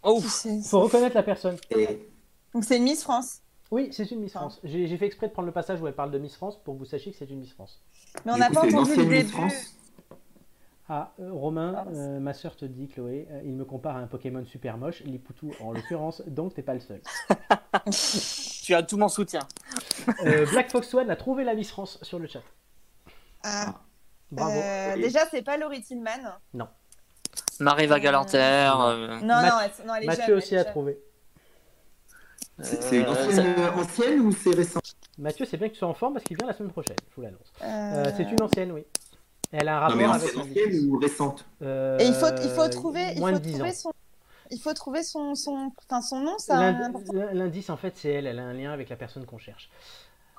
B: Oh,
C: il faut reconnaître la personne.
D: Et
A: Donc c'est une Miss France.
C: Oui, c'est une Miss
A: Ah.
C: France. J'ai fait exprès de prendre le passage où elle parle de Miss France pour que vous sachiez que c'est une Miss France.
A: Mais on n'a pas entendu le début.
D: France.
C: Ah, euh, Romain,
A: Ah,
C: euh, ma soeur te dit, Chloé, euh, il me compare à un Pokémon super moche, Lipoutou en l'occurrence, donc t'es pas le seul.
B: tu as tout mon soutien.
C: Euh, Black Fox One a trouvé la Miss France sur le chat.
A: Ah,
C: Bravo.
A: euh, déjà, c'est pas Laurie Tillman.
B: Marie-Va
A: Euh,
B: Galanter. euh,
A: Non, non, elle, non, elle est
C: Mathieu
A: jeune,
C: aussi
A: elle
C: a
A: jeune.
C: trouvé.
D: C'est c'est une
B: euh,
D: ancienne, euh, ancienne ou c'est récent?
C: Mathieu, c'est bien que tu sois en forme parce qu'il vient la semaine prochaine, je vous l'annonce. Euh,
A: Euh,
C: c'est une ancienne, oui. Elle a un
D: Non, mais
C: rapport avec
D: ancienne, ou récente?
C: Euh,
A: Et il faut, il faut trouver, il
C: moins
A: faut
C: de 10
A: trouver
C: ans.
A: son, il faut trouver son, son, enfin son nom, ça.
C: L'indice, en fait, c'est elle. Elle a un lien avec la personne qu'on cherche.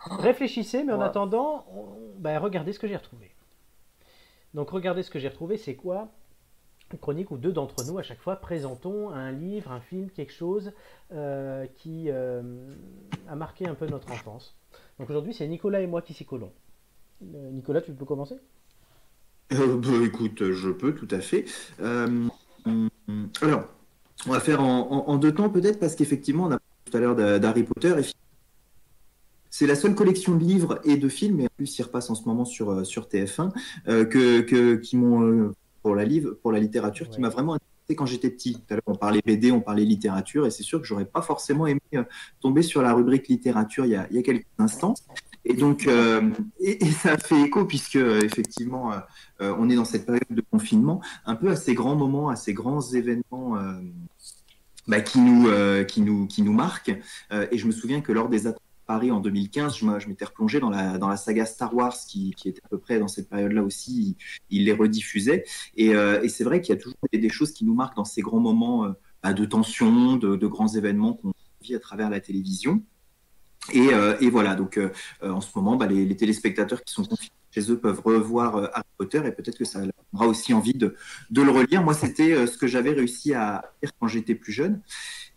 C: Réfléchissez, mais en
B: Ouais.
C: attendant, on- bah, regardez ce que j'ai retrouvé. Donc, regardez ce que j'ai retrouvé, c'est quoi? Chronique où deux d'entre nous, à chaque fois, présentons un livre, un film, quelque chose euh, qui euh, a marqué un peu notre enfance. Donc, aujourd'hui, c'est Nicolas et moi qui s'y collons. Euh, Nicolas, tu peux commencer?
D: Bah, écoute, je peux tout à fait. Alors, on va faire en, deux temps peut-être parce qu'effectivement, on a parlé tout à l'heure d'Ha- d'Harry Potter. Et c'est la seule collection de livres et de films, et en plus, il repasse en ce moment sur, euh, sur TF1, euh, que, que- qui m'ont, pour la livre, pour la littérature, qui m'a vraiment intéressé quand j'étais petit. Tout à l'heure, on parlait BD, on parlait littérature, et c'est sûr que j'aurais pas forcément aimé euh, tomber sur la rubrique littérature il y a, il y a quelques instants. Et donc, euh, et, et ça fait écho puisque euh, effectivement, euh, on est dans cette période de confinement, un peu à ces grands moments, à ces grands événements bah, qui nous, qui nous, qui nous marquent. Et je me souviens que lors des attentats Paris en 2015, je, m'étais replongé dans la, dans la saga Star Wars qui, était à peu près dans cette période-là aussi. Il, les rediffusait. Et, euh, et c'est vrai qu'il y a toujours des, choses qui nous marquent dans ces grands moments euh, bah, de tension, de, grands événements qu'on vit à travers la télévision. Et, euh, voilà, donc en ce moment, bah, les, téléspectateurs qui sont confinés chez eux peuvent revoir Harry Potter et peut-être que ça leur donnera aussi envie de, de le relire. Moi, c'était ce que j'avais réussi à faire quand j'étais plus jeune.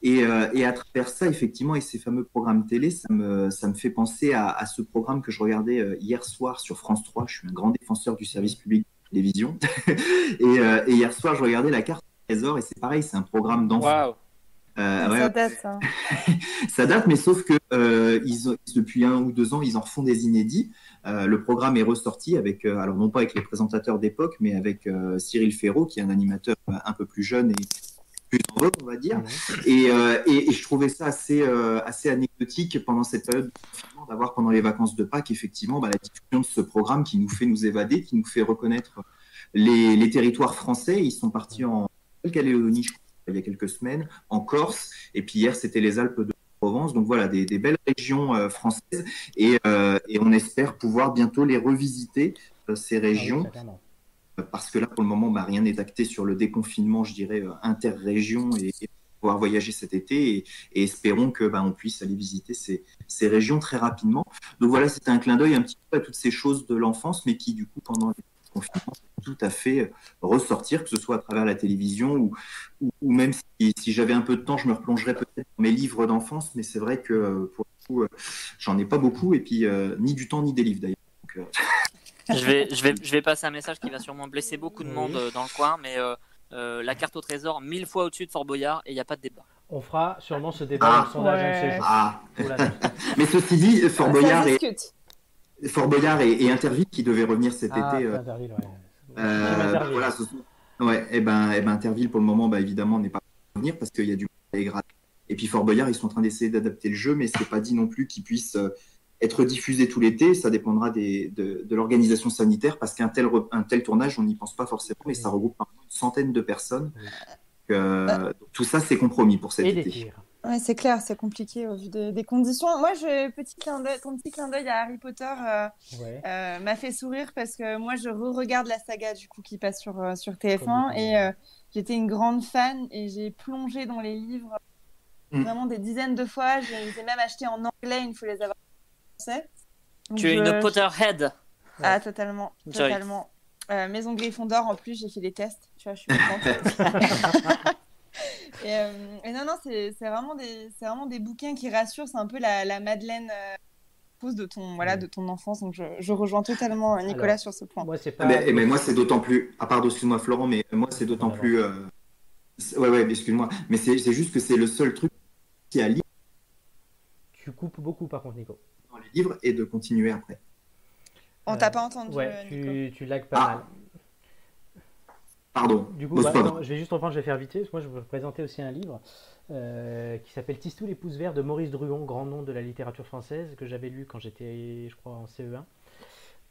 D: Et, euh, et à travers ça, effectivement, et ces fameux programmes télé, ça me, ça me fait penser à, à ce programme que je regardais euh, hier soir sur France 3. Je suis un grand défenseur du service public de télévision. et, euh, et hier soir, je regardais la carte du trésor et c'est pareil, c'est un programme d'enfants. Euh,
A: ça date, hein.
D: ça date, mais sauf que euh, ils ont- depuis un ou deux ans, ils en refont des inédits. Euh, le programme est ressorti avec, euh, alors non pas avec les présentateurs d'époque, mais avec euh, Cyril Ferraud, qui est un animateur un peu plus jeune et plus vogue, on va dire. Et, euh, et, et je trouvais ça assez, euh, assez anecdotique pendant cette période d'avoir pendant les vacances de Pâques, effectivement, bah, la diffusion de ce programme qui nous fait nous évader, qui nous fait reconnaître les, les territoires français. Ils sont partis en Nouvelle-Calédonie, je crois, il y a quelques semaines, en Corse, et puis hier, c'était les Alpes de Provence. Donc voilà, des, des belles régions euh, françaises, et, et on espère pouvoir bientôt les revisiter, ces
C: Ah oui,
D: régions. Parce que là, pour le moment, bah, rien n'est acté sur le déconfinement, je dirais, euh, interrégion et, et pouvoir voyager cet été et, espérons que bah, on puisse aller visiter ces, ces régions très rapidement. Donc voilà, c'était un clin d'œil un petit peu à toutes ces choses de l'enfance, mais qui, du coup, pendant le confinement, tout à fait euh, ressortir, que ce soit à travers la télévision ou, ou, même si, si j'avais un peu de temps, je me replongerais peut-être dans mes livres d'enfance, mais c'est vrai que euh, pour le coup, j'en ai pas beaucoup, et puis euh, ni du temps ni des livres d'ailleurs.
B: Je vais, je, vais, je vais passer un message qui va sûrement blesser beaucoup de
C: Oui.
B: monde euh, dans le coin, mais euh, euh, la carte au trésor, mille fois au-dessus de Fort Boyard et il n'y a pas de débat.
C: On fera sûrement ce débat
D: Ah.
C: dans le sondage
A: Ouais.
D: ah. Mais ceci dit, Fort Boyard. Fort Boyard et, et Interville qui devaient revenir cet
C: Ah,
D: été.
C: Interville, ouais.
D: euh,
C: Interville.
D: voilà, ce sont- ouais, et ben, et ben Interville pour le moment, bah, évidemment, n'est pas venir parce qu'il y a du à gratter. Et puis Fort Boyard, ils sont en train d'essayer d'adapter le jeu, mais c'est pas dit non plus qu'il puisse euh, être diffusé tout l'été. Ça dépendra des, de, de l'organisation sanitaire parce qu'un tel, re- un tel tournage, on n'y pense pas forcément, mais ça regroupe une centaine de personnes. Euh, donc, tout ça, c'est compromis pour cet
C: Et
D: été.
A: Ouais, c'est clair, c'est compliqué au vu des, des conditions. Moi, je, petit clin d'œil, ton petit clin d'œil à Harry Potter euh,
C: Ouais.
A: euh, m'a fait sourire parce que moi, je re-regarde la saga du coup qui passe sur, euh, sur TF1
C: Comme beaucoup.
A: et euh, j'étais une grande fan et j'ai plongé dans les livres
D: Mm.
A: vraiment des dizaines de fois. Je les ai même achetés en anglais une fois les avoir français. Donc,
B: Tu es
A: je-
B: une Potterhead.
A: Ah, totalement, totalement. Euh, Maison Gryffondor, en plus, j'ai fait des tests, tu vois, je suis contente. et, euh, et non, non, c'est c'est vraiment, des- c'est vraiment des bouquins qui rassurent, c'est un peu la, la Madeleine euh, pose de ton, voilà, de ton enfance, donc je, je rejoins totalement euh, Nicolas
C: Alors,
A: sur ce point.
C: Moi, c'est pas.
D: Ah, mais, mais moi, c'est d'autant plus. Ah, pardon, excuse-moi, Florent, mais moi, c'est d'autant plus. euh, Ouais, ouais, excuse-moi. Mais c'est c'est juste que c'est le seul truc qui a lire
C: Tu coupes beaucoup, par contre, Nico.
D: Dans les livres et de continuer après.
A: On
C: Euh,
A: t'a pas entendu,
C: Ouais,
A: euh, Nico.
C: tu, tu lags pas
D: Ah.
C: mal.
D: Pardon.
C: Du coup, bah, non, je vais juste reprendre, je vais faire vite, parce que moi je vais vous présenter aussi un livre euh, qui s'appelle Tistou les pouces verts de Maurice Druon, grand nom de la littérature française, que j'avais lu quand j'étais, je crois, en CE1.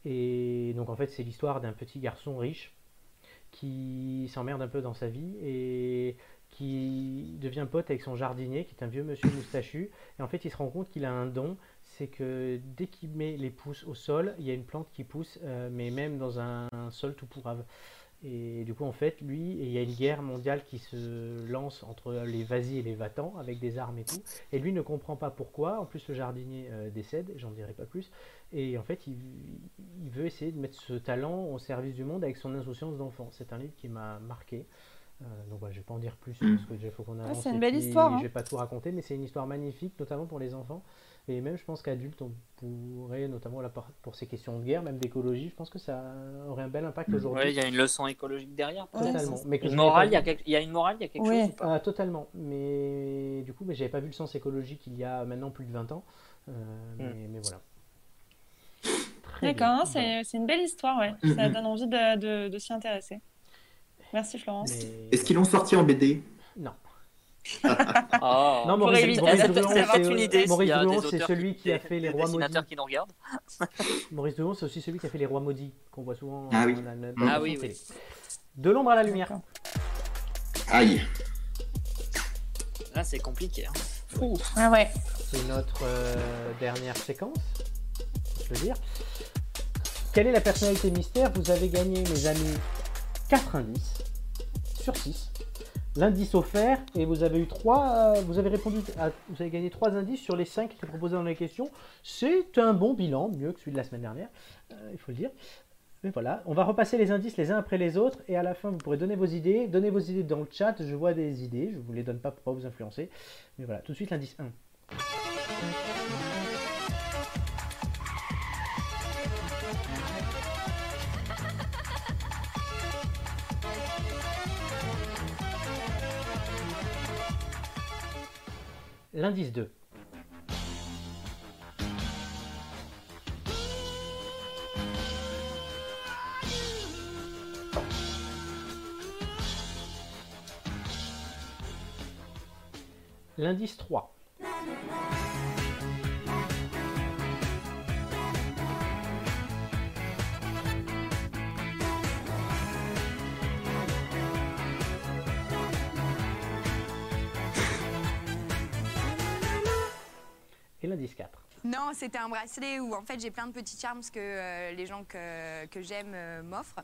C: Et donc en fait, c'est l'histoire d'un petit garçon riche qui s'emmerde un peu dans sa vie et qui devient pote avec son jardinier, qui est un vieux monsieur moustachu. Et en fait, il se rend compte qu'il a un don, c'est que dès qu'il met les pouces au sol, il y a une plante qui pousse, euh, mais même dans un sol tout pourrave. Et du coup, en fait, lui, il y a une guerre mondiale qui se lance entre les vas-y et les va-t'en, avec des armes et tout. Et lui ne comprend pas pourquoi. En plus, le jardinier euh, décède, j'en dirai pas plus. Et en fait, il, il veut essayer de mettre ce talent au service du monde avec son insouciance d'enfant. C'est un livre qui m'a marqué. Euh, donc voilà, je vais pas en dire plus parce que déjà faut qu'on avance.
A: c'est une belle
C: puis
A: histoire, hein.
C: Je vais pas tout raconter, mais c'est une histoire magnifique, notamment pour les enfants. Et même, je pense qu'adultes, on pourrait, notamment là, pour- ces questions de guerre, même d'écologie, je pense que ça aurait un bel impact
D: Mm.
C: aujourd'hui.
B: Il y a une leçon écologique derrière.
C: Totalement. Mais que
B: Une morale, il y, a
C: vu.
B: quelque- il y a une morale, il y a quelque
A: Oui.
B: chose ou pas?
C: Ah, totalement. Mais du coup, mais j'avais pas vu le sens écologique il y a maintenant plus de 20 ans. Euh, mais, mais voilà.
A: D'accord, c'est une belle histoire, ouais.
D: Mm,
A: Ça
D: mm.
A: donne envie de, de- de s'y intéresser. Merci Florence.
C: Mais-
D: Est-ce qu'ils l'ont sorti en BD
C: Non.
B: Oh.
C: Non, Maurice,
A: éviter-
C: Maurice
A: ça- ça-
B: une idée.
C: Maurice c'est celui qui a fait les rois maudits.
B: qui nous regardent.
C: Maurice Druon, c'est aussi celui qui a fait les rois maudits, qu'on voit souvent
D: Ah oui.
C: dans la- dans
D: Ah
C: la
B: oui,
C: télé.
B: oui.
C: De l'ombre à la lumière.
D: Aïe.
B: Là, c'est compliqué. hein.
A: Ah ouais.
C: C'est notre euh, dernière séquence, je peux dire. Quelle est la personnalité mystère? Vous avez gagné, mes amis, 4 indices sur 6. L'indice offert, et vous avez eu 3, vous avez répondu, à- vous avez gagné 3 indices sur les 5 qui étaient proposés dans la question. C'est un bon bilan, mieux que celui de la semaine dernière, euh, il faut le dire. Mais voilà, on va repasser les indices les uns après les autres, et à la fin, vous pourrez donner vos idées. Donnez vos idées dans le chat, je vois des idées, je vous les donne pas pour pas vous influencer. Mais voilà, tout de suite l'indice 1. L'indice 2. L'indice 3. Et l'indice 4.
H: Non, c'était un bracelet où en fait j'ai plein de petits charms que euh, les gens que, que j'aime euh, m'offrent.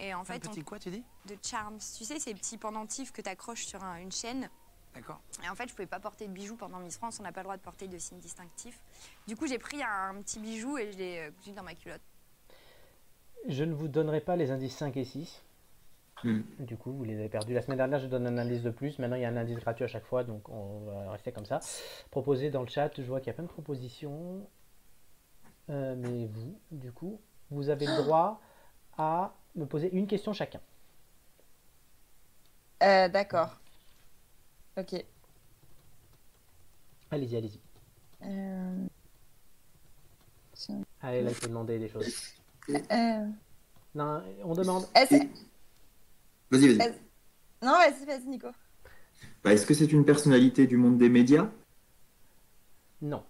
H: Et en fait,
I: Un petit quoi, tu dis?
H: De charms. Tu sais, ces petits pendentifs que tu accroches sur un- une chaîne.
I: D'accord.
H: Et en fait, je pouvais pas porter de bijoux pendant Miss France, on n'a pas le droit de porter de signes distinctifs. Du coup, j'ai pris un, petit bijou et je l'ai euh, cousu dans ma culotte.
C: Je ne vous donnerai pas les indices 5 et 6.
D: Hmm.
C: Du coup, vous les avez perdus. La semaine dernière, je donne un indice de plus. Maintenant, il y a un indice gratuit à chaque fois, donc on va rester comme ça. Proposez dans le chat. Je vois qu'il y a plein de propositions. Euh, mais vous, du coup, vous avez le droit à me poser une question chacun.
A: Euh, D'accord. Ok.
C: Allez-y, allez-y.
A: Euh,
C: Allez, là, il faut demander des choses.
A: euh,
C: Non, on demande.
D: Vas-y, vas-y.
A: Non, vas-y, vas-y, Nico.
D: Bah, Est-ce que c'est une personnalité du monde des médias?
C: Non.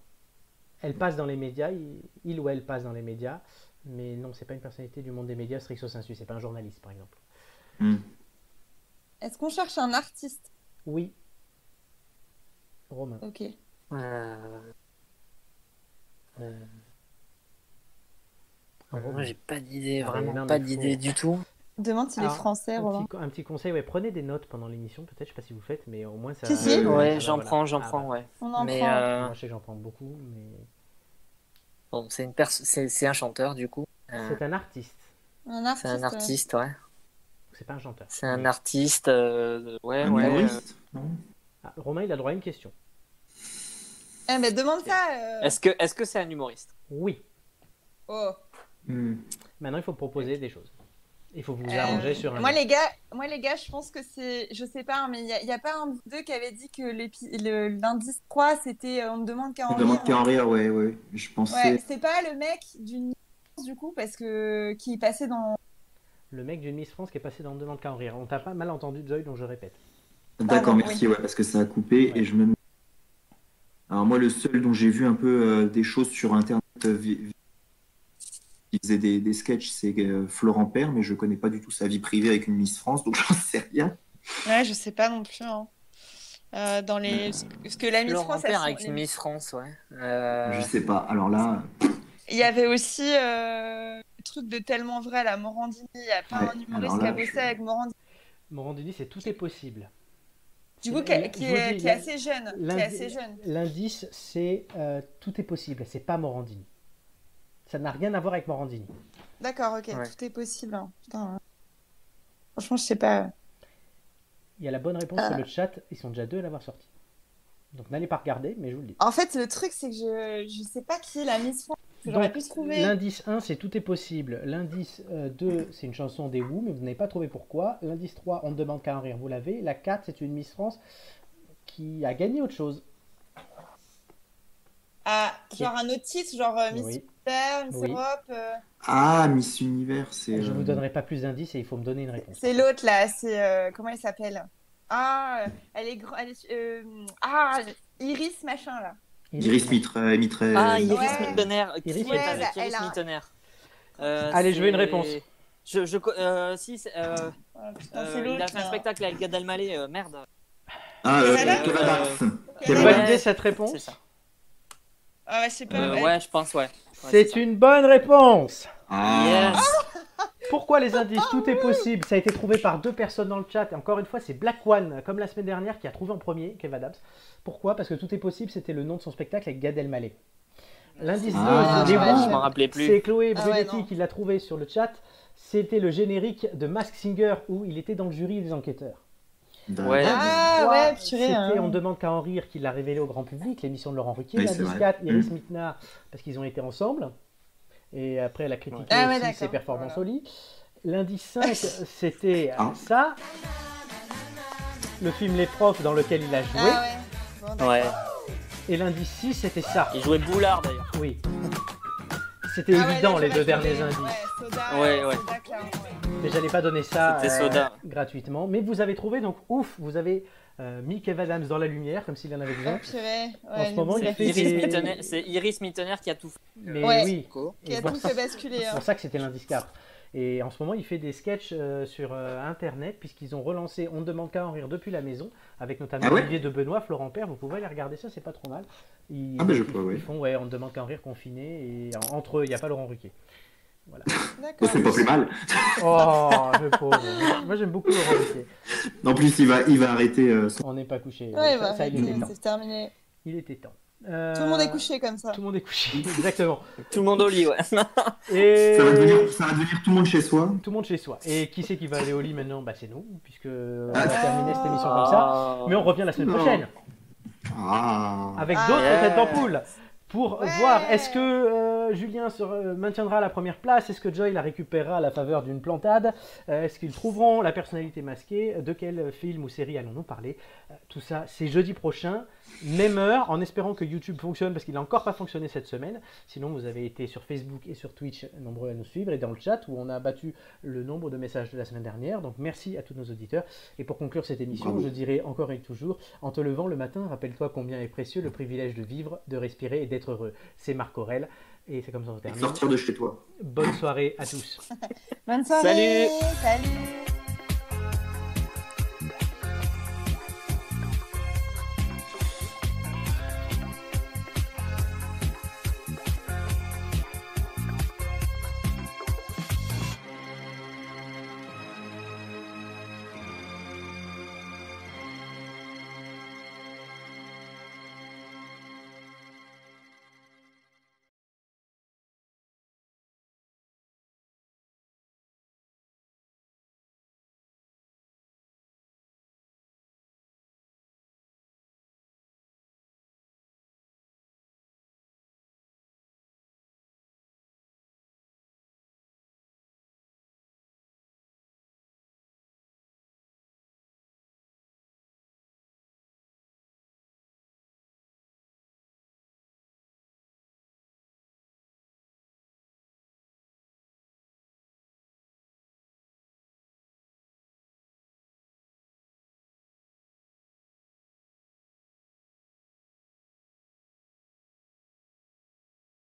C: Elle passe dans les médias, il, il ou elle passe dans les médias, mais non, c'est pas une personnalité du monde des médias stricto sensu, c'est pas un journaliste par exemple.
D: Hmm.
A: Est-ce qu'on cherche un artiste?
C: Oui. Romain.
A: Ok.
B: Euh,
C: Euh,
B: Moi, j'ai pas d'idée, vraiment
C: non,
B: pas
C: faut-
B: d'idée du tout.
A: Demande s'il est français,
C: un,
A: Romain.
C: petit, un petit conseil, ouais, prenez des notes pendant l'émission, peut-être, je sais pas si vous faites, mais au moins ça.
A: Si, si.
B: Ouais, j'en
C: voilà.
B: prends, j'en
C: Ah,
B: prends, ouais.
A: On en
B: Mais
A: prend.
B: euh,
C: Moi, je sais que j'en prends beaucoup, mais
B: bon, c'est une c'est un chanteur du coup. Euh,
C: c'est un artiste,
A: Un artiste.
B: c'est un artiste, ouais.
C: c'est pas un chanteur.
B: C'est un artiste, euh, ouais,
D: Un
B: ouais. euh,
C: Ah, Romain, il a droit à une question.
A: Eh, mais demande ça. euh.
B: Est-ce que est-ce que c'est un humoriste?
C: Oui.
A: Oh.
D: Hmm.
C: Maintenant, il faut proposer des choses. Il faut vous
A: Euh,
C: arranger sur un.
A: Moi les gars, moi les gars, je pense que c'est, je sais pas, hein, mais il y, a- pas un de vous deux qui avait dit que l'indice 3 c'était, euh, on me demande qu'à en
D: On qu'à en rire, ouais, ouais. Je pensais.
A: Ouais, c'est pas le mec d'une du coup parce que qui est passé dans.
C: Le mec d'une Miss France qui est passé dans le demande qu'à en rire. On t'a pas mal entendu, Zoé, donc je répète.
D: D'accord, merci, ouais, parce que ça a coupé
C: Ouais.
D: et je me. Alors moi, le seul dont j'ai vu un peu euh, des choses sur Internet euh, qui faisait des, des sketchs, c'est euh, Florent Père, mais je connais pas du tout sa vie privée avec une Miss France, donc j'en sais rien.
A: Ouais, je sais pas non plus. hein. Euh, dans les, ce que la Miss
B: Laurent
A: France,
B: Père avec
A: les-
B: une Miss France, ouais. Euh,
D: Je sais pas. Alors là,
A: Il y avait aussi euh, le truc de tellement vrai, la Morandini. Il y a pas
D: Ouais,
A: un humoriste qui a bossé avec Morandini.
C: Morandini, c'est tout est possible.
A: Du coup, qui, est,
C: dis,
A: qui est assez jeune. Qui est
C: L'indi-
A: assez jeune.
C: L'indice, c'est euh, tout est possible. C'est pas Morandini. Ça n'a rien à voir avec Morandini.
A: D'accord, ok,
B: Ouais.
A: tout est possible. hein. Putain, hein. Franchement, je sais pas.
C: Il y a la bonne réponse
A: Ah.
C: sur le chat. Ils sont déjà deux à l'avoir sorti. Donc n'allez pas regarder, mais je vous le dis.
A: En fait, le truc, c'est que je, je sais pas qui est la Miss France. que J'aurais pu trouver.
C: L'indice 1, c'est tout est possible. L'indice euh, 2, c'est une chanson des Who, mais vous n'avez pas trouvé pourquoi. L'indice 3, on ne demande qu'à en rire, vous l'avez. La 4, c'est une Miss France qui a gagné autre chose.
A: Ah, genre un autre titre, genre euh, Miss
C: Oui.
A: Univers, Miss
C: Oui.
A: Europe. euh,
D: ah, Miss Univers, c'est.
C: Je
D: euh,
C: vous donnerai pas plus d'indices et il faut me donner une réponse.
A: C'est l'autre là, c'est. euh, comment elle s'appelle? Ah, elle est, elle est euh, ah, Iris machin là.
D: Iris Mitre, Mitre.
B: Ah, Iris
A: Ouais.
B: Mittener.
C: Iris
A: Ouais,
B: avec
A: elle
B: Iris
A: a-
B: Mittener Euh,
C: Allez, je veux une
B: c'est-
C: réponse.
B: Je, je, euh, si, c'est, euh,
A: Oh, putain,
B: euh,
A: c'est
B: il a fait un spectacle avec Gad Elmaleh, euh, merde.
D: Ah, euh,
A: Kev Adams
D: Kev Adams.
C: Vous
D: Kev
B: Ouais.
D: Adams.
C: validez cette réponse
B: C'est ça.
A: Ah ouais, je sais pas.
B: Euh,
A: ouais,
B: je pense, ouais.
C: C'est une bonne réponse
D: Ah.
B: Yes.
C: Pourquoi les indices Tout est possible? Ça a été trouvé par deux personnes dans le chat. Et encore une fois, c'est Black One, comme la semaine dernière, qui a trouvé en premier, Kev Adams. Pourquoi? Parce que Tout est possible, c'était le nom de son spectacle avec Gad Elmaleh. L'indice
D: Ah,
C: 2, les
A: ouais,
C: roues,
B: Je m'en rappelais plus.
C: c'est Chloé
A: Ah
C: Brunetti qui l'a trouvé sur le chat. C'était le générique de Mask Singer où il était dans le jury des enquêteurs.
B: Ouais.
A: Ah
C: Trois,
A: ouais, purée.
C: C'était
A: hein.
C: On demande qu'à en rire qui l'a révélé au grand public, l'émission de Laurent Ruquier.
D: Oui,
C: L'indice
D: vrai.
C: 4, Iris parce qu'ils ont été ensemble. Et après, elle a critiqué
A: Ah ouais,
C: ses performances
A: voilà.
C: au lit. L'indice 5, c'était
D: Ah.
C: ça. Le film Les Profs dans lequel il a joué.
A: Ah ouais. Bon, d'accord.
B: Ouais.
C: Et l'indice 6, c'était ça.
B: Il jouait Boulard d'ailleurs.
C: Oui. C'était
A: Ah
C: évident, les deux derniers indices.
A: Ouais, soda,
B: Ouais, ouais.
A: soda, clairement, ouais.
C: Mais j'allais pas donner ça
B: C'était Soda.
C: gratuitement. Mais vous avez trouvé, donc ouf, vous avez euh, mis Kev Adams dans la lumière, comme s'il en avait
A: Oh,
C: besoin.
A: purée.
C: En ce moment, il
A: c'est-
C: fait
B: Iris
C: des-
B: Mittener, c'est Iris Mittener qui a tout fait.
C: Mais
A: Ouais.
C: oui.
A: Qui a tout fait basculer.
C: C'est
A: hein.
C: pour ça que c'était l'indice 4. Et en ce moment, il fait des sketchs euh, sur euh, Internet, puisqu'ils ont relancé On ne demande qu'à en rire depuis la maison, avec notamment
D: Ah ouais
C: Olivier de Benoît, Florent Père. Vous pouvez aller regarder ça, c'est pas trop mal. Ils,
D: Ah ben, je
C: ils-
D: peux,
C: ils font ouais, On ne demande qu'à en rire confiné, et en- entre eux, il n'y a pas Laurent Ruquier.
A: D'accord.
D: c'est pas plus mal.
C: Oh, le pauvre. Moi, j'aime beaucoup Laurent Ruquier.
D: En plus, il va, il va arrêter euh, son.
C: On n'est pas couché.
A: Ouais,
C: ça,
A: bah,
C: ça, il était temps.
A: c'est terminé.
C: Il était temps.
A: Tout le monde
C: Euh,
A: est couché comme ça.
C: Tout le monde est couché, exactement.
B: Tout le monde au lit, ouais.
C: Et
D: Ça va, devenir, ça va devenir tout le monde chez soi.
C: tout le monde chez soi. Et qui c'est qui va aller au lit maintenant? Bah c'est nous, puisque on
D: Ah.
C: va terminer cette émission comme ça.
B: Ah.
C: Mais on revient la semaine
D: Non.
C: prochaine
D: Ah.
C: avec
A: Ah.
C: d'autres
B: Yeah.
C: têtes d'ampoule pour
A: Ouais.
C: voir est-ce que euh, Julien se maintiendra la première place, est-ce que Joy la récupérera à la faveur d'une plantade, Euh, est-ce qu'ils trouveront la personnalité masquée, de quel film ou série allons-nous parler? Euh, Tout ça, c'est jeudi prochain, même heure, en espérant que YouTube fonctionne parce qu'il n'a encore pas fonctionné cette semaine. Sinon, vous avez été sur Facebook et sur Twitch nombreux à nous suivre et dans le chat où on a battu le nombre de messages de la semaine dernière. Donc merci à tous nos auditeurs. Et pour conclure cette émission,
D: Bravo.
C: je dirais encore et toujours, en te levant le matin, rappelle-toi combien est précieux le privilège de vivre, de respirer et d'être heureux. C'est Marc Aurel. Et c'est comme ça qu'on
D: Et
C: termine.
D: sortir de chez toi.
C: Bonne soirée à tous.
A: Bonne soirée.
B: Salut.
A: Salut.